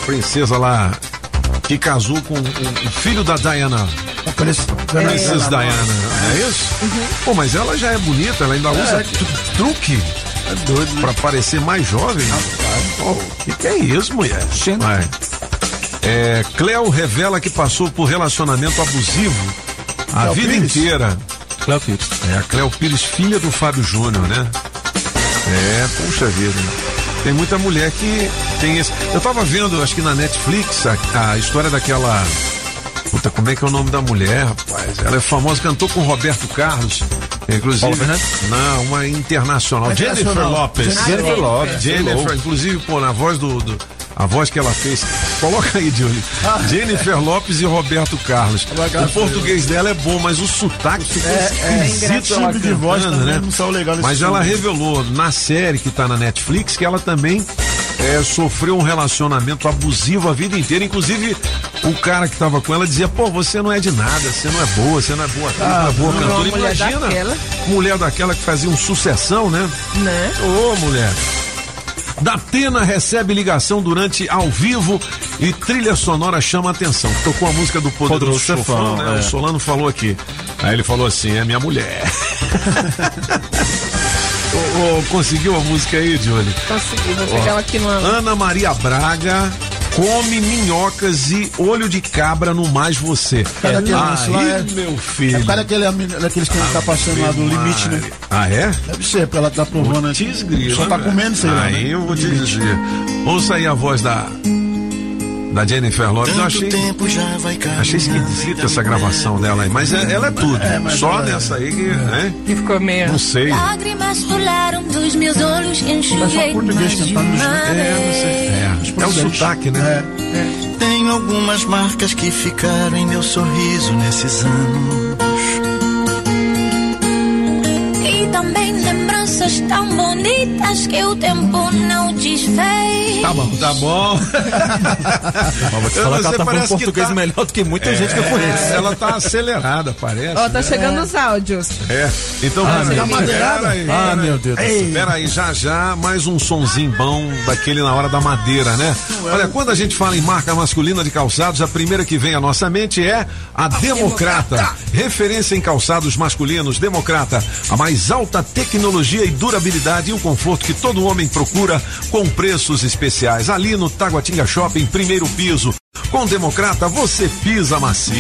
A princesa lá que casou com o, filho da Diana. Princesa Diana, não é isso? Pô, mas ela já é bonita, ela ainda usa tru- truque. É doido, Pra parecer mais jovem. O que, que é isso, mulher? Vai. É, Cleo revela que passou por relacionamento abusivo a Cleo vida Pires? inteira. Cléo Pires. É a Cleo Pires, filha do Fábio Júnior, né? É, puxa vida. Tem muita mulher que tem esse. Eu tava vendo, acho que na Netflix, a, a história daquela. Puta, como é que é o nome da mulher, rapaz? Ela é famosa, cantou com Roberto Carlos. Inclusive. Fernandes? Não, uma internacional. Internacional. Jennifer Lopez. Jennifer Jennifer Lopez. Lopez. Jennifer, inclusive, pô, na voz do. do- a voz que ela fez. Coloca aí, Johnny. Jennifer Lopes e Roberto Carlos. O português dela é bom, mas o sotaque É, é, esquisito. ela timbre de voz cantando, né? Mas ela filme. revelou na série que tá na Netflix que ela também é, sofreu um relacionamento abusivo a vida inteira. Inclusive, o cara que tava com ela dizia: pô, você não é de nada, você não é boa, você não é boa, atriz, não é boa não, cantora. mulher Imagina, daquela. mulher daquela que fazia um sucessão, né? Né? Ô, mulher. Datena recebe ligação durante ao vivo e trilha sonora chama a atenção. Tocou a música do Poderoso, Poderoso Chefão, né? é. O Solano falou aqui. Aí ele falou assim: é minha mulher. Ô, ô, conseguiu a música aí, Johnny? Consegui, vou pegar ela aqui numa. Ana Maria Braga come minhocas e olho de cabra no Mais Você. Cara, aquele lá Aí, é- meu filho. É por causa daquele, daqueles que tá passando lá do limite, né? Ah, é? Deve ser, porque ela tá provando grila, Só tá velho. comendo aí, lá, Aí né? eu vou te dizer. Ouça aí a voz da da Jennifer Lopes. Eu achei, achei esquisita essa gravação dela aí, mas é- ela é tudo. Só nessa aí que, né? Que ficou meio. Não sei. Lágrimas rolaram dos meus olhos, enxuguei mais de uma vez. É o sotaque, né? Tenho algumas marcas que ficaram em meu sorriso nesses anos. E também lembranças tão bonitas que o tempo não desfez. Tá bom, tá bom. vou te falar que ela tá falando português melhor do que muita gente que eu conheço. Ela tá acelerada, parece. Ó, tá né? chegando os áudios. É. Então, Ah, vamos meu lá. Deus. Pera aí, Ah, meu. Deus do céu. Espera aí, já já, mais um sonzinho bom daquele na hora da madeira, né? Olha, quando a gente fala em marca masculina de calçados, a primeira que vem à nossa mente é a Democrata. Referência em calçados masculinos, Democrata. A mais alta tecnologia e durabilidade e o conforto que todo homem procura com preços especiais. Ali no Taguatinga Shopping, primeiro piso. Com Democrata, você pisa macio.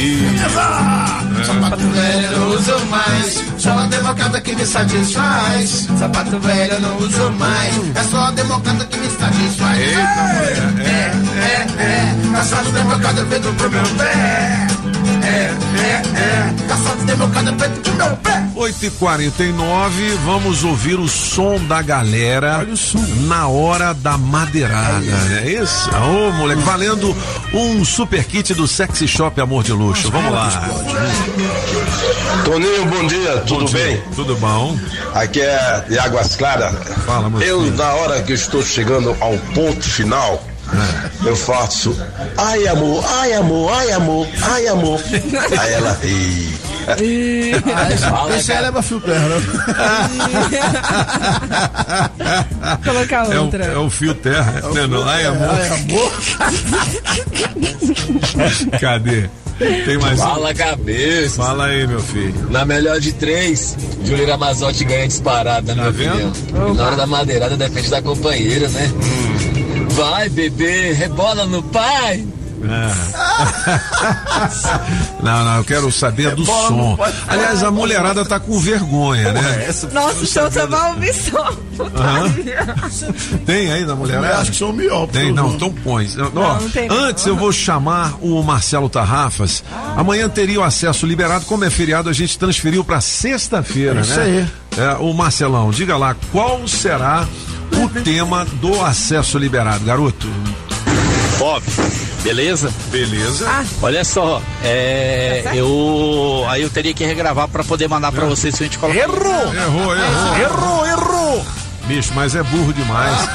Sapato velho eu não uso mais, só a democrata que me satisfaz. Sapato velho eu não uso mais, é só a democrata que me satisfaz. é, é, é, caçado democrata feito pro meu pé. É, é, é, caçado democrata feito pro meu pé. 8 e 49 vamos ouvir o som da galera na hora da madeirada. É isso? Ô, moleque, valendo um super kit do Sexy Shop Amor de Luxo. Vamos lá. Toninho, bom dia, tudo bem? Tudo bom. Aqui é de Águas Claras. Fala, meu Eu, filho. na hora que estou chegando ao ponto final, eu faço ai amor, ai amor, ai amor, ai amor. Aí ela ri. Esse aí leva fio terra, né? Colocar É o, outra. é o fio terra, né? Não, ai, amor. Ai, amor. Cadê? Tem mais um? Fala, cabeça. Fala aí, meu filho. Na melhor de três, Júlio Ramazotti ganha disparada, né, meu vendo? filhão? E Na hora da madeirada depende da companheira, né? Vai, bebê, rebola no pai. Não, não, eu quero saber do bola som. Aliás, a mulherada tá com vergonha, né? Nossa, então você vai ouvir som. Tem aí na Eu mulherada? acho que são melhor. Tem, não, então põe. Não tem não. antes eu vou chamar o Marcelo Tarrafas. Amanhã teria o acesso liberado. Como é feriado, a gente transferiu para sexta-feira, É isso né? É, o Marcelão, diga lá, qual será o tema do acesso liberado, garoto? Bob, beleza? Beleza. Olha só, é, eu aí eu teria que regravar pra poder mandar pra vocês se a gente colocar. Errou! Errou, errou. Errou, errou! Bicho, mas é burro demais.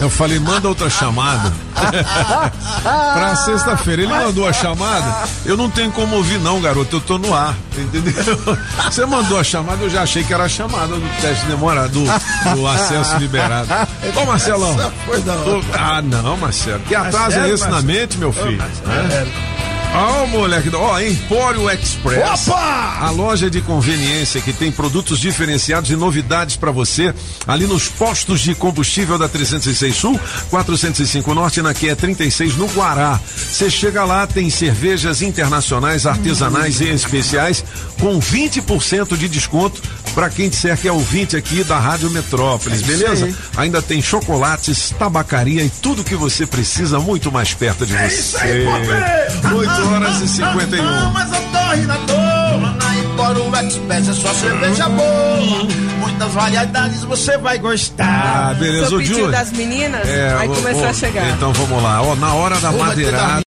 Eu falei, manda outra chamada. pra sexta-feira. Ele mandou a chamada. Eu não tenho como ouvir, não, garoto. Eu tô no ar. Entendeu? Você mandou a chamada, eu já achei que era a chamada do teste demorado, do, do acesso liberado. Ô, Marcelão. Foi da hora. Ah, não, Marcelo. Que atraso é esse na Marcelo? mente, meu filho? É. Ó, moleque, ó, Empório Express. Opa! A loja de conveniência que tem produtos diferenciados e novidades para você ali nos postos de combustível da 306 Sul, 405 Norte, na QE 36 no Guará. Você chega lá, tem cervejas internacionais, artesanais e especiais com 20% de desconto para quem disser que é ouvinte aqui da Rádio Metrópolis, beleza? Ainda tem chocolates, tabacaria e tudo que você precisa muito mais perto de É você. isso aí, Popê! 8 horas e 51. Não, mas eu tô rindo à toa. Na Express é só cerveja boa. Muitas variedades você vai gostar. Ah, beleza, Seu o Júlio. das meninas, É, aí começou ô, a chegar. Então vamos lá. Ó, na hora da Ô, ter madeirada,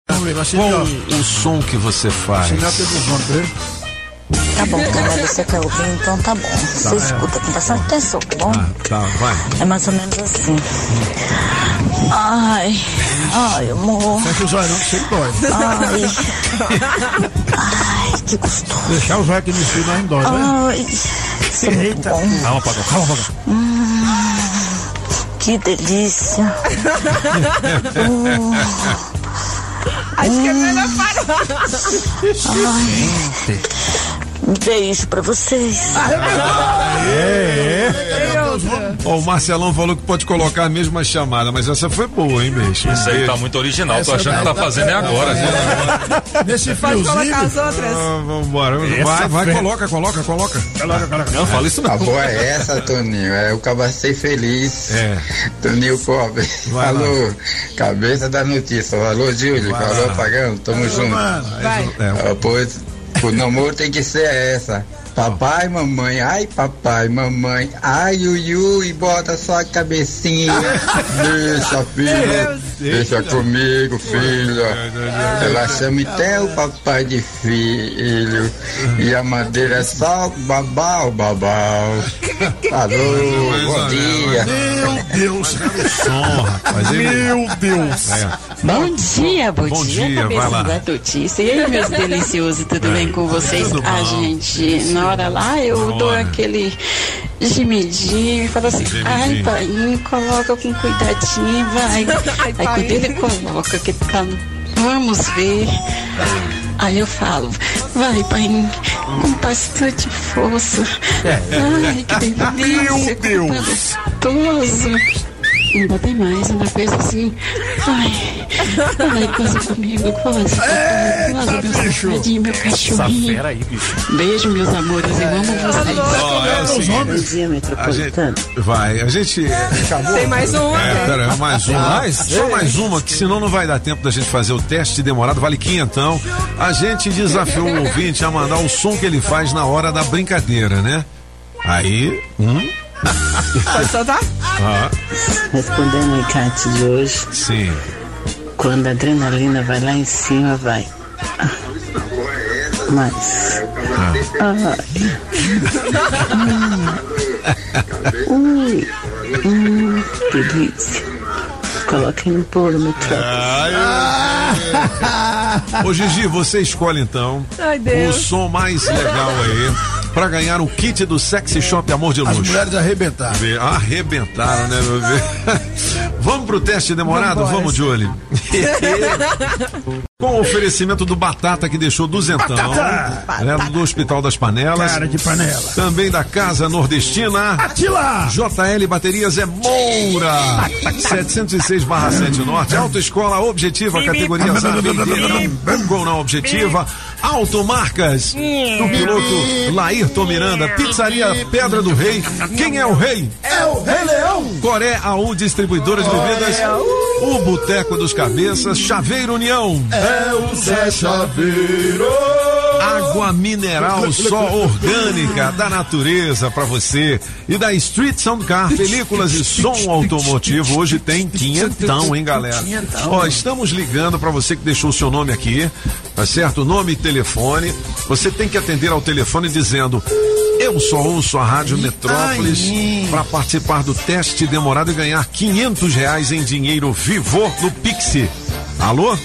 qual o som que você faz? Tá bom, quando você quer ouvir, então tá bom. Você escuta com bastante atenção, tá bom? Ah, tá, vai. É mais ou menos assim. Ai, ai, amor. Fecha os olhos não, que sempre dói. Ai, ai, que gostoso. Deixar os olhos aqui no fio, não dói, né? Ai, isso é muito Eita. bom. Calma, Pagão, calma, Pagão. Hum, que delícia. Hum, Acho que é melhor parar. ai, beijo pra vocês. É, é. Ó, o Marcelão falou que pode colocar a mesma chamada, mas essa foi boa, hein, bicho? Isso aí tá muito original, tô achando que tá fazendo é agora. Nesse Pode colocar as outras. Ah, vambora. Essa Vai, vai, fé. coloca, coloca, coloca. Não, fala isso não. A boa é essa, Toninho. É o Cabacei Feliz. É. Toninho Pobre. Vai lá. Alô, cabeça da notícia. Alô, Júlio. Alô, lá. Pagano. Tamo junto. Vai. É, pois, o namoro tem que ser essa. Papai, mamãe, ai papai, mamãe, ai ui, ui, bota sua cabecinha. Deixa, filho, deixa comigo, filho. Ela chama até o papai de filho. E a madeira é só babau, babau. Alô, bom dia. Meu Deus. som, rapaz. Meu Deus. É. Bom dia, bom, Bom dia, dia, cabeça vai lá. da notícia. E aí, meus deliciosos, tudo bem com vocês? Tudo A gente, na hora lá, eu dou aquele gemidinho e falo assim, Gemidinho. ai, pai, coloca com cuidadinho, vai. Ai, aí quando ele coloca, que tá, vamos ver. Aí eu falo, vai, pai, com bastante força. Ai, que delícia, Meu tá gostoso. Ainda tem mais, ainda fez assim. Ai, ai, coisa comigo, coisa. Coisa, meu safadinho, meu Essa cachorrinho. fera aí, bicho. Beijo, meus amores, eu amo vocês. Ó, é o seguinte, Bom dia, a metropolitano. gente, vai, a gente... Tem mais uma. É, né? pera, mais uma. Mais? Só mais uma, que senão não vai dar tempo da gente fazer o teste demorado, vale quinhentão. A gente desafiou o ouvinte a mandar o som que ele faz na hora da brincadeira, né? Aí, um. Pode soltar? Ah, Respondendo o encarte de hoje, sim. quando a adrenalina vai lá em cima, vai. Mas. Ai. Hum. Ui. Hum, que delícia. Coloquem no bolo, metrópole. Ô Gigi, você escolhe então Ai, o som mais legal aí pra ganhar o kit do Sexy Shop Amor de As Luxo. mulheres arrebentaram. Vê, Arrebentaram, né, meu bebê? Vamos pro teste demorado? Vambora. Vamos, Julie. Com o oferecimento do Batata que deixou duzentão. Batata! Né, do Hospital das Panelas. Cara de panela. Também da Casa Nordestina. Atila! JL Baterias é Moura. 706 barra 7 Norte. Autoescola Objetiva, categoria ABD. Google na Objetiva. Automarcas. Do piloto Laírton Miranda. Pizzaria Pedra do Rei. Quem é o rei? É o Rei Leão. Coré AU Distribuidora de Bebidas. O Boteco dos Cabeças. Chaveiro União. É o Zé Chaveiro. Água mineral só orgânica da natureza pra você. E da Street Sound Car, películas e som automotivo. Hoje tem quinhentão, hein, galera? Ó, estamos ligando pra você que deixou o seu nome aqui, tá certo? Nome e telefone. Você tem que atender ao telefone dizendo. Eu só ouço a Rádio Metrópolis para participar do teste demorado e ganhar 500 reais em dinheiro vivo no Pixie. Alô?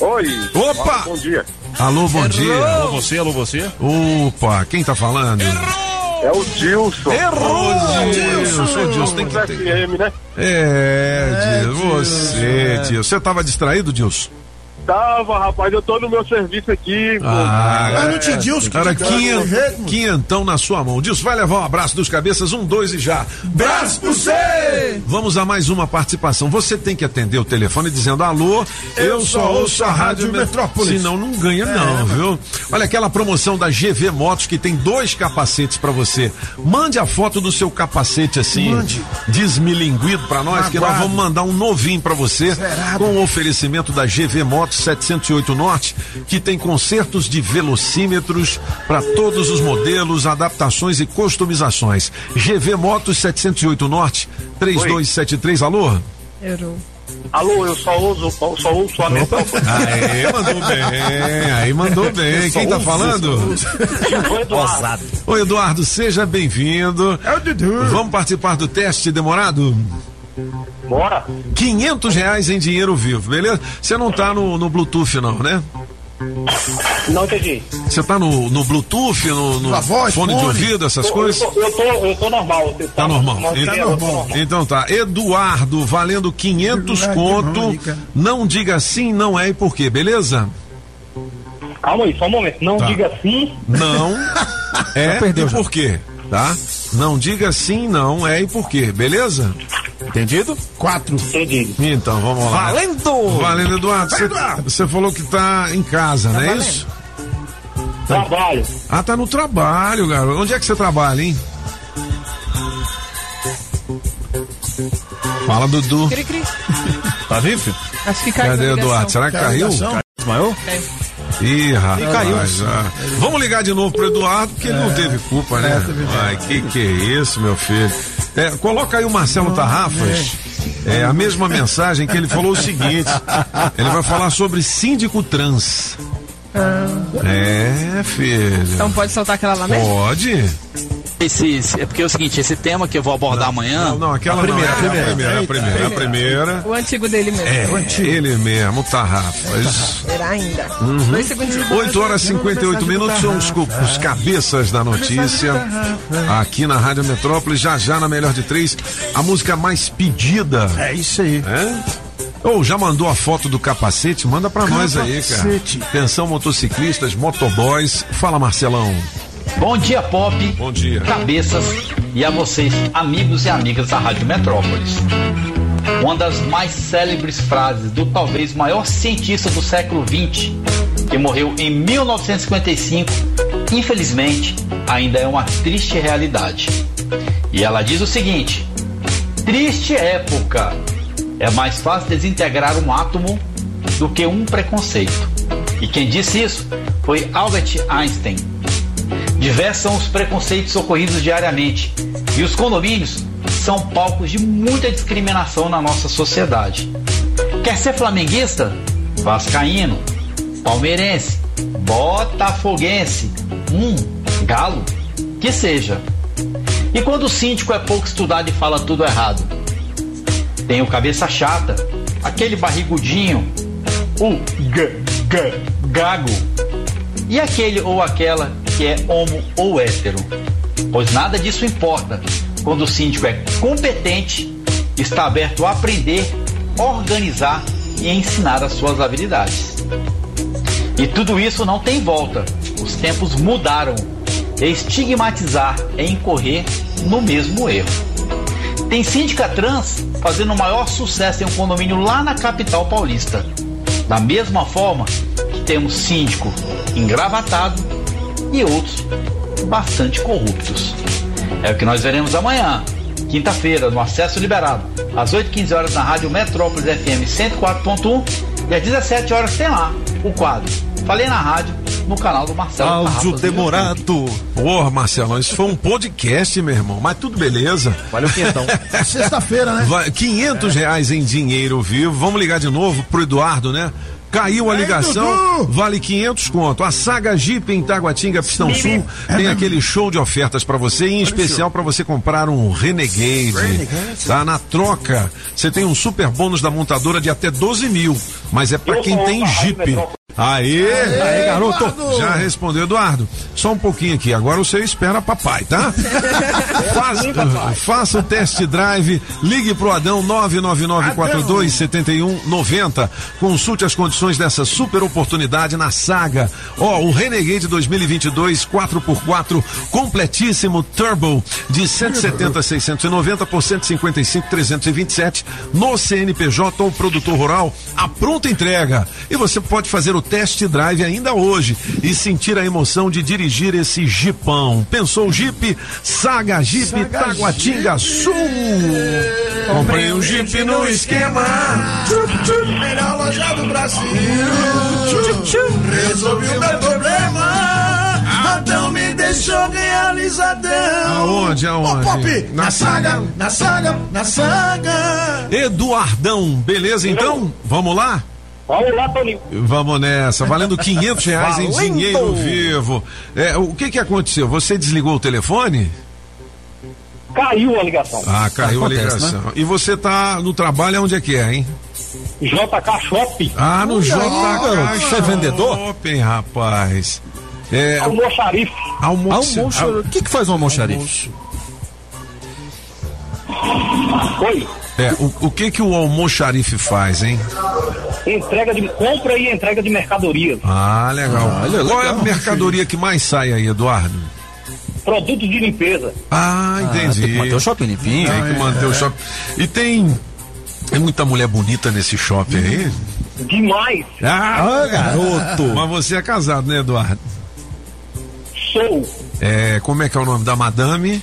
Oi. Opa! Bom dia. Alô, bom dia. Alô você, alô você. Opa, quem tá falando? É o Dilson. Errou, Dilson. Ô, Dilson, tem que ter. FM, né? É, Dilson, você, Dilson. Você tava distraído, Dilson? Tava, rapaz, eu tô no meu serviço aqui. pô. Ah, Mas não te Dilson que Cara, te mano. quinhentão na sua mão. Dilson, vai levar um abraço dos cabeças, um, dois e já. Braço pro você! Vamos a mais uma participação. Você tem que atender o telefone dizendo alô, eu, só ouço a Rádio Metrópolis. Senão não ganha não, viu? Olha aquela promoção da GV Motos que tem dois capacetes pra você. Mande a foto do seu capacete assim, Mande. desmilinguido pra nós, que nós vamos mandar um novinho pra você Zerado. com o oferecimento da GV Motos 708 Norte, que tem consertos de velocímetros para todos os modelos, adaptações e customizações. GV Motos 708 Norte, 3273, alô? Errou. Alô, eu só uso, eu só uso a Metrópolis. Aí mandou bem, aí mandou bem. Quem tá falando? O Eduardo. Oi, Eduardo, seja bem-vindo. É o Dudu. Vamos participar do teste demorado? Bora. 500 reais em dinheiro vivo, beleza? Você não tá no, no Bluetooth, não, né? Não entendi. Você tá no, no Bluetooth, no, no Sua voz, fone, de fone. ouvido, essas Eu- coisas? Eu, tô- eu, tô, eu tô normal. Você Tá normal. Então, tô normal. então tá. Eduardo, valendo 500 conto. Não diga sim, não é e por quê, beleza? Calma aí, só um momento. Não Tá. diga sim. Não é perdeu e por quê, tá? Não diga sim, não, é e por quê, beleza? Entendido? Quatro. Entendido. Então, vamos lá. Valendo! Valendo, Eduardo. Você, falou que tá em casa, não é valendo. isso? Trabalho. Ah, tá no trabalho, garoto. Onde é que você trabalha, hein? Fala, Dudu. Cri, cri. Tá vivo? filho? Acho que caiu Cadê. Eduardo? Será que caiu? Desmaiou? Ih, rapaz. caiu. ah. Vamos ligar de novo pro Eduardo, porque ele não teve culpa, né? Ai, que que é isso, meu filho? É, coloca aí o Marcelo Tarrafas. É a mesma mensagem que ele falou o seguinte: ele vai falar sobre síndico trans. É, filho. Então pode soltar aquela lá mesmo? Pode? Esse, é porque é o seguinte, esse tema que eu vou abordar amanhã. Não, não, aquela a primeira, não, é a primeira, a primeira, a primeira, a primeira. O antigo dele mesmo. É, ele mesmo, Tarrafas. Será ainda? Uhum. Dois segundinhos. 8 horas e 58 minutos são os, os cabeças da notícia. Aqui na Rádio Metrópole, já já na melhor de três, a música mais pedida. É isso aí. É? Ou já mandou a foto do capacete? Manda pra nós aí, cara. Capacete. Atenção, motociclistas, motoboys. Fala, Marcelão. Bom dia, Pop. Bom dia. Cabeças e a vocês, amigos e amigas da Rádio Metrópolis. Uma das mais célebres frases do talvez maior cientista do século XX, que morreu em 1955, infelizmente, ainda é uma triste realidade. E ela diz o seguinte: Triste época. É mais fácil desintegrar um átomo do que um preconceito. E quem disse isso foi Albert Einstein. Diversos são os preconceitos ocorridos diariamente e os condomínios são palcos de muita discriminação na nossa sociedade. Quer ser flamenguista? Vascaíno, palmeirense, botafoguense, um galo, que seja. E quando o síndico é pouco estudado e fala tudo errado? Tem o cabeça chata, aquele barrigudinho, o g, g, gago, e aquele ou aquela que é homo ou hétero. Pois nada disso importa quando o síndico é competente, está aberto a aprender, organizar e ensinar as suas habilidades. E tudo isso não tem volta. Os tempos mudaram. Estigmatizar é incorrer no mesmo erro. Tem síndica trans fazendo o maior sucesso em um condomínio lá na capital paulista. Da mesma forma temos síndico engravatado e outros bastante corruptos. É o que nós veremos amanhã, quinta-feira, no Acesso Liberado, às 8h15 horas na Rádio Metrópolis FM 104.1 e às 17 horas tem lá o quadro. Falei na rádio, no canal do Marcelo. Áudio demorado. Porra, Marcelão, isso foi um podcast, meu irmão. Mas tudo beleza. Valeu, quentão. Sexta-feira, né? Vai, 500 reais em dinheiro vivo. Vamos ligar de novo pro Eduardo, né? Caiu a ligação, vale 500 conto. A Saga Jeep em Taguatinga, Pistão Sul, tem aquele show de ofertas pra você, em especial pra você comprar um Renegade. Tá na troca. Você tem um super bônus da montadora de até 12 mil, mas é pra quem tem Jeep. Aê! Aê, garoto. Já respondeu, Eduardo. Só um pouquinho aqui. Agora você espera papai, tá? faça, faça o test drive. Ligue pro Adão 999427190. Consulte as condições dessa super oportunidade na saga. Ó, o Renegade 2022 4x4 completíssimo turbo de 170 a 690 por 155 327 no CNPJ ou produtor rural. A pronta entrega. E você pode fazer o test drive ainda hoje e sentir a emoção de dirigir esse Jeepão. Pensou o Jeep? Saga Jeep Saga Taguatinga Sul. Comprei um Jeep no esquema. Melhor loja do Brasil. Resolvi o meu problema. Adão me deixou realizadão. Aonde, aonde? Ô, Pop, Na na saga, na saga, na saga. Eduardão, beleza então? Vamos lá? Vamos lá, Toninho. Vamos nessa, valendo 500 reais em Valendo! dinheiro vivo. É, o que que aconteceu? Você desligou o telefone? Caiu a ligação. Ah, caiu Acontece, a ligação. né? E você tá no trabalho onde é que é, hein? JK Shop. Ah, no Olha JK aí, garoto. Você é vendedor? Shopping, rapaz. É, Almoxarife. Almoxo- O que que faz um almoxarife? Oi. É, o, o que que o almoxarife faz, hein? Entrega de compra e entrega de mercadoria. Ah, legal. Olha, Qual é a mercadoria que mais sai aí, Eduardo? produtos de limpeza. Ah, entendi. tem que manter o shopping limpinho. Tem que manter o shopping. E tem. Tem muita mulher bonita nesse shopping aí? Demais. Ah, garoto! Mas você é casado, né, Eduardo? Sou É, como é que é o nome da madame?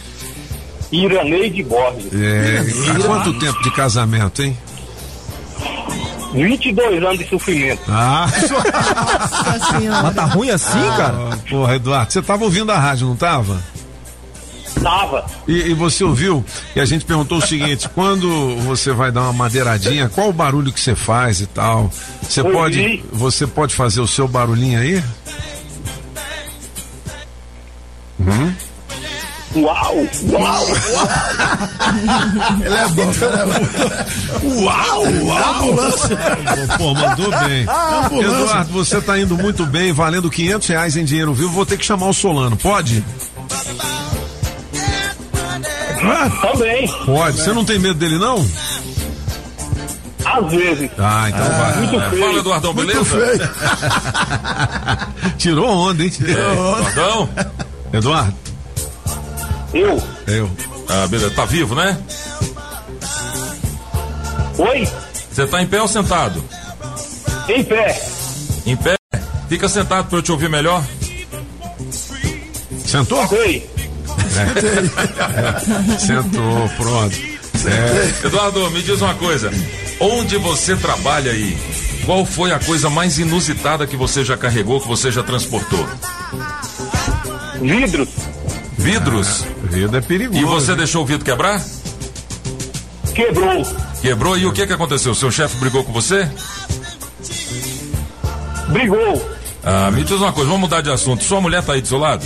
Iraneide Borges. É, há quanto tempo de casamento, hein? 22 anos de sofrimento. Ah, Mas tá ruim assim, cara? Ah, porra, Eduardo, você tava ouvindo a rádio, não tava? Tava. E, e você ouviu? E a gente perguntou o seguinte: quando você vai dar uma madeiradinha, qual o barulho que você faz e tal? Você Ouvi. pode, você pode fazer o seu barulhinho aí? Hum? Uau! Uau! Ele é bom, ele Uau, uau! Pô, mandou bem. Eduardo, você tá indo muito bem, valendo 500 reais em dinheiro vivo. Vou ter que chamar o Solano, pode? Também. Pode. Você não tem medo dele, não? Às vezes. Ah, então vai. Muito feio. Fala, Eduardão, Muito beleza? feio. Tirou onda, hein? Eduardão? Eduardo, Eu? eu. Ah, beleza. Tá vivo, né? Oi? Você tá em pé ou sentado? Em pé. Em pé? Fica sentado pra eu te ouvir melhor. Sentou? Oi. Sentou, pronto. É. Eduardo, me diz uma coisa. Onde você trabalha aí? Qual foi a coisa mais inusitada que você já carregou, que você já transportou? Vidros. Vidros? Vidro é perigoso. E você deixou o vidro quebrar? Quebrou. Quebrou e o que que aconteceu? Seu chefe brigou com você? Brigou. Ah, me diz uma coisa, vamos mudar de assunto. Sua mulher tá aí do seu lado?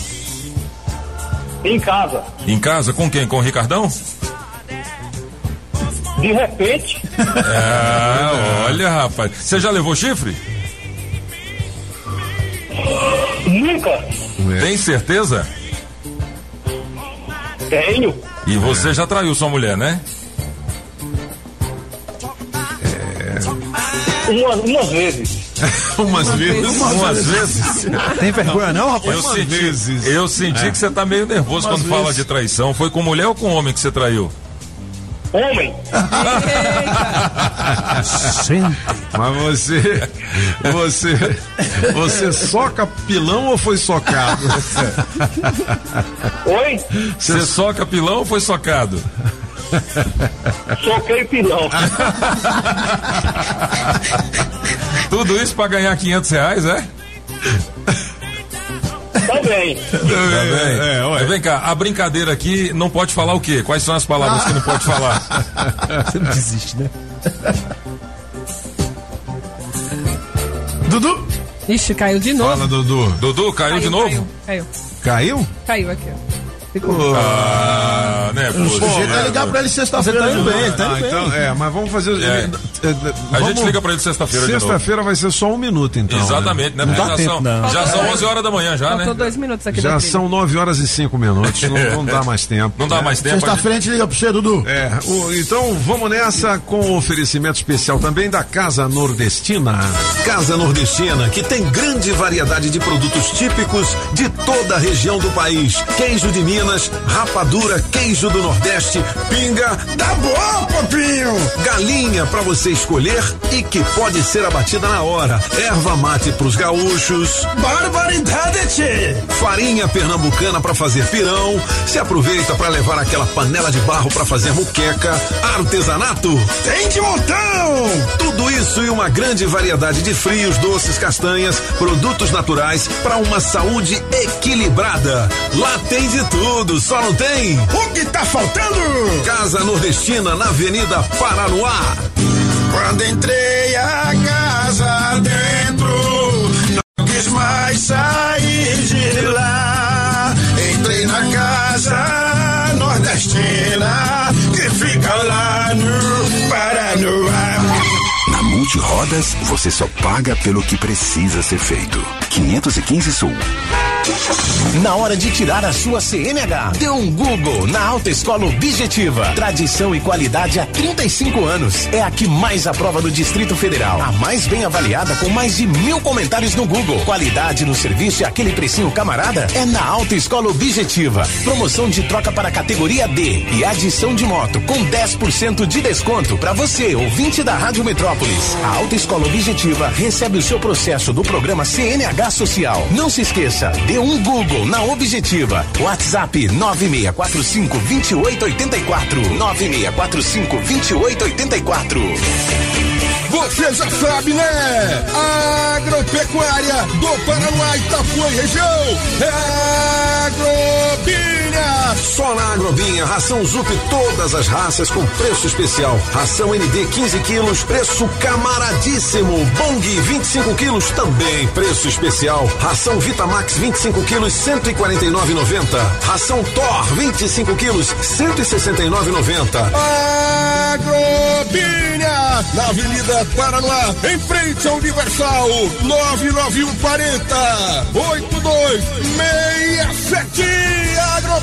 Em casa. Em casa? Com quem? Com o Ricardão? De repente. É, olha, rapaz. Você já levou chifre? Nunca. Tem certeza? Tenho. E você já traiu sua mulher, né? Umas, umas vezes. Umas vezes. Umas vezes. Tem vergonha não, rapaz? Eu senti, eu senti que você tá meio nervoso quando fala de traição. Foi com mulher ou com homem que você traiu? Homem. Mas você. Você. Você soca pilão ou foi socado? Oi? Você soca pilão ou foi socado? Soquei pilão. Tudo isso pra ganhar 500 reais, é? Também. Tá bem. É, olha. Mas vem cá, a brincadeira aqui não pode falar o quê? Quais são as palavras que não pode falar? Você não desiste, né? Dudu! Ixi, caiu de novo. Fala, Dudu. Dudu, caiu, de novo? Caiu, caiu. Caiu? Caiu aqui, ó. Ficou. Ah, né, pô, O jeito é ligar pra ele sexta-feira. Você tá indo né? bem, tá Ah, indo então, bem. é, mas vamos fazer. É. eh, eh, A vamos- gente liga pra ele sexta-feira. Sexta-feira vai ser só um minuto, então. né? Exatamente, né? Porque dá já, tempo, são, não. já são 11 horas da manhã já, Faltou né? dois minutos aqui Já são 9 horas e 5 minutos. Não, não dá mais tempo. Não dá mais tempo. Sexta-feira a gente liga pra você, Dudu. É, o- então vamos nessa com o oferecimento especial também da Casa Nordestina. Casa Nordestina, que tem grande variedade de produtos típicos de toda a região do país. Queijo de Minas, rapadura, queijo do Nordeste, pinga. Tá bom, popinho! Galinha para você escolher e que pode ser abatida na hora. Erva mate pros gaúchos. Barbaridade, tchê! Farinha pernambucana para fazer pirão. Se aproveita para levar aquela panela de barro para fazer muqueca. Artesanato. Tem de montão! Tudo isso e uma grande variedade de frios, doces, castanhas, produtos naturais para uma saúde equilibrada. Lá tem de tudo, só não tem. O que tá faltando? Casa Nordestina na Avenida Paranoá. Quando entrei a casa dentro, não quis mais sair de lá. Entrei na casa nordestina, que fica lá no Paranoá. Rodas, você só paga pelo que precisa ser feito. 515 Sul. Na hora de tirar a sua CNH, dê um Google na Autoescola Objetiva. Tradição e qualidade há 35 anos. É a que mais aprova no Distrito Federal. A mais bem avaliada com mais de mil comentários no Google. Qualidade no serviço e aquele precinho camarada é na Autoescola Objetiva. Promoção de troca para categoria D e adição de moto com 10% de desconto para você, ouvinte da Rádio Metrópolis. A Autoescola Objetiva recebe o seu processo do programa CNH Social. Não se esqueça, dê um Google na Objetiva. WhatsApp 9645 2884. 9645 2884. Você já sabe, né? Agropecuária do Paraná, Itapuã e região. É Agrobinha. Só na Agrobinha, ração Zup todas as raças com preço especial. Ração ND 15 quilos, preço camaradíssimo. Bong 25 quilos, também preço especial. Ração Vitamax 25 quilos, 149,90. Ração Thor 25 quilos, 169,90. Agrobinha, na Avenida Paraná, em frente ao Universal, 99140 8267 Agrobinha.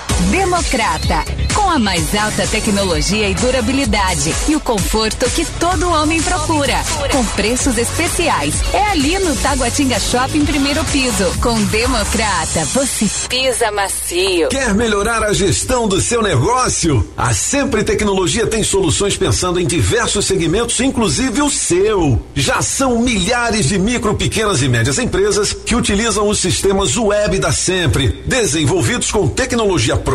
Democrata, com a mais alta tecnologia e durabilidade e o conforto que todo homem procura, com preços especiais. É ali no Taguatinga Shopping primeiro piso. Com Democrata, você pisa macio. Quer melhorar a gestão do seu negócio? A Sempre Tecnologia tem soluções pensando em diversos segmentos, inclusive o seu. Já são milhares de micro, pequenas e médias empresas que utilizam os sistemas web da Sempre, desenvolvidos com tecnologia própria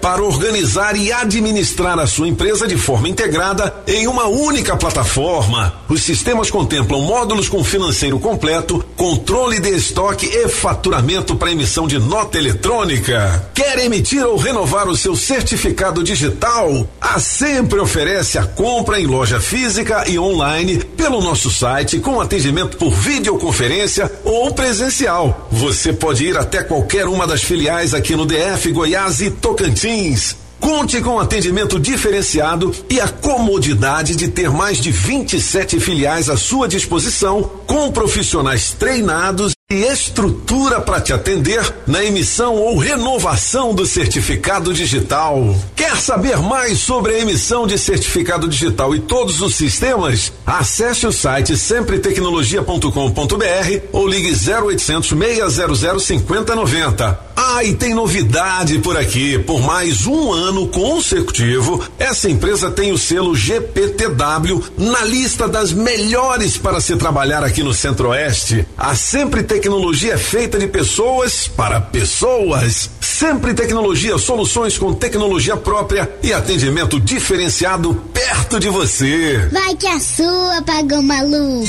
para organizar e administrar a sua empresa de forma integrada em uma única plataforma. Os sistemas contemplam módulos com financeiro completo, controle de estoque e faturamento para emissão de nota eletrônica. Quer emitir ou renovar o seu certificado digital? A Sempre oferece a compra em loja física e online pelo nosso site com atendimento por videoconferência ou presencial. Você pode ir até qualquer uma das filiais aqui no DF, Goiás e Tocantins. Conte com atendimento diferenciado e a comodidade de ter mais de 27 filiais à sua disposição, com profissionais treinados e estrutura para te atender na emissão ou renovação do certificado digital. Quer saber mais sobre a emissão de certificado digital e todos os sistemas? Acesse o site sempretecnologia.com.br ou ligue 0800 600 5090. Ah, e tem novidade por aqui. Por mais um ano consecutivo, essa empresa tem o selo GPTW na lista das melhores para se trabalhar aqui no Centro-Oeste. A Sempre Tecnologia é feita de pessoas para pessoas. Sempre Tecnologia, soluções com tecnologia própria e atendimento diferenciado perto de você. Vai que a sua pagou maluco.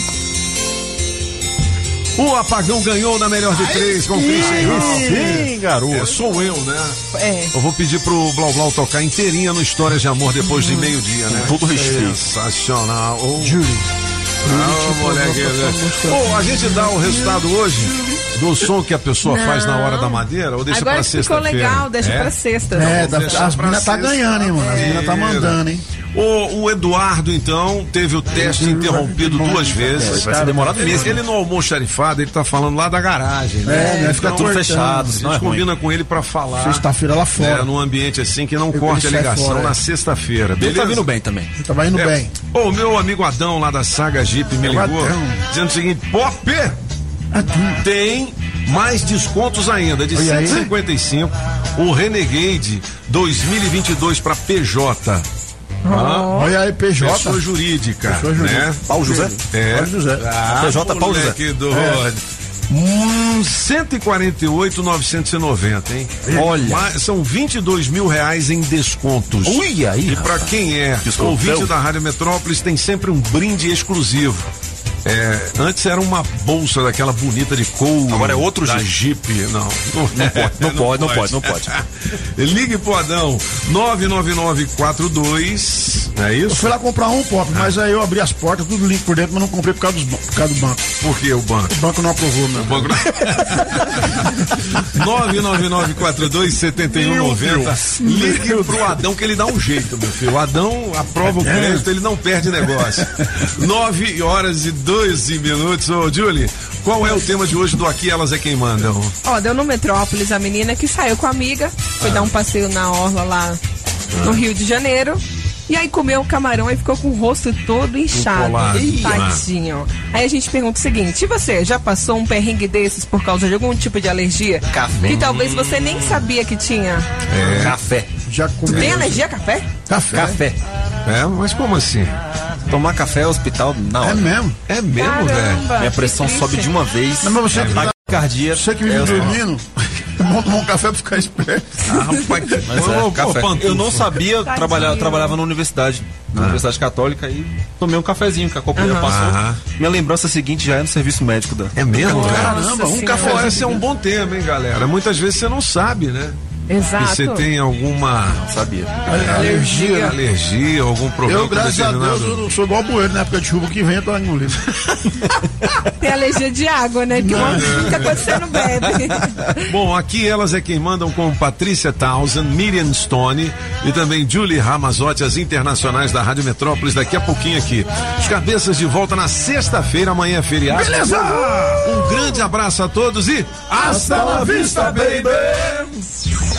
O apagão ganhou na melhor de três com o Christian. Sim, garoto. É, sou eu, né? É. Eu vou pedir pro Blau Blau tocar inteirinha no Histórias de Amor depois de meio-dia, né? todo respeito. Sensacional. Oh. Ah, moleque. Ô, a gente dá o resultado hoje do som que a pessoa Não. faz na hora da madeira ou deixa Agora pra ficou sexta-feira? legal, deixa pra sexta. É, né? Tá, as minas tá ganhando, hein, mano? As minas tá mandando, hein? O, o Eduardo, então, teve o teste interrompido duas vezes. Vai ser demorado ele, mesmo. Ele no almoxarifado, ele tá falando lá da garagem, né? É, né? Fica Então, tudo fechado, A senão gente é combina com ele pra falar. Sexta-feira lá fora. né, num ambiente assim que não Ele corte a ligação fora, na é. sexta-feira, Ele beleza? tá vindo bem também. Você tava indo É. bem. Ô, meu amigo Adão lá da Saga Jeep me ligou Adão. dizendo o seguinte: Pop! Tem mais descontos ainda, de Olha aí. 155. O Renegade 2022 para PJ. Hã? Olha aí, PJ. Pessoa jurídica. Pessoa jurídica. Né? Paulo José? É. Paulo José. Ah, PJ Paulo José. moleque doido. Hum, 148,990, hein? Olha. Mas são 22 mil reais em descontos. Ui, aí, E pra rapaz. quem é Descontão. ouvinte da Rádio Metrópolis, tem sempre um brinde exclusivo. É, antes era uma bolsa daquela bonita de couro. Agora é outro da Jeep. Jeep. Não, não, Não pode, não pode, não pode, não pode. Ligue pro Adão 99942. É Eu isso? fui lá comprar um pop, mas aí eu abri as portas, tudo limpo por dentro, mas não comprei por causa, dos, por causa do banco. Por que o banco? O banco não aprovou, meu. O banco 999427190. Ligue pro Adão que ele dá um jeito, meu filho. O Adão aprova o É. crédito, ele não perde negócio. 9 horas e 12 minutos. Ô, Julie, qual é o tema de hoje do Aqui Elas é Quem Mandam? Ó, deu no Metrópolis a menina que saiu com a amiga, foi dar um passeio na orla lá no Rio de Janeiro. E aí comeu o camarão e ficou com o rosto todo inchado. Ih. Tadinho. Aí a gente pergunta o seguinte: e você já passou um perrengue desses por causa de algum tipo de alergia? Café. Que talvez você nem sabia que tinha. É. Café. Já comi. Tem alergia a café? Café. Café. É, mas como assim? Tomar café é hospital na hora. É mesmo. É mesmo, velho? Minha pressão triste. sobe de uma vez. Não, mas você que tá- Taquicardia. Você que é vive hospital. dormindo, tomar um café pra ficar esperto. Ah, rapaz, Mas é, ô, café. Pantufo. Eu não sabia, trabalhava, trabalhava na universidade, na Universidade Católica e tomei um cafezinho que a companheira Aham. passou. Aham. Minha lembrança seguinte já é no serviço médico da. É mesmo? Caramba, um café. Pô, esse é um bom tema, hein, galera? Muitas vezes você não sabe, né? Exato. E você tem alguma Sabia. Alergia. alergia, algum problema Eu, graças a Deus, eu sou igual bueiro, na época de chuva que vem, eu tô engolindo. Tem alergia de água, né? Que muita coisa você não bebe. Bom, aqui elas é quem mandam com Patrícia Townsend, Miriam Stone e também Julie Ramazotti, as internacionais da Rádio Metrópolis, daqui a pouquinho aqui. Os cabeças de volta na sexta-feira, amanhã é feriado. Beleza! Um grande abraço a todos e hasta la vista, baby!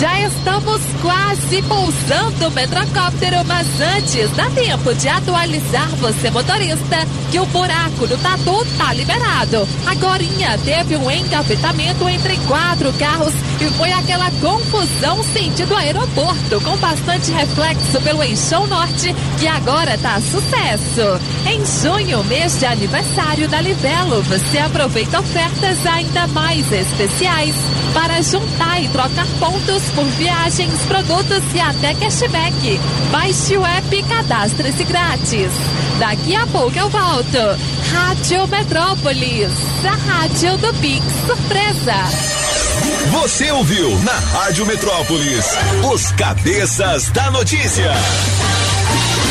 Já estamos quase pousando o metrocóptero, mas antes dá tempo de atualizar você, motorista, que o buraco do tatu tá liberado. Agorinha teve um engavetamento entre quatro carros e foi aquela confusão sentido aeroporto, com bastante reflexo pelo eixão norte, que agora tá sucesso. Em junho, mês de aniversário da Livelo, você aproveita ofertas ainda mais especiais para juntar e trocar pontos por viagens, produtos e até cashback. Baixe o app e cadastre-se grátis. Daqui a pouco eu volto. Rádio Metrópolis, a rádio do Pix Surpresa. Você ouviu na Rádio Metrópolis os cabeças da notícia.